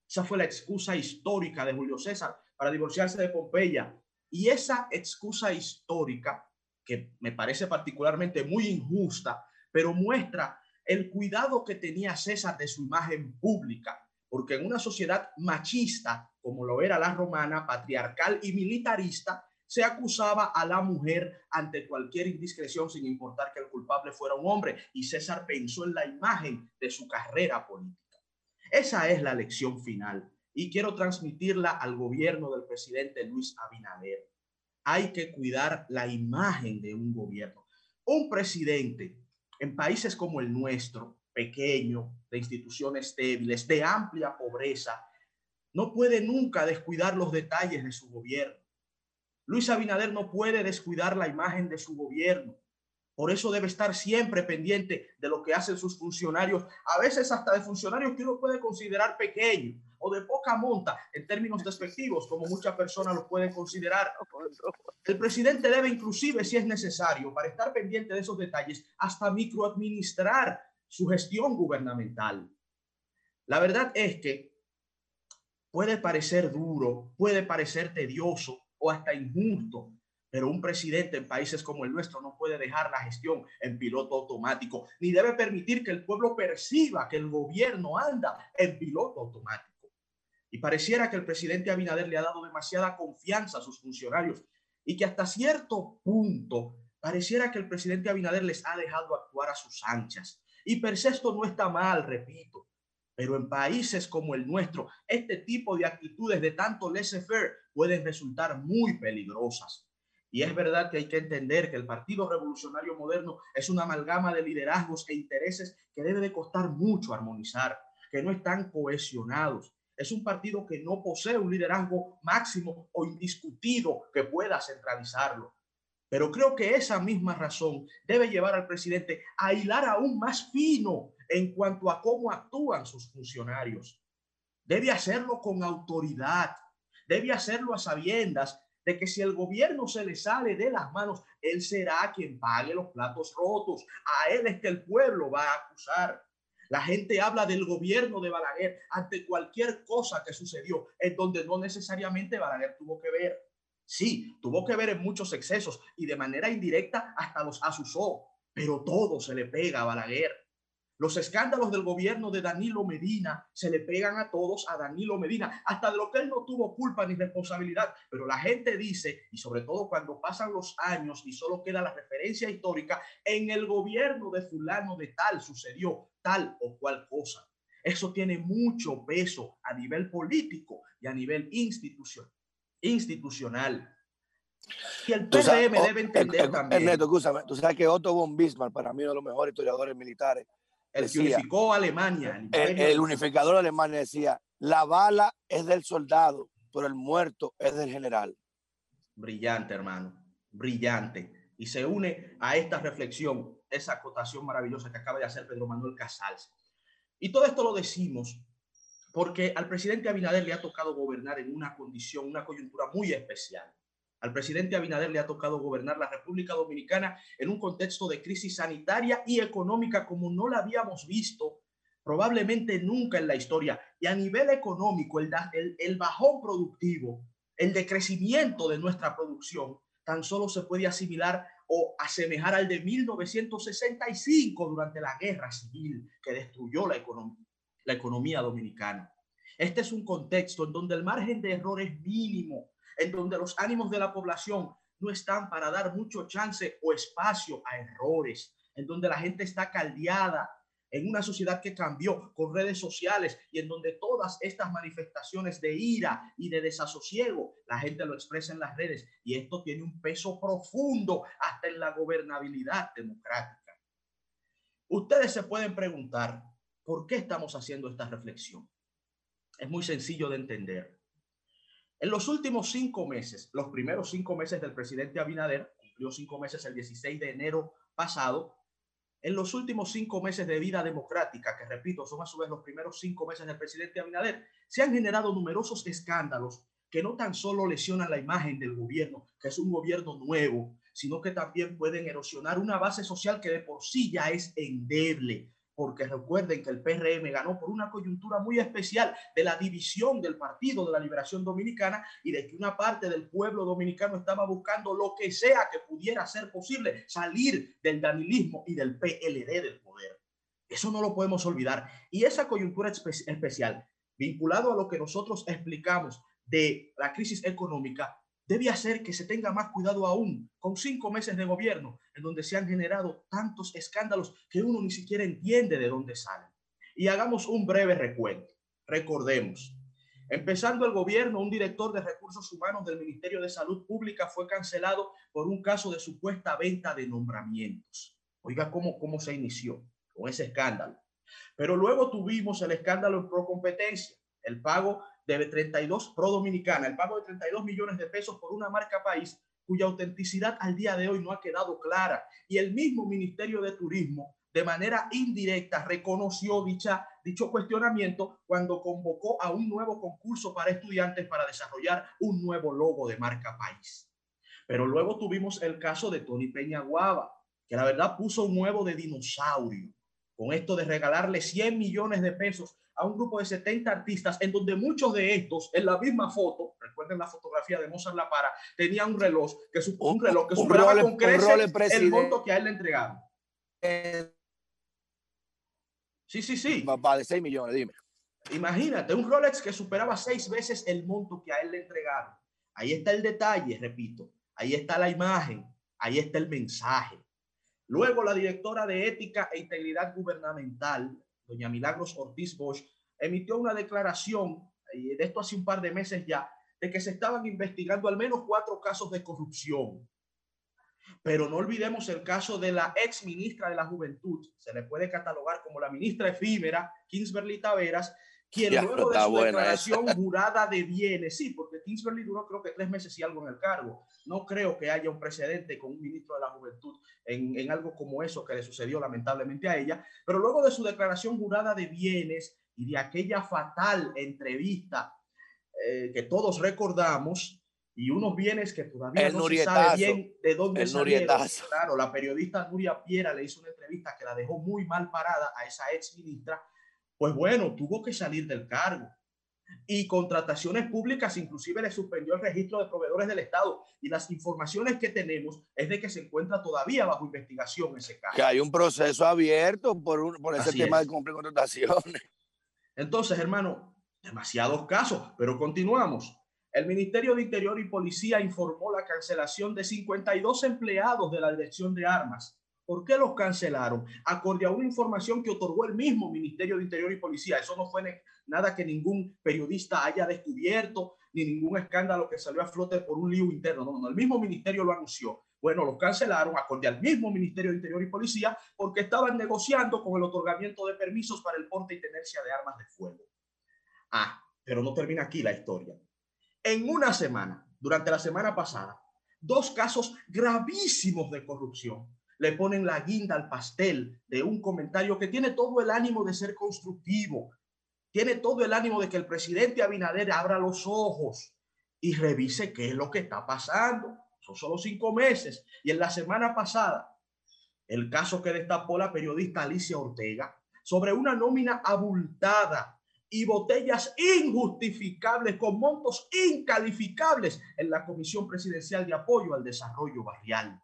Esa fue la excusa histórica de Julio César para divorciarse de Pompeya. Y esa excusa histórica, que me parece particularmente muy injusta, pero muestra el cuidado que tenía César de su imagen pública, porque en una sociedad machista, como lo era la romana, patriarcal y militarista, se acusaba a la mujer ante cualquier indiscreción sin importar que el culpable fuera un hombre. Y César pensó en la imagen de su carrera política. Esa es la lección final y quiero transmitirla al gobierno del presidente Luis Abinader. Hay que cuidar la imagen de un gobierno. Un presidente en países como el nuestro pequeño, de instituciones débiles, de amplia pobreza, no puede nunca descuidar los detalles de su gobierno. Luis Abinader no puede descuidar la imagen de su gobierno. Por eso debe estar siempre pendiente de lo que hacen sus funcionarios, a veces hasta de funcionarios que uno puede considerar pequeños o de poca monta en términos despectivos, como muchas personas lo pueden considerar. El presidente debe inclusive, si es necesario, para estar pendiente de esos detalles, hasta microadministrar su gestión gubernamental. La verdad es que puede parecer duro, puede parecer tedioso o hasta injusto, pero un presidente en países como el nuestro no puede dejar la gestión en piloto automático, ni debe permitir que el pueblo perciba que el gobierno anda en piloto automático. Y pareciera que el presidente Abinader le ha dado demasiada confianza a sus funcionarios y que hasta cierto punto pareciera que el presidente Abinader les ha dejado actuar a sus anchas y per se esto no está mal, repito, pero en países como el nuestro, este tipo de actitudes de tanto laissez-faire pueden resultar muy peligrosas. Y es verdad que hay que entender que el Partido Revolucionario Moderno es una amalgama de liderazgos e intereses que debe de costar mucho armonizar, que no están cohesionados. Es un partido que no posee un liderazgo máximo o indiscutido que pueda centralizarlo. Pero creo que esa misma razón debe llevar al presidente a hilar aún más fino en cuanto a cómo actúan sus funcionarios. Debe hacerlo con autoridad, debe hacerlo a sabiendas de que si el gobierno se le sale de las manos, él será quien pague los platos rotos. A él es que el pueblo va a acusar. La gente habla del gobierno de Balaguer ante cualquier cosa que sucedió, en donde no necesariamente Balaguer tuvo que ver. Sí, tuvo que ver en muchos excesos y de manera indirecta hasta los asusó, pero todo se le pega a Balaguer. Los escándalos del gobierno de Danilo Medina se le pegan a todos a Danilo Medina, hasta de lo que él no tuvo culpa ni responsabilidad. Pero la gente dice, y sobre todo cuando pasan los años y solo queda la referencia histórica, en el gobierno de fulano de tal sucedió tal o cual cosa. Eso tiene mucho peso a nivel político y a nivel institucional. institucional. Y el PRM debe entender también. Ernesto, tú sabes que Otto von Bismarck, para mí uno de los mejores historiadores militares, el que unificó a Alemania. El, el, unificador de Alemania decía, la bala es del soldado, pero el muerto es del general. Brillante, hermano, brillante. Y se une a esta reflexión, esa acotación maravillosa que acaba de hacer Pedro Manuel Casals. Y todo esto lo decimos porque al presidente Abinader le ha tocado gobernar en una condición, una coyuntura muy especial. Al presidente Abinader le ha tocado gobernar la República Dominicana en un contexto de crisis sanitaria y económica como no la habíamos visto probablemente nunca en la historia. Y a nivel económico, el, bajón productivo, el decrecimiento de nuestra producción, tan solo se puede asimilar o asemejar al de 1965 durante la guerra civil que destruyó la economía dominicana. Este es un contexto en donde el margen de error es mínimo en donde los ánimos de la población no están para dar mucho chance o espacio a errores, en donde la gente está caldeada, en una sociedad que cambió con redes sociales y en donde todas estas manifestaciones de ira y de desasosiego, la gente lo expresa en las redes y esto tiene un peso profundo hasta en la gobernabilidad democrática. Ustedes se pueden preguntar, ¿por qué estamos haciendo esta reflexión? Es muy sencillo de entender. En los últimos cinco meses, los primeros cinco meses del presidente Abinader, cumplió cinco meses el 16 de enero pasado, en los últimos cinco meses de vida democrática, que repito, son a su vez los primeros cinco meses del presidente Abinader, se han generado numerosos escándalos que no tan solo lesionan la imagen del gobierno, que es un gobierno nuevo, sino que también pueden erosionar una base social que de por sí ya es endeble, porque recuerden que el PRM ganó por una coyuntura muy especial de la división del Partido de la Liberación Dominicana y de que una parte del pueblo dominicano estaba buscando lo que sea que pudiera ser posible salir del danilismo y del PLD del poder. Eso no lo podemos olvidar. Y esa coyuntura especial, vinculado a lo que nosotros explicamos de la crisis económica, debe hacer que se tenga más cuidado aún con cinco meses de gobierno en donde se han generado tantos escándalos que uno ni siquiera entiende de dónde salen. Y hagamos un breve recuento. Recordemos, empezando el gobierno, un director de recursos humanos del Ministerio de Salud Pública fue cancelado por un caso de supuesta venta de nombramientos. Oiga cómo, cómo se inició con ese escándalo. Pero luego tuvimos el escándalo en pro competencia, el pago de 32 Pro Dominicana, el pago de 32 millones de pesos por una marca país cuya autenticidad al día de hoy no ha quedado clara. Y el mismo Ministerio de Turismo, de manera indirecta, reconoció dicha, dicho cuestionamiento cuando convocó a un nuevo concurso para estudiantes para desarrollar un nuevo logo de marca país. Pero luego tuvimos el caso de Tony Peña Guava, que la verdad puso un nuevo de dinosaurio, con esto de regalarle 100 millones de pesos a un grupo de 70 artistas, en donde muchos de estos, en la misma foto, recuerden la fotografía de Mozart La Para, tenía un reloj que, un reloj que superaba con creces el monto que a él le entregaron. Sí, sí, sí. Va de 6 millones, dime. Imagínate, un Rolex que superaba seis veces el monto que a él le entregaron. Ahí está el detalle, repito. Ahí está la imagen. Ahí está el mensaje. Luego, la directora de Ética e Integridad Gubernamental, doña Milagros Ortiz Bosch, emitió una declaración, y de esto hace un par de meses ya, de que se estaban investigando al menos cuatro casos de corrupción. Pero no olvidemos el caso de la ex ministra de la Juventud, se le puede catalogar como la ministra efímera, Kingsberly Taveras, quien Ya, luego de su buena declaración jurada de bienes, sí, porque Kingsberly duró creo que tres meses y algo en el cargo. No creo que haya un precedente con un ministro de la Juventud en, en algo como eso que le sucedió lamentablemente a ella, pero luego de su declaración jurada de bienes y de aquella fatal entrevista eh, que todos recordamos, y unos bienes que todavía El no se sabe bien de dónde El salieron. nurietazo. Claro, la periodista Nuria Piera le hizo una entrevista que la dejó muy mal parada a esa ex ministra. Pues bueno, tuvo que salir del cargo. Y contrataciones públicas, inclusive le suspendió el registro de proveedores del Estado. Y las informaciones que tenemos es de que se encuentra todavía bajo investigación ese caso. Que hay un proceso abierto por, un- por ese Así tema es. de cumplir contrataciones. Entonces, hermano, demasiados casos, pero continuamos. El Ministerio de Interior y Policía informó la cancelación de 52 empleados de la Dirección de Armas. ¿Por qué los cancelaron? Acorde a una información que otorgó el mismo Ministerio de Interior y Policía. Eso no fue nada que ningún periodista haya descubierto, ni ningún escándalo que salió a flote por un lío interno. No, no, no, el mismo ministerio lo anunció. Bueno, los cancelaron acorde al mismo Ministerio de Interior y Policía porque estaban negociando con el otorgamiento de permisos para el porte y tenencia de armas de fuego. Ah, pero no termina aquí la historia. En una semana, durante la semana pasada, dos casos gravísimos de corrupción le ponen la guinda al pastel de un comentario que tiene todo el ánimo de ser constructivo, tiene todo el ánimo de que el presidente Abinader abra los ojos y revise qué es lo que está pasando. Son solo cinco meses. Y en la semana pasada, el caso que destapó la periodista Alicia Ortega sobre una nómina abultada y botellas injustificables con montos incalificables en la Comisión Presidencial de Apoyo al Desarrollo Barrial.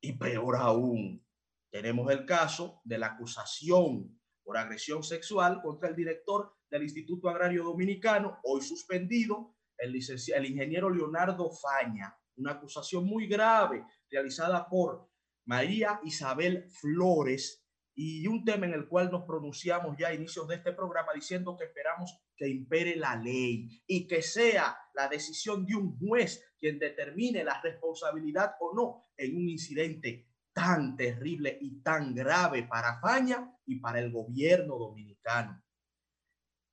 Y peor aún, tenemos el caso de la acusación por agresión sexual contra el director del Instituto Agrario Dominicano, hoy suspendido, el, el ingeniero Leonardo Faña. Una acusación muy grave realizada por María Isabel Flores y un tema en el cual nos pronunciamos ya a inicios de este programa diciendo que esperamos que impere la ley y que sea la decisión de un juez quien determine la responsabilidad o no en un incidente tan terrible y tan grave para Faña y para el gobierno dominicano.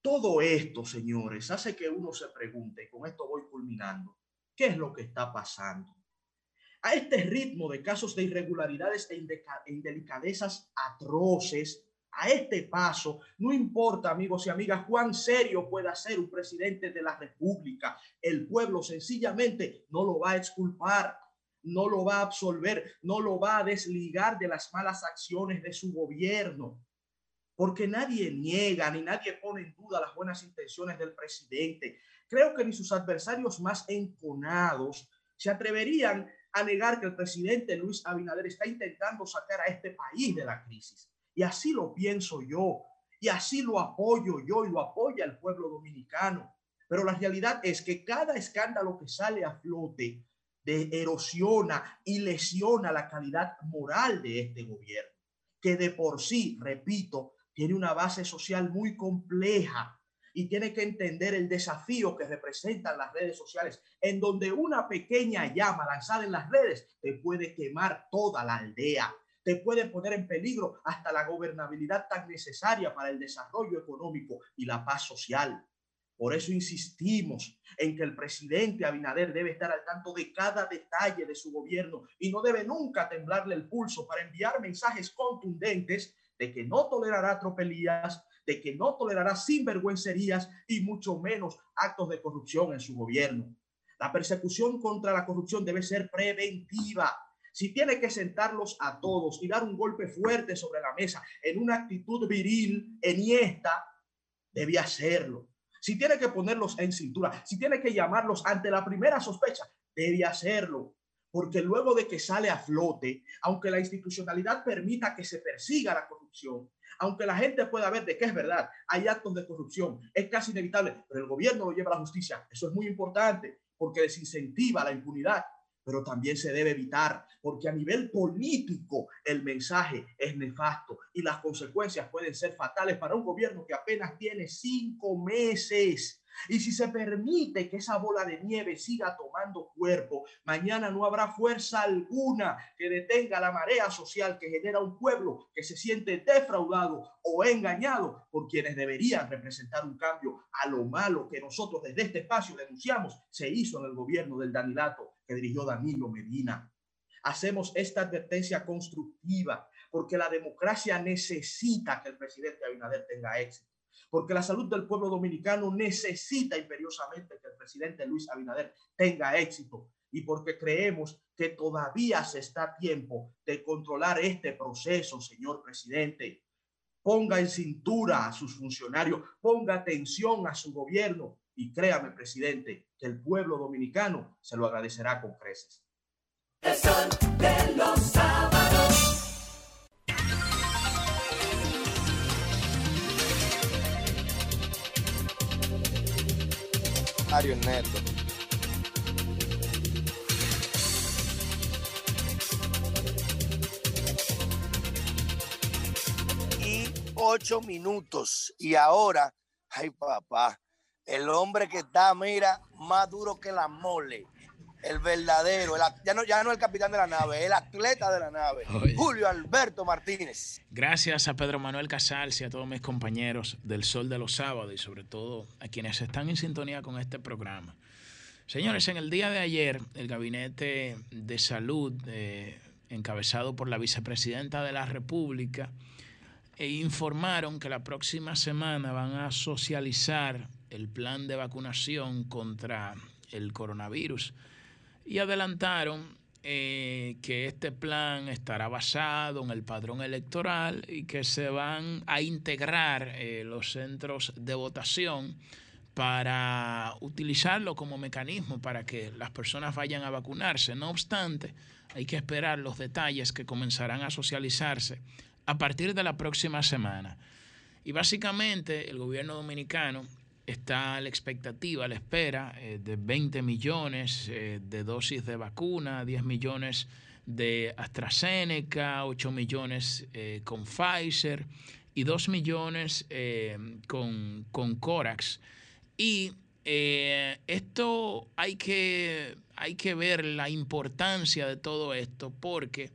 Todo esto, señores, hace que uno se pregunte, y con esto voy culminando, ¿qué es lo que está pasando? A este ritmo de casos de irregularidades e e indelicadezas atroces, a este paso, no importa, amigos y amigas, cuán serio pueda ser un presidente de la República, el pueblo sencillamente no lo va a exculpar, no lo va a absolver, no lo va a desligar de las malas acciones de su gobierno porque nadie niega ni nadie pone en duda las buenas intenciones del presidente. Creo que ni sus adversarios más enconados se atreverían a negar que el presidente Luis Abinader está intentando sacar a este país de la crisis. Y así lo pienso yo, y así lo apoyo yo y lo apoya el pueblo dominicano. Pero la realidad es que cada escándalo que sale a flote de erosiona y lesiona la calidad moral de este gobierno, que de por sí, repito, tiene una base social muy compleja y tiene que entender el desafío que representan las redes sociales, en donde una pequeña llama lanzada en las redes te puede quemar toda la aldea, te puede poner en peligro hasta la gobernabilidad tan necesaria para el desarrollo económico y la paz social. Por eso insistimos en que el presidente Abinader debe estar al tanto de cada detalle de su gobierno y no debe nunca temblarle el pulso para enviar mensajes contundentes de que no tolerará tropelías, de que no tolerará sinvergüencerías y mucho menos actos de corrupción en su gobierno. La persecución contra la corrupción debe ser preventiva. Si tiene que sentarlos a todos y dar un golpe fuerte sobre la mesa en una actitud viril, enhiesta, debe hacerlo. Si tiene que ponerlos en cintura, si tiene que llamarlos ante la primera sospecha, debe hacerlo. Porque luego de que sale a flote, aunque la institucionalidad permita que se persiga la corrupción, aunque la gente pueda ver de que es verdad, hay actos de corrupción, es casi inevitable, pero el gobierno lo lleva a la justicia. Eso es muy importante porque desincentiva la impunidad. Pero también se debe evitar, porque a nivel político el mensaje es nefasto y las consecuencias pueden ser fatales para un gobierno que apenas tiene cinco meses. Y si se permite que esa bola de nieve siga tomando cuerpo, mañana no habrá fuerza alguna que detenga la marea social que genera un pueblo que se siente defraudado o engañado por quienes deberían representar un cambio a lo malo que nosotros desde este espacio denunciamos se hizo en el gobierno del Danilato que dirigió Danilo Medina. Hacemos esta advertencia constructiva porque la democracia necesita que el presidente Abinader tenga éxito porque la salud del pueblo dominicano necesita imperiosamente que el presidente Luis Abinader tenga éxito y porque creemos que todavía se está a tiempo de controlar este proceso, señor presidente. Ponga en cintura a sus funcionarios, ponga atención a su gobierno y créame, presidente, que el pueblo dominicano se lo agradecerá con creces. de los sábados. Neto. Y ocho minutos. Y ahora, ay papá, el hombre que está, mira, más duro que la mole. El verdadero, ya, no, ya no el capitán de la nave, el atleta de la nave, Julio Alberto Martínez. Gracias a Pedro Manuel Casals y a todos mis compañeros del Sol de los Sábados y sobre todo a quienes están en sintonía con este programa. Señores, en el día de ayer, el Gabinete de Salud, eh, encabezado por la vicepresidenta de la República, e informaron que la próxima semana van a socializar el plan de vacunación contra el coronavirus y adelantaron eh, que este plan estará basado en el padrón electoral y que se van a integrar eh, los centros de votación para utilizarlo como mecanismo para que las personas vayan a vacunarse. No obstante, hay que esperar los detalles que comenzarán a socializarse a partir de la próxima semana. Y básicamente el gobierno dominicano está la expectativa, la espera eh, de 20 millones eh, de dosis de vacuna, 10 millones de AstraZeneca, 8 millones eh, con Pfizer y 2 millones con, con, Corax. Y esto hay que, hay que ver la importancia de todo esto porque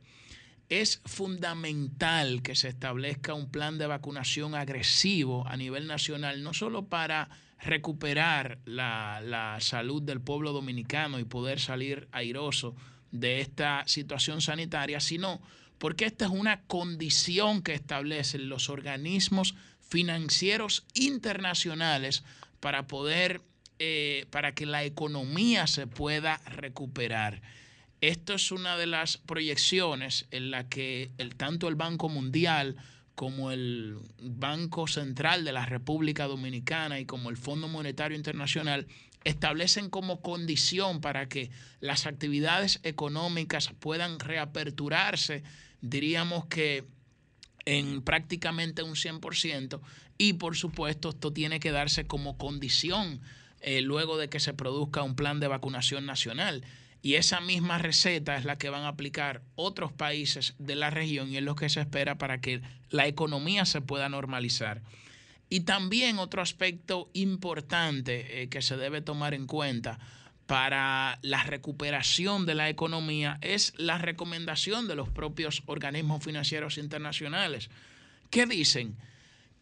es fundamental que se establezca un plan de vacunación agresivo a nivel nacional, no solo para recuperar la, salud del pueblo dominicano y poder salir airoso de esta situación sanitaria, sino porque esta es una condición que establecen los organismos financieros internacionales para poder, eh, para que la economía se pueda recuperar. Esto es una de las proyecciones en la que tanto el Banco Mundial como el Banco Central de la República Dominicana y como el Fondo Monetario Internacional establecen como condición para que las actividades económicas puedan reaperturarse, diríamos que en prácticamente un 100%, y por supuesto esto tiene que darse como condición eh, luego de que se produzca un plan de vacunación nacional. Y esa misma receta es la que van a aplicar otros países de la región y es lo que se espera para que la economía se pueda normalizar. Y también otro aspecto importante eh, que se debe tomar en cuenta para la recuperación de la economía es la recomendación de los propios organismos financieros internacionales, que dicen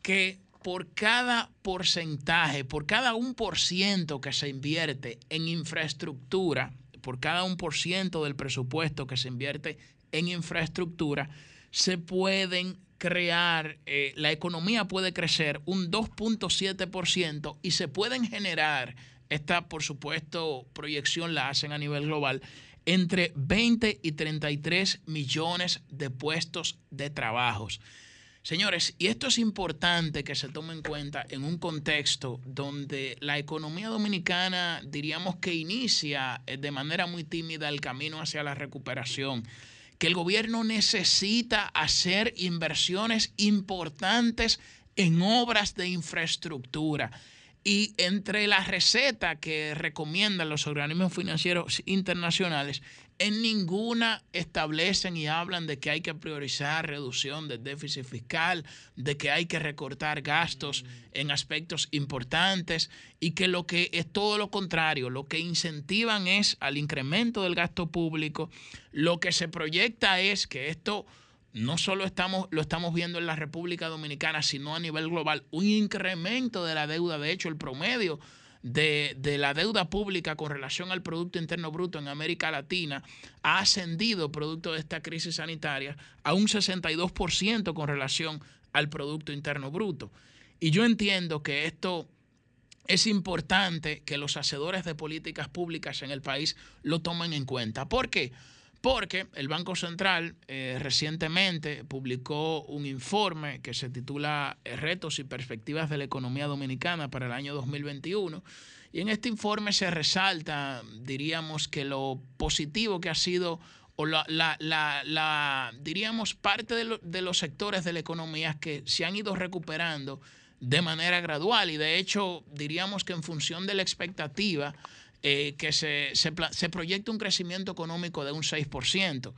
que por cada porcentaje, por cada un por ciento que se invierte en infraestructura, por cada un por ciento del presupuesto que se invierte en infraestructura, se pueden crear, eh, la economía puede crecer un 2.7% y se pueden generar, esta por supuesto proyección la hacen a nivel global, entre 20 y 33 millones de puestos de trabajos. Señores, y esto es importante que se tome en cuenta en un contexto donde la economía dominicana diríamos que inicia eh, de manera muy tímida el camino hacia la recuperación, que el gobierno necesita hacer inversiones importantes en obras de infraestructura. Y entre la receta que recomiendan los organismos financieros internacionales en ninguna establecen y hablan de que hay que priorizar reducción del déficit fiscal, de que hay que recortar gastos en aspectos importantes y que lo que es todo lo contrario, lo que incentivan es al incremento del gasto público, lo que se proyecta es que esto no solo estamos, lo estamos viendo en la República Dominicana, sino a nivel global, un incremento de la deuda, de hecho el promedio de, la deuda pública con relación al Producto Interno Bruto en América Latina ha ascendido, producto de esta crisis sanitaria, a un 62% con relación al Producto Interno Bruto. Y yo entiendo que esto es importante que los hacedores de políticas públicas en el país lo tomen en cuenta. ¿Por qué? Porque el Banco Central eh, recientemente publicó un informe que se titula eh, Retos y Perspectivas de la Economía Dominicana para el año 2021. Y en este informe se resalta, diríamos, que lo positivo que ha sido, o la, la, diríamos, parte de, de los sectores de la economía que se han ido recuperando de manera gradual. Y de hecho, diríamos que en función de la expectativa, eh, que se, se, proyecta un crecimiento económico de un 6%.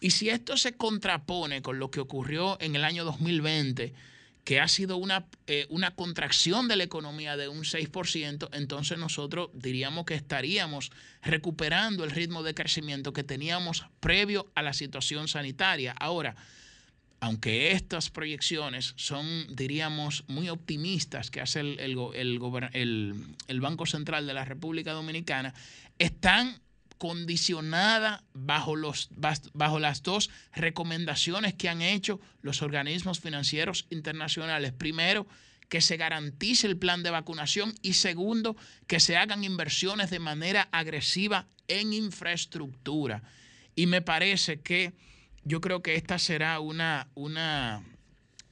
Y si esto se contrapone con lo que ocurrió en el año 2020, que ha sido una, eh, una contracción de la economía de un 6%, entonces nosotros diríamos que estaríamos recuperando el ritmo de crecimiento que teníamos previo a la situación sanitaria. Ahora, aunque estas proyecciones son, diríamos, muy optimistas que hace el, el, Banco Central de la República Dominicana, están condicionadas bajo, los, bajo las dos recomendaciones que han hecho los organismos financieros internacionales. Primero, que se garantice el plan de vacunación y segundo, que se hagan inversiones de manera agresiva en infraestructura. Y me parece que yo creo que esta será una, una,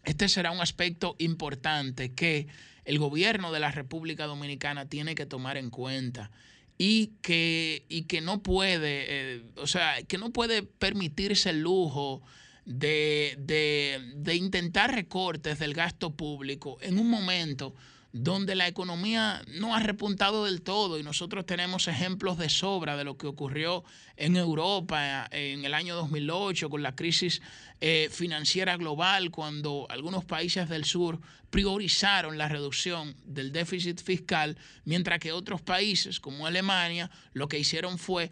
este será un aspecto importante que el gobierno de la República Dominicana tiene que tomar en cuenta y que, y que no puede, eh, o sea, que no puede permitirse el lujo de, de, de intentar recortes del gasto público en un momento donde la economía no ha repuntado del todo y nosotros tenemos ejemplos de sobra de lo que ocurrió en Europa en el año 2008 con la crisis eh, financiera global, cuando algunos países del sur priorizaron la reducción del déficit fiscal, mientras que otros países como Alemania lo que hicieron fue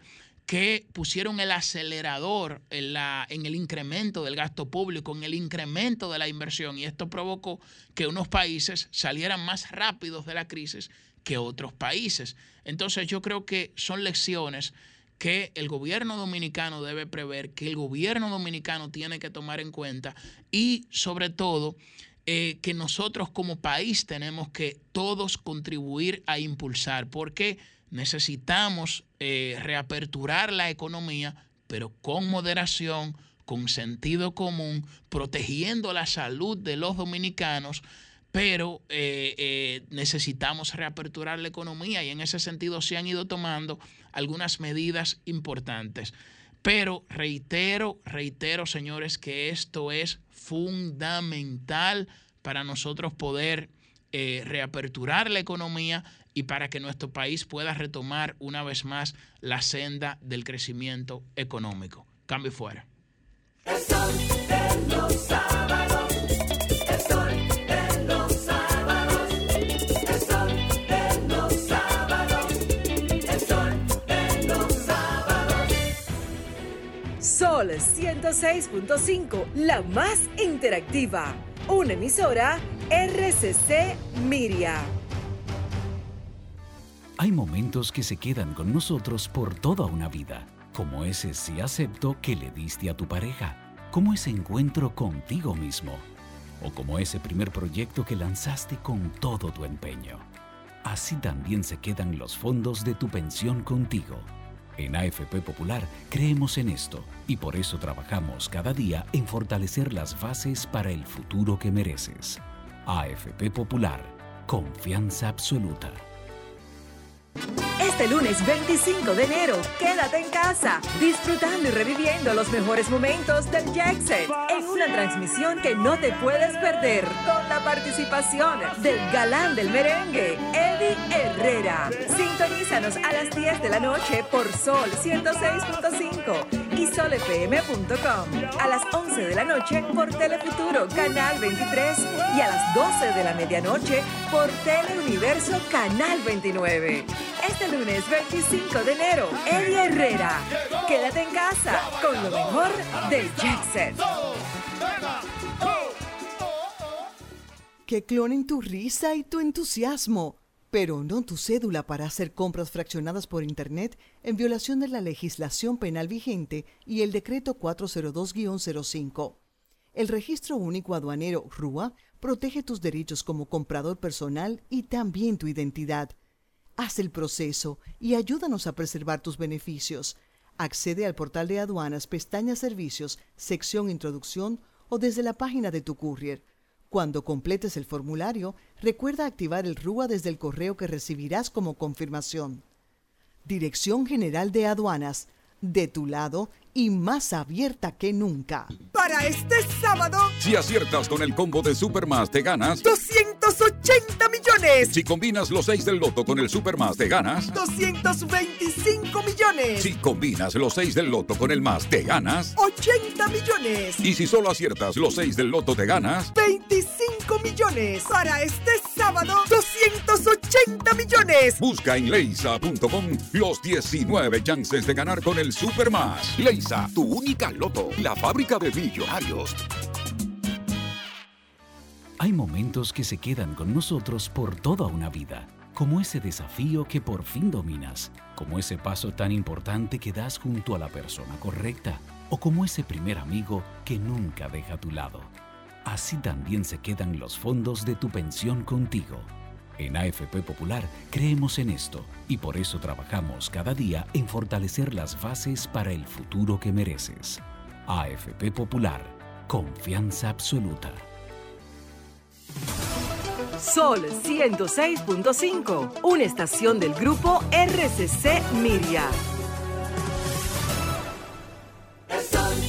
que pusieron el acelerador en, la, en el incremento del gasto público, en el incremento de la inversión, y esto provocó que unos países salieran más rápidos de la crisis que otros países. Entonces yo creo que son lecciones que el gobierno dominicano debe prever, que el gobierno dominicano tiene que tomar en cuenta y sobre todo eh, que nosotros como país tenemos que todos contribuir a impulsar. porque necesitamos eh, reaperturar la economía, pero con moderación, con sentido común, protegiendo la salud de los dominicanos, pero eh, eh, necesitamos reaperturar la economía y en ese sentido se han ido tomando algunas medidas importantes. Pero reitero, reitero, señores, que esto es fundamental para nosotros poder reaperturar la economía y para que nuestro país pueda retomar una vez más la senda del crecimiento económico. Cambio fuera. El sol de los sábados. El sol de los sábados. El sol de los sábados. El sol de los sábados. Sol 106.5, la más interactiva. Una emisora RCC Miria. Hay momentos que se quedan con nosotros por toda una vida, como ese sí acepto que le diste a tu pareja, como ese encuentro contigo mismo, o como ese primer proyecto que lanzaste con todo tu empeño. Así también se quedan los fondos de tu pensión contigo. En AFP Popular creemos en esto y por eso trabajamos cada día en fortalecer las bases para el futuro que mereces. AFP Popular, confianza absoluta. É Este lunes 25 de enero, quédate en casa, disfrutando y reviviendo los mejores momentos del Jackset en una transmisión que no te puedes perder con la participación del galán del merengue, Eddie Herrera. Sintonízanos a las 10 de la noche por Sol 106.5 y solfm.com. A las 11 de la noche por Telefuturo, Canal 23. Y a las 12 de la medianoche por Teleuniverso, Canal 29. Este lunes 25 de enero, Eddie Herrera. Quédate en casa con lo mejor del Jackson. Que clonen tu risa y tu entusiasmo, pero no tu cédula para hacer compras fraccionadas por Internet en violación de la legislación penal vigente y el decreto 402-05. El registro único aduanero RUA protege tus derechos como comprador personal y también tu identidad. Haz el proceso y ayúdanos a preservar tus beneficios. Accede al portal de aduanas, pestaña Servicios, sección Introducción o desde la página de tu courier. Cuando completes el formulario, recuerda activar el RUA desde el correo que recibirás como confirmación. Dirección General de Aduanas, de tu lado y más abierta que nunca. Para este sábado, Si aciertas con el combo de Supermas, te ganas. 280 millones. Si combinas los 6 del loto con el Supermas, te ganas. 225 millones. Si combinas los 6 del loto con el más, te ganas. 80 millones. Y si solo aciertas los 6 del loto, te ganas. 25 millones. Para este sábado, 280 millones. Busca en leisa.com los 19 chances de ganar con el Supermas. Leisa, tu única loto, la fábrica de millonarios. Hay momentos que se quedan con nosotros por toda una vida, como ese desafío que por fin dominas, como ese paso tan importante que das junto a la persona correcta, o como ese primer amigo que nunca deja a tu lado. Así también se quedan los fondos de tu pensión contigo. En AFP Popular creemos en esto y por eso trabajamos cada día en fortalecer las bases para el futuro que mereces. AFP Popular, confianza absoluta. Sol 106.5, una estación del grupo RCC Miria. El sol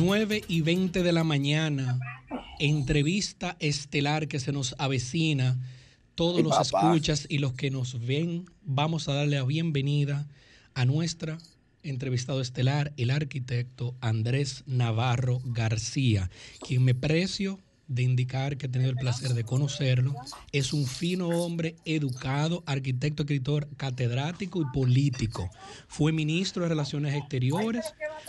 9 y 20 de la mañana, entrevista estelar que se nos avecina. Todos Ay, los papá. escuchas y los que nos ven, vamos a darle la bienvenida a nuestra entrevistado estelar, el arquitecto Andrés Navarro García, quien me precio de indicar que he tenido el placer de conocerlo. Es un fino hombre educado, arquitecto, escritor, catedrático y político. Fue ministro de Relaciones Exteriores,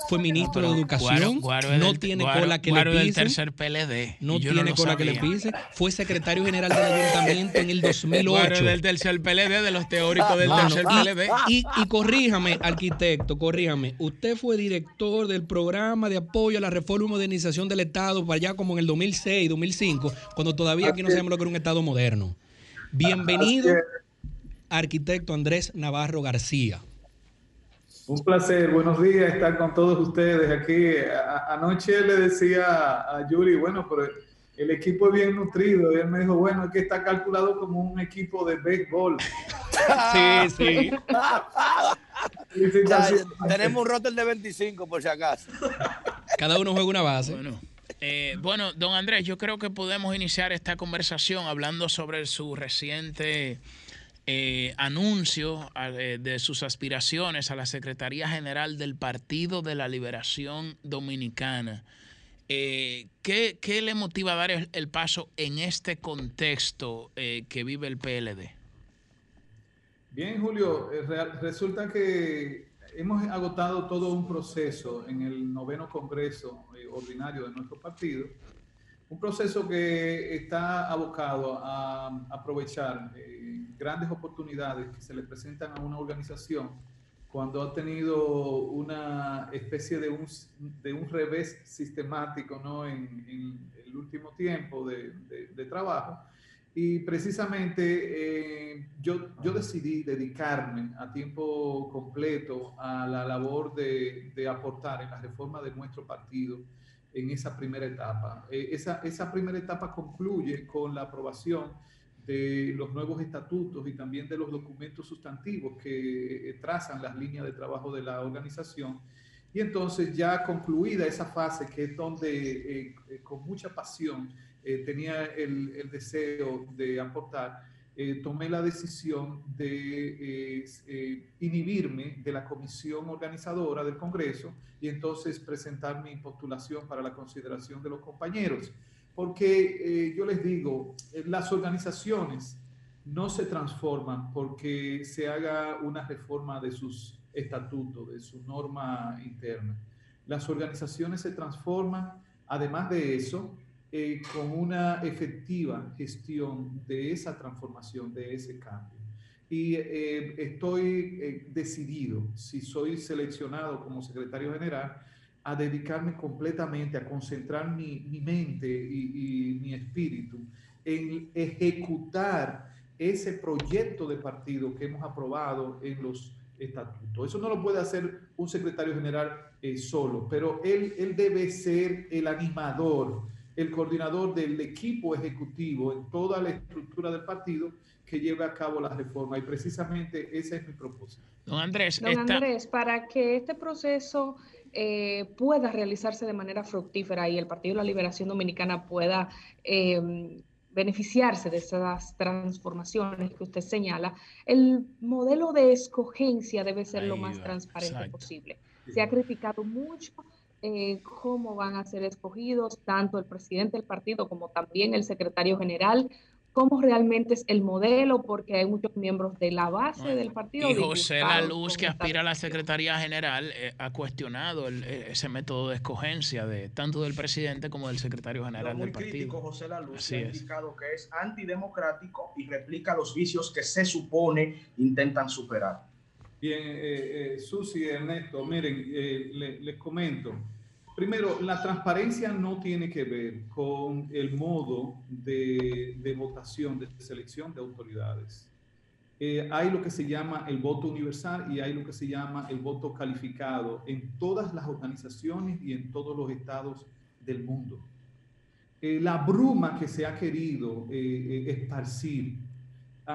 fue ministro de Educación, Guaro- Guaro es no tiene Guaro- cola que le tercer PLD. No tiene cola que le pise. Fue secretario general del ayuntamiento en el *laughs* Guaro 2008. del tercer PLD, de los teóricos del Mano, tercer y- PLD. Y, y corríjame, arquitecto, corríjame. Usted fue director del programa de apoyo a la reforma y modernización del Estado para allá como en el 2006, 2005, cuando todavía aquí no sabemos lo que era un Estado moderno. Bienvenido, arquitecto Andrés Navarro García. Un placer, buenos días estar con todos ustedes aquí. A- anoche le decía a Yuri, bueno, pero el equipo es bien nutrido. Y él me dijo, bueno, es que está calculado como un equipo de béisbol. *laughs* Sí, sí. Ya, tenemos un roster de 25 por si acaso. Cada uno juega una base. Bueno, eh, bueno, don Andrés, yo creo que podemos iniciar esta conversación hablando sobre su reciente eh, anuncio eh, de sus aspiraciones a la Secretaría General del Partido de la Liberación Dominicana. Eh, ¿qué, le motiva a dar el, paso en este contexto que vive el PLD? Bien, Julio, resulta que hemos agotado todo un proceso en el noveno Congreso eh, ordinario de nuestro partido un proceso que está abocado a aprovechar eh, grandes oportunidades que se le presentan a una organización cuando ha tenido una especie de un, de un revés sistemático ¿no? en, en el último tiempo de, de, trabajo. Y precisamente eh, yo, yo decidí dedicarme a tiempo completo a la labor de, de aportar en la reforma de nuestro partido en esa primera etapa. Eh, esa, esa primera etapa concluye con la aprobación de los nuevos estatutos y también de los documentos sustantivos que eh, trazan las líneas de trabajo de la organización. Y entonces ya concluida esa fase, que es donde con mucha pasión tenía el, el, deseo de aportar, eh, tomé la decisión de eh, eh, inhibirme de la comisión organizadora del Congreso y entonces presentar mi postulación para la consideración de los compañeros. Porque yo les digo, las organizaciones no se transforman porque se haga una reforma de sus estatutos, de su norma interna. Las organizaciones se transforman, además de eso, eh, con una efectiva gestión de esa transformación, de ese cambio. Y eh, estoy eh, decidido, si soy seleccionado como secretario general, a dedicarme completamente, a concentrar mi, mi mente y, y, mi espíritu en ejecutar ese proyecto de partido que hemos aprobado en los estatutos. Eso no lo puede hacer un secretario general solo, pero él, él debe ser el animador, el coordinador del equipo ejecutivo en toda la estructura del partido que lleve a cabo la reforma. Y precisamente ese es mi propósito. Don Andrés, Don Andrés para que este proceso eh, pueda realizarse de manera fructífera y el Partido de la Liberación Dominicana pueda eh, beneficiarse de esas transformaciones que usted señala, el modelo de escogencia debe ser lo más transparente posible. Se ha criticado mucho eh, cómo van a ser escogidos tanto el presidente del partido como también el secretario general, cómo realmente es el modelo, porque hay muchos miembros de la base del partido. Y José La Luz, que aspira a la Secretaría General, eh, ha cuestionado eh, ese método de escogencia de tanto del presidente como del secretario general del partido. Crítico, José La Luz ha indicado que es antidemocrático y replica los vicios que se supone intentan superar. Bien, eh, eh, Susi, Ernesto, miren, eh, les comento. Primero, la transparencia no tiene que ver con el modo de, de votación, de selección de autoridades. Eh, hay lo que se llama el voto universal y hay lo que se llama el voto calificado en todas las organizaciones y en todos los estados del mundo. Eh, la bruma que se ha querido eh, esparcir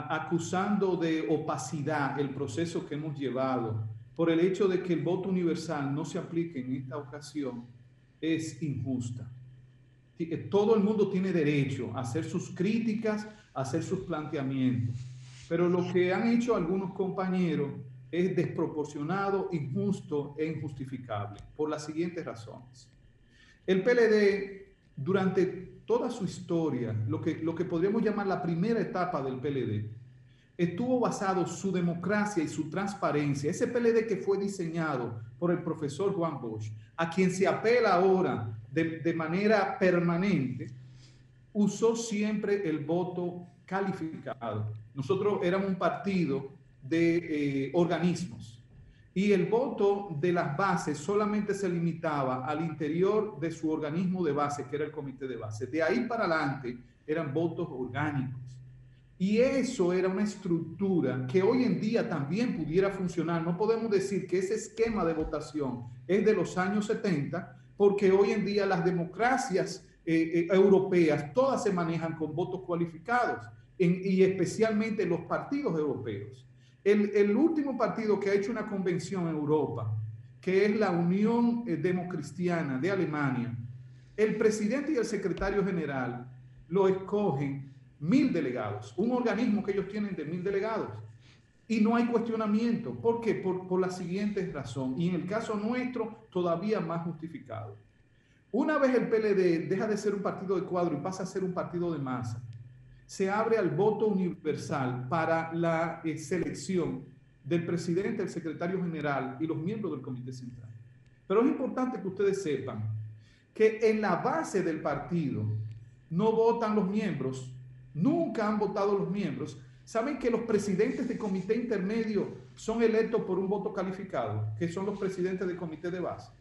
acusando de opacidad el proceso que hemos llevado por el hecho de que el voto universal no se aplique en esta ocasión es injusta. Eh, todo el mundo tiene derecho a hacer sus críticas, a hacer sus planteamientos, pero lo que han hecho algunos compañeros es desproporcionado, injusto e injustificable por las siguientes razones. El PLD durante toda su historia, lo que, lo que podríamos llamar la primera etapa del PLD, estuvo basado su democracia y su transparencia, ese PLD que fue diseñado por el profesor Juan Bosch, a quien se apela ahora de, de manera permanente, usó siempre el voto calificado. Nosotros éramos un partido de eh, organismos y el voto de las bases solamente se limitaba al interior de su organismo de base, que era el comité de base. De ahí para adelante eran votos orgánicos. Y eso era una estructura que hoy en día también pudiera funcionar. No podemos decir que ese esquema de votación es de los años 70, porque hoy en día las democracias eh, eh, europeas todas se manejan con votos cualificados, y especialmente los partidos europeos. El, último partido que ha hecho una convención en Europa, que es la Unión eh, Democristiana de Alemania, el presidente y el secretario general lo escogen mil delegados, un organismo que ellos tienen de mil delegados. Y no hay cuestionamiento. ¿Por qué? Por, por la siguiente razón. Y en el caso nuestro, todavía más justificado. Una vez el PLD deja de ser un partido de cuadro y pasa a ser un partido de masa, se abre al voto universal para la eh, selección del presidente, el secretario general y los miembros del comité central. Pero es importante que ustedes sepan que en la base del partido no votan los miembros, nunca han votado los miembros. ¿Saben que los presidentes de comité intermedio son electos por un voto calificado, que son los presidentes de comité de base?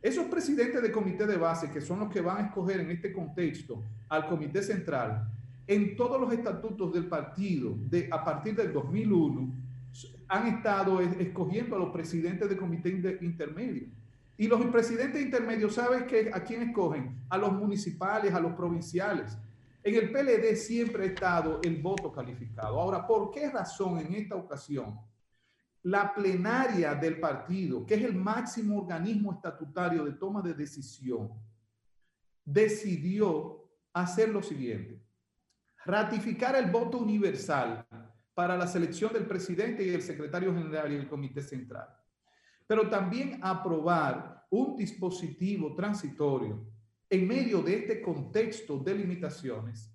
Esos presidentes de comité de base, que son los que van a escoger en este contexto al comité central, en todos los estatutos del partido de, a partir del 2001, han estado escogiendo a los presidentes de comité intermedio. Y los presidentes intermedios, ¿sabes que a quién escogen? A los municipales, a los provinciales. En el PLD siempre ha estado el voto calificado. Ahora, ¿por qué razón en esta ocasión la plenaria del partido, que es el máximo organismo estatutario de toma de decisión, decidió hacer lo siguiente? Ratificar el voto universal para la selección del presidente y el secretario general y el comité central pero también aprobar un dispositivo transitorio en medio de este contexto de limitaciones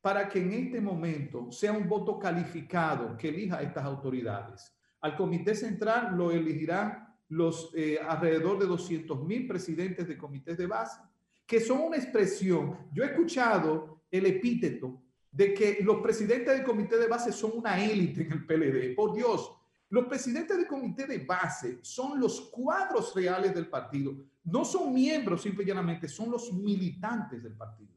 para que en este momento sea un voto calificado que elija a estas autoridades. Al comité central lo elegirán los eh, alrededor de 200 mil presidentes de comités de base, que son una expresión. Yo he escuchado el epíteto de que los presidentes del comité de base son una élite en el PLD. Por Dios, los presidentes de comité de base son los cuadros reales del partido. No son miembros simplemente, son los militantes del partido.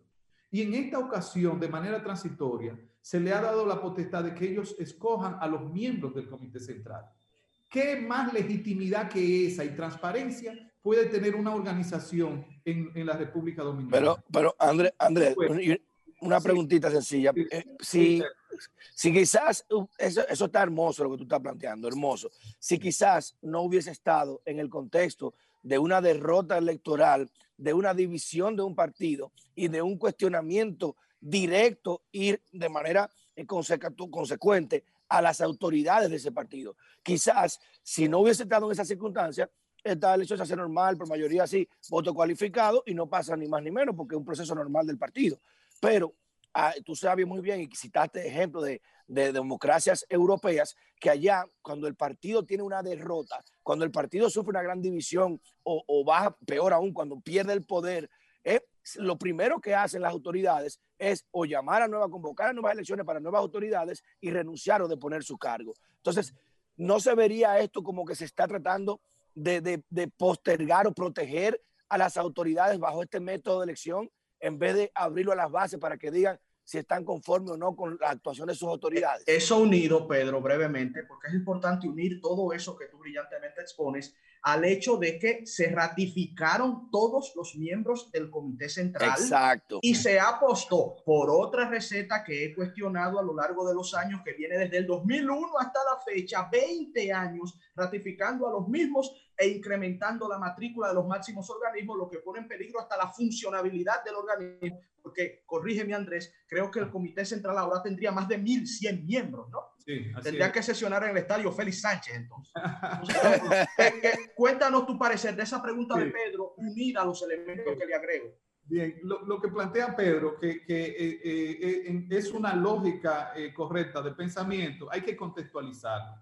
Y en esta ocasión, de manera transitoria, se le ha dado la potestad de que ellos escojan a los miembros del comité central. ¿Qué más legitimidad que esa y transparencia puede tener una organización en, la República Dominicana? Pero, pero André, André una preguntita sencilla. Eh, si, si quizás, uh, eso, eso está hermoso lo que tú estás planteando, hermoso. Si quizás no hubiese estado en el contexto de una derrota electoral, de una división de un partido y de un cuestionamiento directo ir de manera eh, consecuente a las autoridades de ese partido. Quizás si no hubiese estado en esa circunstancia, esta elección se hace normal, por mayoría así, voto cualificado y no pasa ni más ni menos porque es un proceso normal del partido. Pero ah, tú sabes muy bien y citaste ejemplos de, de democracias europeas que allá, cuando el partido tiene una derrota, cuando el partido sufre una gran división o, o baja, peor aún, cuando pierde el poder, eh, lo primero que hacen las autoridades es o llamar a nueva, convocar a nuevas elecciones para nuevas autoridades y renunciar o deponer su cargo. Entonces, no se vería esto como que se está tratando de, postergar o proteger a las autoridades bajo este método de elección en vez de abrirlo a las bases para que digan si están conformes o no con la actuación de sus autoridades. Eso unido, Pedro, brevemente, porque es importante unir todo eso que tú brillantemente expones al hecho de que se ratificaron todos los miembros del Comité Central. Exacto. Y se apostó por otra receta que he cuestionado a lo largo de los años, que viene desde el 2001 hasta la fecha, 20 años, ratificando a los mismos e incrementando la matrícula de los máximos organismos, lo que pone en peligro hasta la funcionabilidad del organismo. Porque, corrígeme Andrés, creo que el Comité Central ahora tendría más de 1.100 miembros, ¿no? Sí, Tendría que sesionar en el estadio Félix Sánchez, entonces. *laughs* cuéntanos tu parecer de esa pregunta de Pedro, unida a los elementos que le agrego. Bien, lo, que plantea Pedro, que, que eh, eh, eh, es una lógica correcta de pensamiento, hay que contextualizar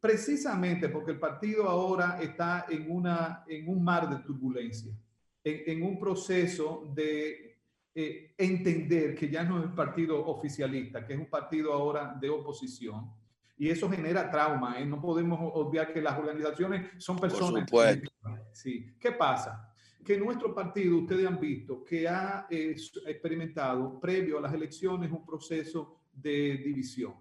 precisamente porque el partido ahora está en, una, en un mar de turbulencia, en, un proceso de eh, entender que ya no es un partido oficialista, que es un partido ahora de oposición. Y eso genera trauma. ¿eh? No podemos olvidar que las organizaciones son personas. Por sí. ¿Qué pasa? Que nuestro partido, ustedes han visto, que ha eh, experimentado previo a las elecciones un proceso de división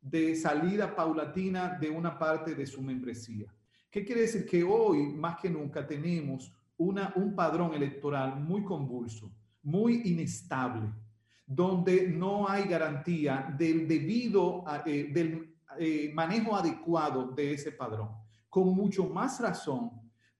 de salida paulatina de una parte de su membresía. ¿Qué quiere decir? Que hoy, más que nunca, tenemos una, un padrón electoral muy convulso, muy inestable, donde no hay garantía del debido, eh, del eh, manejo adecuado de ese padrón. Con mucho más razón,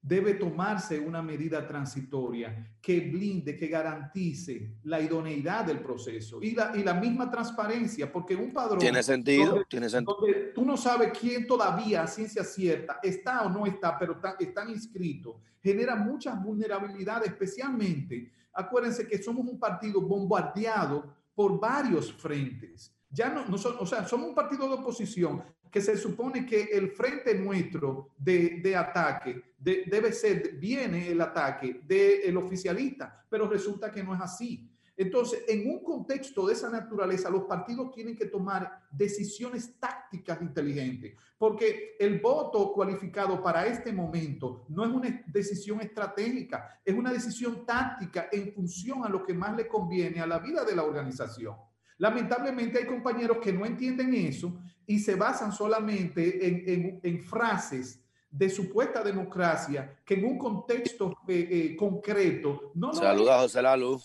debe tomarse una medida transitoria que blinde, que garantice la idoneidad del proceso y la, y la misma transparencia, porque un padrón... Tiene sentido, tiene sentido. tú no sabes quién todavía, ciencia cierta, está o no está, pero está, están inscritos, genera muchas vulnerabilidades, especialmente, acuérdense que somos un partido bombardeado por varios frentes. Ya no, no o sea, somos un partido de oposición que se supone que el frente nuestro de, de ataque debe ser, viene el ataque del oficialista, pero resulta que no es así. Entonces, en un contexto de esa naturaleza, los partidos tienen que tomar decisiones tácticas inteligentes, porque el voto cualificado para este momento no es una decisión estratégica, es una decisión táctica en función a lo que más le conviene a la vida de la organización. Lamentablemente hay compañeros que no entienden eso y se basan solamente en, frases de supuesta democracia que en un contexto eh, eh, concreto no Saluda José Lalu.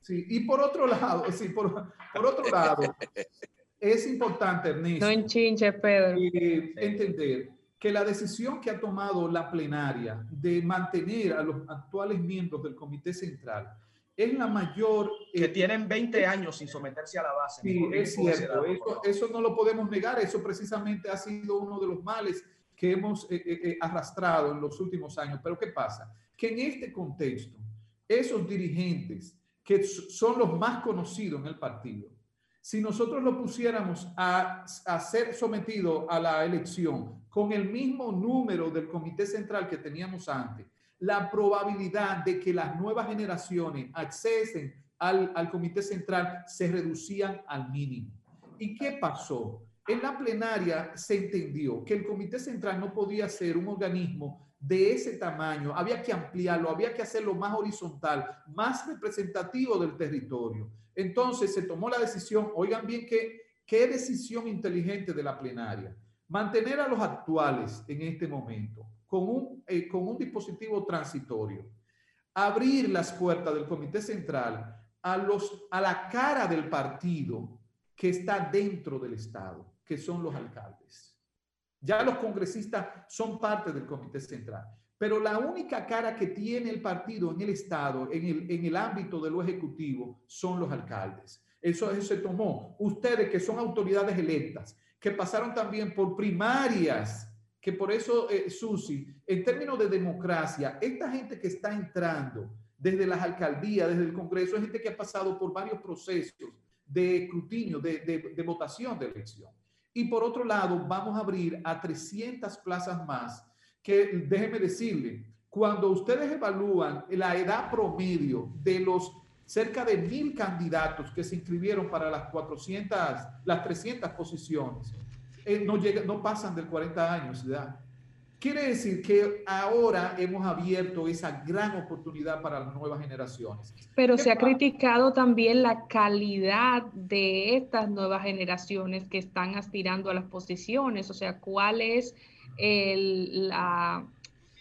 Sí, y por otro lado, *laughs* sí, por, otro lado, es importante, Ernesto, no enchinche, Pedro. Eh, entender que la decisión que ha tomado la plenaria de mantener a los actuales miembros del Comité Central es la mayor... Que eh, tienen 20 años sin someterse a la base. Sí, es cierto, eso, eso, no lo podemos negar, eso precisamente ha sido uno de los males que hemos eh, arrastrado en los últimos años. Pero ¿qué pasa? Que en este contexto, esos dirigentes que son los más conocidos en el partido, si nosotros lo pusiéramos a, ser sometido a la elección con el mismo número del comité central que teníamos antes, la probabilidad de que las nuevas generaciones accesen al, al comité central se reducían al mínimo. ¿Y qué pasó? En la plenaria se entendió que el comité central no podía ser un organismo de ese tamaño, había que ampliarlo, había que hacerlo más horizontal, más representativo del territorio. Entonces se tomó la decisión, oigan bien qué, qué decisión inteligente de la plenaria, mantener a los actuales en este momento con un, eh, con un dispositivo transitorio, abrir las puertas del Comité Central a, los, a la cara del partido que está dentro del Estado, que son los alcaldes. Ya los congresistas son parte del comité central. Pero la única cara que tiene el partido en el Estado, en el, en el ámbito de lo ejecutivo, son los alcaldes. Eso, se tomó. Ustedes que son autoridades electas, que pasaron también por primarias, que por eso, eh, Susi, en términos de democracia, esta gente que está entrando desde las alcaldías, desde el Congreso, es gente que ha pasado por varios procesos de escrutinio, de, de, de votación de elección. Y por otro lado, vamos a abrir a 300 plazas más, que déjeme decirle, cuando ustedes evalúan la edad promedio de los cerca de mil candidatos que se inscribieron para las 400, las 300 posiciones, eh, no, llega, no pasan del 40 años de edad. Quiere decir que ahora hemos abierto esa gran oportunidad para las nuevas generaciones. Pero se ha criticado también la calidad de estas nuevas generaciones que están aspirando a las posiciones, o sea, cuál es la,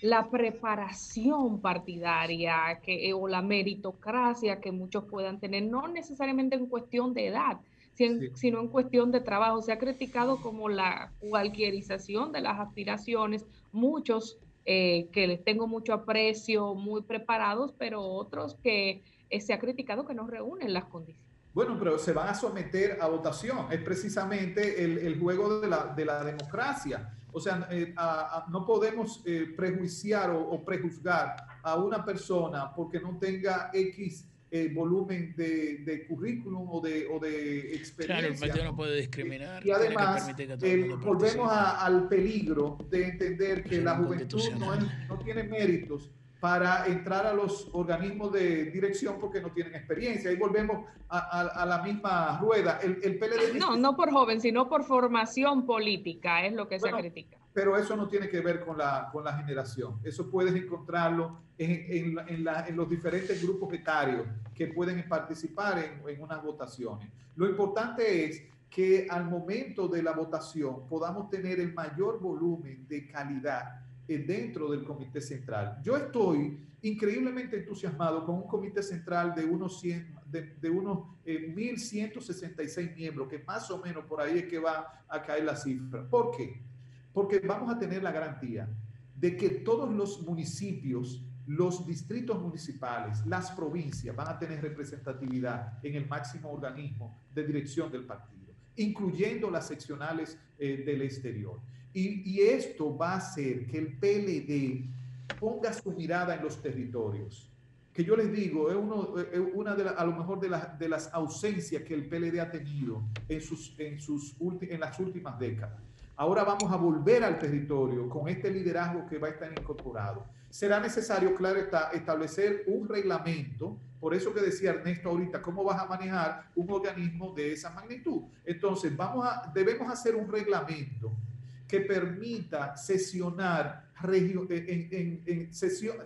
la, preparación partidaria que, o la meritocracia que muchos puedan tener, no necesariamente en cuestión de edad, sino en cuestión de trabajo. Se ha criticado como la cualquierización de las aspiraciones, muchos eh, que les tengo mucho aprecio, muy preparados, pero otros que eh, se ha criticado que no reúnen las condiciones. Bueno, pero se van a someter a votación. Es precisamente el, juego de la, de la, democracia. O sea, eh, no podemos prejuiciar o, o, prejuzgar a una persona porque no tenga X eh, volumen de, de, currículum o de, o de experiencia. Claro, el partido no puede discriminar. Y además, volvemos al peligro de entender que la juventud no, no tiene méritos para entrar a los organismos de dirección porque no tienen experiencia. Ahí volvemos a, la misma rueda. El, el, PLD... No, no por joven, sino por formación política, es lo que se critica. Pero eso no tiene que ver con la, con la generación. Eso puedes encontrarlo en, en, en los diferentes grupos etarios que pueden participar en, en unas votaciones. Lo importante es que al momento de la votación podamos tener el mayor volumen de calidad dentro del comité central. Yo estoy increíblemente entusiasmado con un comité central de unos, 100, de, de unos 1.166 eh, miembros, que más o menos por ahí es que va a caer la cifra. ¿Por qué? Porque vamos a tener la garantía de que todos los municipios, los distritos municipales, las provincias van a tener representatividad en el máximo organismo de dirección del partido, incluyendo las seccionales eh, del exterior. Y, esto va a hacer que el PLD ponga su mirada en los territorios. Que yo les digo, es, uno, una de a lo mejor de, de, las ausencias que el PLD ha tenido en, sus, en, sus en las últimas décadas. Ahora vamos a volver al territorio con este liderazgo que va a estar incorporado. Será necesario, claro, está, establecer un reglamento, por eso que decía Ernesto ahorita, cómo vas a manejar un organismo de esa magnitud. Entonces, vamos a, debemos hacer un reglamento que permita sesionar, en,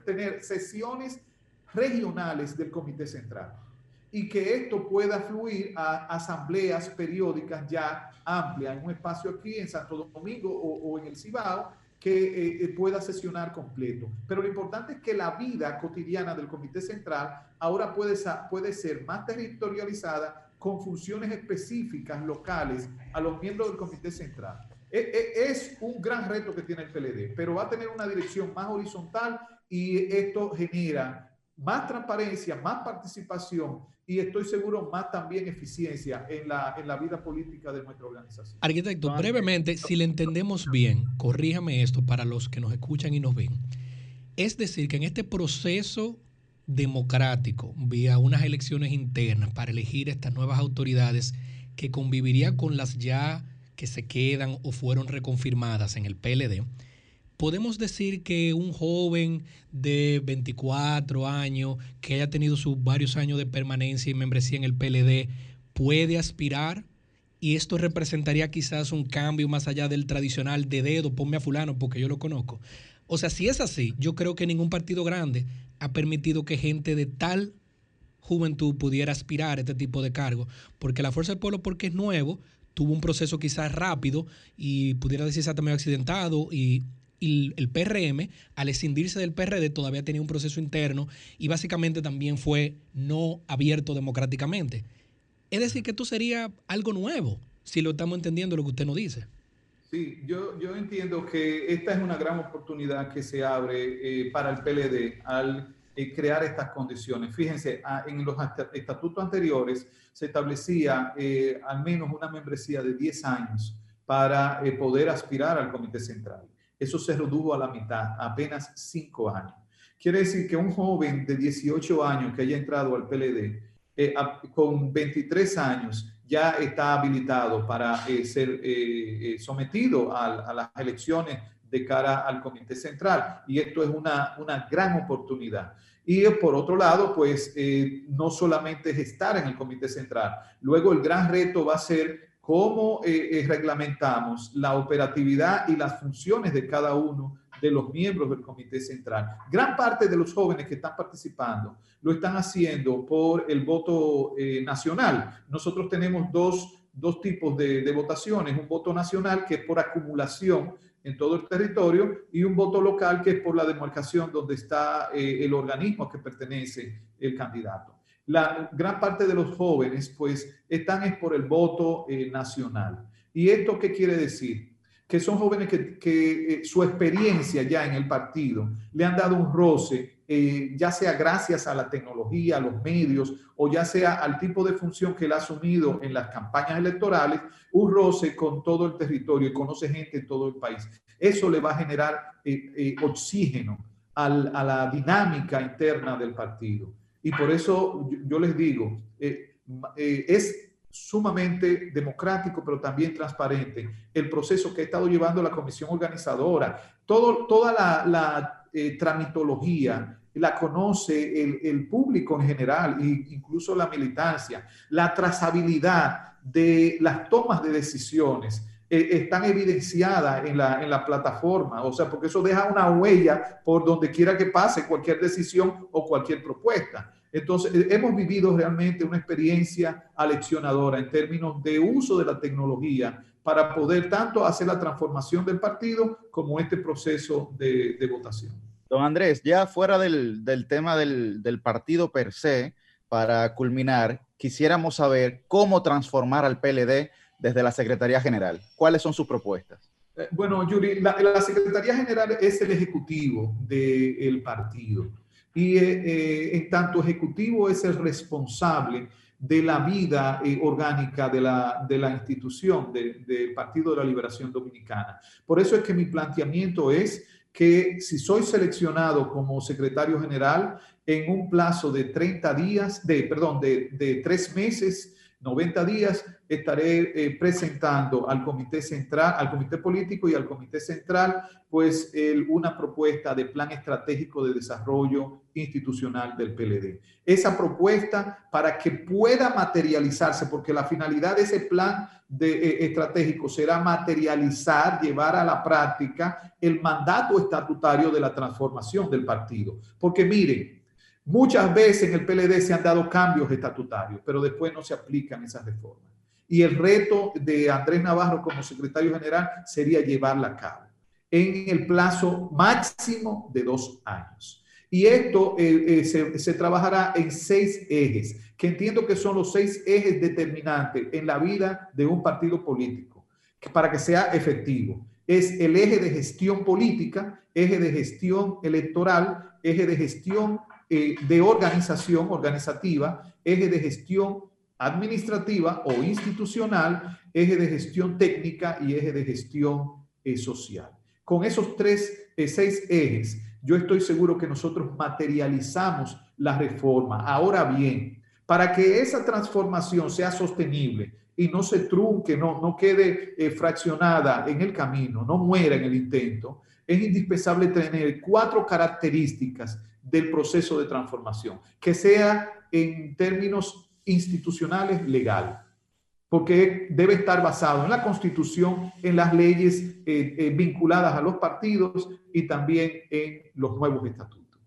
tener sesiones regionales del Comité Central y que esto pueda fluir a asambleas periódicas ya amplias, en un espacio aquí en Santo Domingo o, en el Cibao, que eh, eh, pueda sesionar completo. Pero lo importante es que la vida cotidiana del Comité Central ahora puede, puede ser más territorializada con funciones específicas locales a los miembros del Comité Central. E, e, es un gran reto que tiene el PLD, pero va a tener una dirección más horizontal y esto genera más transparencia, más participación y estoy seguro más también eficiencia en la, en la vida política de nuestra organización. Arquitecto, brevemente, si le entendemos bien, corríjame esto para los que nos escuchan y nos ven. Es decir, que en este proceso democrático, vía unas elecciones internas para elegir estas nuevas autoridades que convivirían con las ya que se quedan o fueron reconfirmadas en el PLD, podemos decir que un joven de 24 años que haya tenido sus varios años de permanencia y membresía en el PLD puede aspirar y esto representaría quizás un cambio más allá del tradicional de dedo, ponme a fulano porque yo lo conozco. O sea, si es así, yo creo que ningún partido grande ha permitido que gente de tal juventud pudiera aspirar a este tipo de cargo, porque la Fuerza del Pueblo, porque es nuevo, tuvo un proceso quizás rápido y pudiera decirse también accidentado y y el PRM, al escindirse del PRD, todavía tenía un proceso interno y básicamente también fue no abierto democráticamente. Es decir, que esto sería algo nuevo, si lo estamos entendiendo lo que usted nos dice. Sí, yo, entiendo que esta es una gran oportunidad que se abre eh, para el PLD al eh, crear estas condiciones. Fíjense, en los estatutos anteriores se establecía eh, al menos una membresía de 10 años para poder aspirar al Comité Central. Eso se redujo a la mitad, apenas cinco años. Quiere decir que un joven de 18 años que haya entrado al PLD, eh, con 23 años, ya está habilitado para eh, ser eh, sometido a, las elecciones de cara al Comité Central. Y esto es una, una gran oportunidad. Y por otro lado, pues no solamente es estar en el Comité Central, luego el gran reto va a ser cómo eh, eh, reglamentamos la operatividad y las funciones de cada uno de los miembros del Comité Central. Gran parte de los jóvenes que están participando lo están haciendo por el voto eh, nacional. Nosotros tenemos dos, dos tipos de, de, votaciones, un voto nacional que es por acumulación en todo el territorio y un voto local que es por la demarcación donde está el organismo que pertenece el candidato la gran parte de los jóvenes pues están es por el voto eh, nacional. ¿Y esto qué quiere decir? Que son jóvenes que, eh, su experiencia ya en el partido le han dado un roce, eh, ya sea gracias a la tecnología, a los medios, o ya sea al tipo de función que él ha asumido en las campañas electorales, un roce con todo el territorio y conoce gente en todo el país. Eso le va a generar oxígeno a la dinámica interna del partido. Y por eso yo, les digo, eh, eh, es sumamente democrático, pero también transparente el proceso que ha estado llevando la comisión organizadora. Toda la, eh, tramitología la conoce el, el, público en general, e incluso la militancia, la trazabilidad de las tomas de decisiones. Están evidenciadas en la, en la plataforma, o sea, porque eso deja una huella por donde quiera que pase cualquier decisión o cualquier propuesta. Entonces, eh, hemos vivido realmente una experiencia aleccionadora en términos de uso de la tecnología para poder tanto hacer la transformación del partido como este proceso de, votación. Don Andrés, ya fuera del, tema del, del, partido per se, para culminar, quisiéramos saber cómo transformar al PLD desde la Secretaría General. ¿Cuáles son sus propuestas? Eh, bueno, Yuri, la, Secretaría General es el ejecutivo del partido y eh, eh, en tanto ejecutivo es el responsable de la vida orgánica de la, de la institución del Partido de la Liberación Dominicana. Por eso es que mi planteamiento es que si soy seleccionado como secretario general en un plazo de 30 días, de, perdón, de, de tres meses, 90 días estaré eh, presentando al comité central, al comité político y al comité central, pues una propuesta de plan estratégico de desarrollo institucional del PLD. Esa propuesta para que pueda materializarse, porque la finalidad de ese plan eh, estratégico será materializar, llevar a la práctica el mandato estatutario de la transformación del partido. Porque miren, Muchas veces en el PLD se han dado cambios estatutarios, pero después no se aplican esas reformas. Y el reto de Andrés Navarro como secretario general sería llevarla a cabo en el plazo máximo de dos años. Y esto eh, eh, se, se, trabajará en seis ejes, que entiendo que son los seis ejes determinantes en la vida de un partido político, para que sea efectivo. Es el eje de gestión política, eje de gestión electoral, eje de gestión eh, de organización organizativa, eje de gestión administrativa o institucional, eje de gestión técnica y eje de gestión eh, social. Con esos tres, eh, seis ejes, yo estoy seguro que nosotros materializamos la reforma. Ahora bien, para que esa transformación sea sostenible y no se trunque, no, no quede fraccionada en el camino, no muera en el intento, es indispensable tener cuatro características del proceso de transformación, que sea en términos institucionales legal, porque debe estar basado en la constitución, en las leyes eh, eh, vinculadas a los partidos y también en los nuevos estatutos.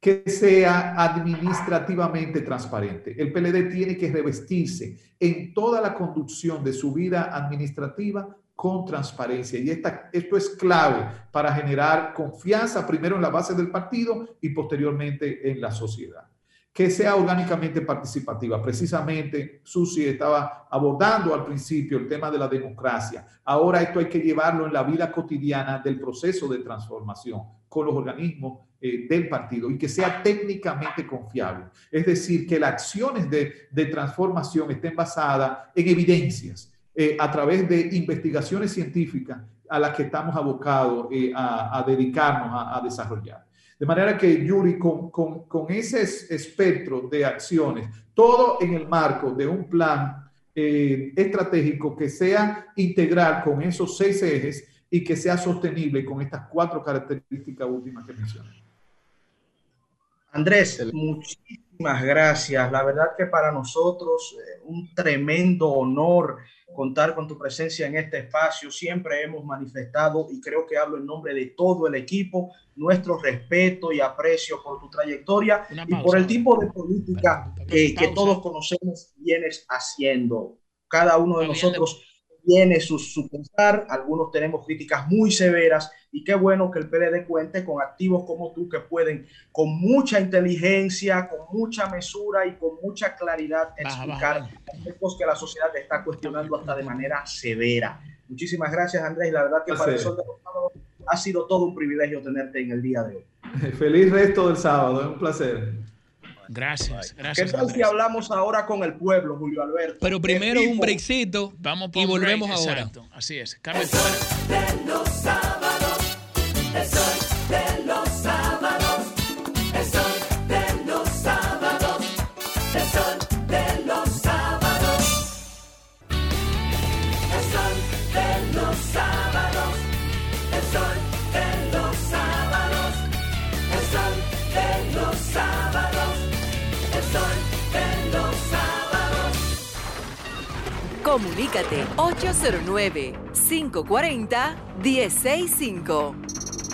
Que sea administrativamente transparente. El PLD tiene que revestirse en toda la conducción de su vida administrativa con transparencia. Y esta, esto es clave para generar confianza primero en la base del partido y posteriormente en la sociedad. Que sea orgánicamente participativa. Precisamente Susi estaba abordando al principio el tema de la democracia. Ahora esto hay que llevarlo en la vida cotidiana del proceso de transformación con los organismos eh, del partido y que sea técnicamente confiable. Es decir, que las acciones de, transformación estén basadas en evidencias, eh, a través de investigaciones científicas a las que estamos abocados eh, a, dedicarnos a, desarrollar. De manera que, Yuri, con, con, con, ese espectro de acciones, todo en el marco de un plan eh, estratégico que sea integral con esos seis ejes y que sea sostenible con estas cuatro características últimas que mencioné. Andrés, muchísimas gracias. La verdad que para nosotros un tremendo honor contar con tu presencia en este espacio. Siempre hemos manifestado, y creo que hablo en nombre de todo el equipo, nuestro respeto y aprecio por tu trayectoria y por el tipo de política que, que todos conocemos vienes haciendo. Cada uno de nosotros tiene su, su pensar, algunos tenemos críticas muy severas y qué bueno que el PLD cuente con activos como tú que pueden con mucha inteligencia, con mucha mesura y con mucha claridad explicar aspectos que la sociedad está cuestionando hasta de manera severa. Muchísimas gracias Andrés, la verdad que para nosotros ha sido todo un privilegio tenerte en el día de hoy. *laughs* Feliz resto del sábado, es un placer. Gracias, gracias. ¿Qué tal si hablamos ahora con el pueblo, Julio Alberto? Pero primero un breakcito Vamos y volvemos ahora. Así es, cambio el sol de los sábados, el sol de los sábados, el sol de los sábados, el sol de los sábados, el sol de los sábados, el sol de los sábados, el sol de los sábados. Comunícate 809-540-1065.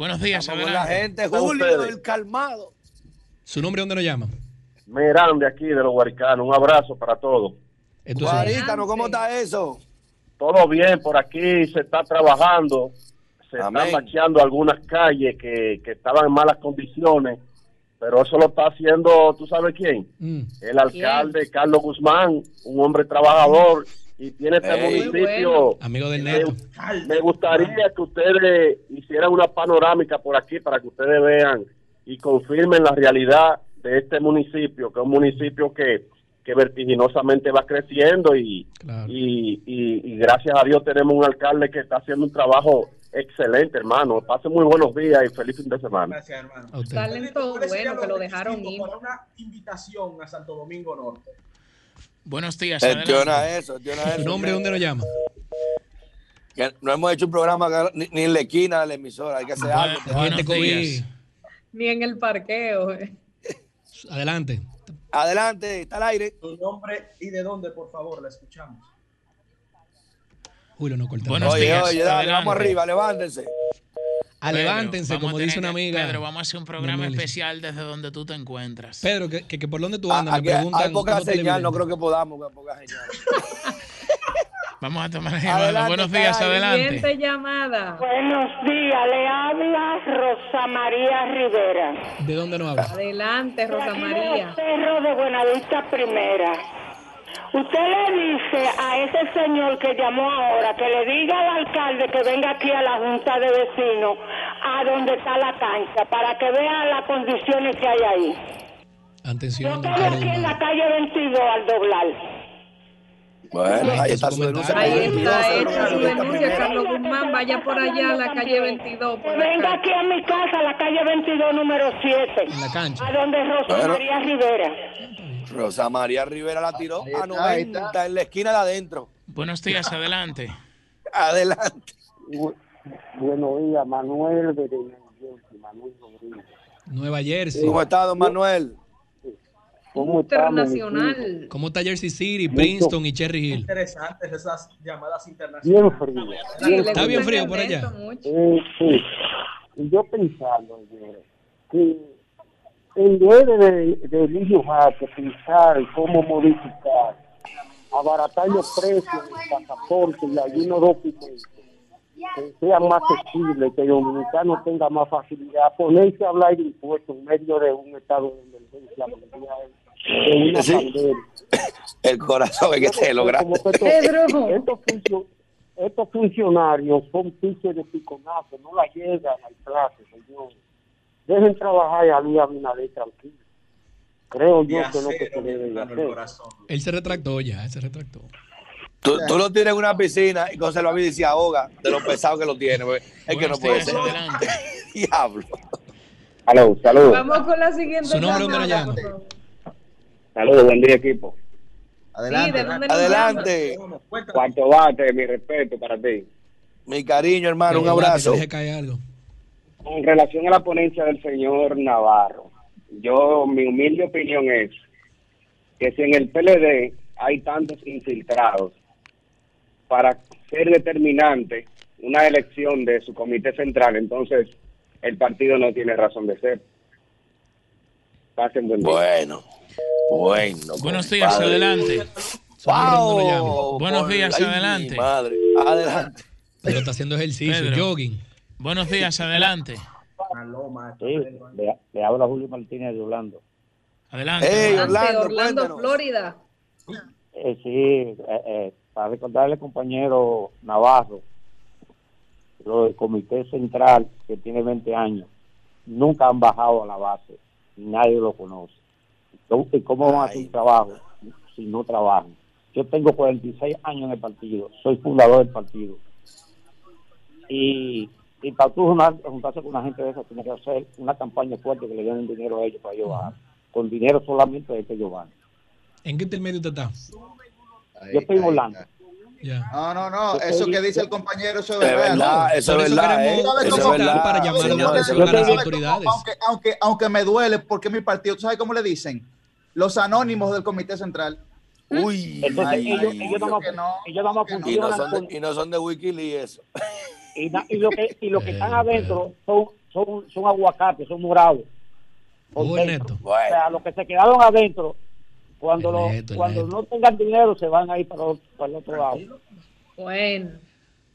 Buenos días, Estamos con la gente, Julio, el calmado. ¿Su nombre dónde lo llama? Merán de aquí, de los Guaricanos. Un abrazo para todos. Guarícano, ¿cómo está eso? Todo bien, por aquí se está trabajando. Se Amén. están macheando algunas calles que, que estaban en malas condiciones pero eso lo está haciendo, ¿tú sabes quién? Mm. El alcalde Carlos Guzmán, un hombre trabajador y tiene este municipio. Amigo del Me- neto. Me gustaría que ustedes hicieran una panorámica por aquí para que ustedes vean y confirmen la realidad de este municipio, que es un municipio que, que vertiginosamente va creciendo y, y, y- y gracias a Dios tenemos un alcalde que está haciendo un trabajo excelente, hermano. Pasen muy buenos días y feliz fin de semana. Gracias, hermano. Talento ¿Cuáles serían bueno que los lo dejaron ir. Para una invitación a Santo Domingo Norte. Buenos días. Gestiona adelante. eso, gestiona eso. ¿Tu nombre dónde lo llama? Que no hemos hecho un programa acá, ni, ni en la esquina de la emisora, hay que hacer algo. Ni en el parqueo. eh. Adelante. Adelante, está al aire. Tu nombre y de dónde, por favor, la escuchamos. Julio, no corta. Buenos oye, días, oye, dale, vamos arriba, levántense. Pedro, levántense, vamos como a dice una que- amiga. Pedro, vamos a hacer un programa especial desde donde tú te encuentras. Pedro, que, que, que por dónde tú Ah, andas, me aquí preguntan. hay poca señal, no creo que podamos, hay poca señal. *laughs* Vamos a tomar la llamada. Buenos días, adelante. Siguiente llamada. Buenos días, le habla Rosa María Rivera. ¿De dónde nos habla? Adelante, De Rosa María. los Cerros de Buenavista Primera. Usted le dice a ese señor que llamó ahora que le diga al alcalde que venga aquí a la Junta de Vecinos, a donde está la cancha, para que vea las condiciones que hay ahí. Atención, Yo estoy aquí en la calle 22 al doblar. Bueno, ahí está su denuncia. Ahí está 22, hecha su denuncia, Carlos Guzmán. Vaya por allá a la calle 22. Que Por la venga aquí a mi casa, a la calle 22, número 7. En la cancha. A donde Rosa Bueno. María Rivera. Rosa María Rivera la tiró Ahí a está, 90 ahí en la esquina de adentro. Buenos días, adelante. *laughs* Adelante. Buenos días, Manuel de Manuel Rodríguez. Nueva Jersey. ¿Cómo está, don Manuel? ¿Cómo estamos, Internacional. ¿Cómo está Jersey City, Princeton y Cherry Hill? Interesantes esas llamadas Bien internacionales. frío. Sí, le Está bien frío por allá. Eh, sí. Yo pensando ayer que en vez de, de Jaque pensar cómo modificar, abaratar los precios del pasaporte y algunos documentos, que sean más accesibles, que el dominicano tenga más facilidad, ponerse a hablar de impuestos en medio de un estado de emergencia mundial, de una Sí. pandemia. *laughs* El corazón es que te lo Como grande. que estos, estos funcio- estos funcionarios son piches de piconazo, no la llegan al plazo, señor. Dejen trabajar a Luis Abinader tranquilo. Creo yo que es lo que se debe de hacer. Él se retractó ya, él se retractó. Tú, tú lo tienes en una piscina y vida y se ahoga de lo pesado que lo tiene. pues. Es que no puede ser. adelante. *laughs* Diablo. Aló, saludos. Vamos con la siguiente ¿Su nombre dónde lo llama? Saludos, buen día equipo. Sí, ¿de dónde nos Adelante. Cuarto bate, mi respeto para ti. Mi cariño, hermano, un Que abrazo. deje caer algo. En relación a la ponencia del señor Navarro, yo, mi humilde opinión es que si en el PLD hay tantos infiltrados para ser determinante una elección de su comité central, entonces el partido no tiene razón de ser. Pasen buen día. Bueno, bueno. Buenos días, compadre. adelante. Wow, Buenos días, ay, adelante. madre. Adelante. Pero está haciendo ejercicio, Pedro. jogging. Buenos días, adelante. Sí, le, le habla Julio Martínez de Orlando. Adelante. Hey, Orlando. Florida. Eh, sí, eh, eh, para recordarle, compañero Navarro, lo del Comité Central, que tiene 20 años, nunca han bajado a la base, y nadie lo conoce. Entonces, ¿cómo van a hacer un trabajo si no trabajan? Yo tengo 46 años en el partido, soy fundador del partido. Y, y para tú juntar- juntarse con una gente de esa, tienes que hacer una campaña fuerte que le den dinero a ellos para ellos bajar. Con dinero solamente es que ellos van. ¿En qué intermedio usted está? Yo estoy en. Ya. No, no, no, eso que dice el compañero, eso es Es verdad. verdad, ¿no? eso es verdad. eh. ¿Sabes Eso es verdad. para llamar la atención a las autoridades. Aunque, aunque, aunque me duele, porque mi partido, ¿tú sabes cómo le dicen? Los anónimos del Comité Central. Uy, Entonces ay, ellos, ay, ellos, no, ellos que no. y, no funcionan son de, y no son de Wikileaks eso. Y, na- y lo que y lo que están Eh, adentro son, son, son aguacates, son morados. neto. O sea, los que se quedaron adentro, cuando, El lo- neto, cuando neto. no tengan dinero, se van a ir para, para el otro lado. Bueno.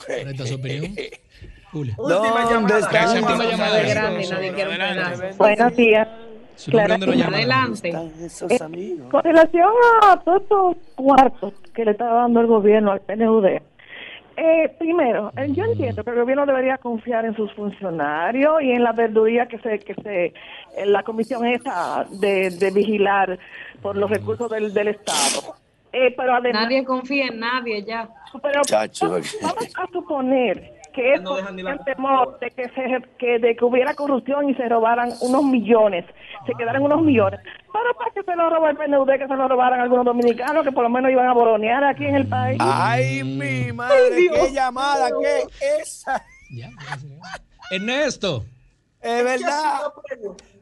¿Esta su opinión? *laughs* Julio. Última ¿Dónde llamada. está última llamada. grande, nadie quiere. Buenos días. Claro, adelante. Eh, con relación a todos estos cuartos que le está dando el gobierno al PNUD, eh, primero, eh, yo entiendo que el gobierno debería confiar en sus funcionarios y en la verduría que se, que se, en la comisión esta de, de vigilar por los recursos del, del Estado. Eh, pero además, Nadie confía en nadie ya. pero vamos, vamos a suponer que eso tenían temor de que, se, que, de que hubiera corrupción y se robaran unos millones, se quedaran unos millones. Pero para que se lo roba el PNUD, que se lo robaran algunos dominicanos que por lo menos iban a boronear aquí en el país. Ay, mi madre, qué llamada, qué esa. Ernesto. Es verdad.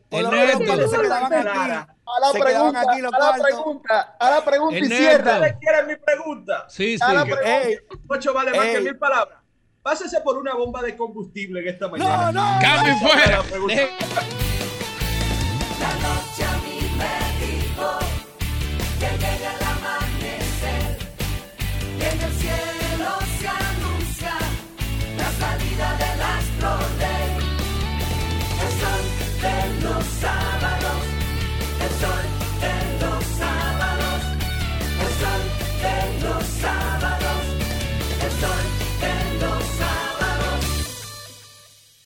Ernesto. se quedaban aquí. A la se pregunta, aquí los a la pregunta, a la pregunta y Ernesto. cierra. ¿Ustedes quieren mi pregunta? Sí, A sí. la pregunta. Ey. Ocho vale más que Ey. mil palabras. Pásese por una bomba de combustible en esta mañana. No, no, cambio fuera. Eh. La noche a mí me dijo que llega el amanecer, que en el cielo se anuncia la salida del astro rey,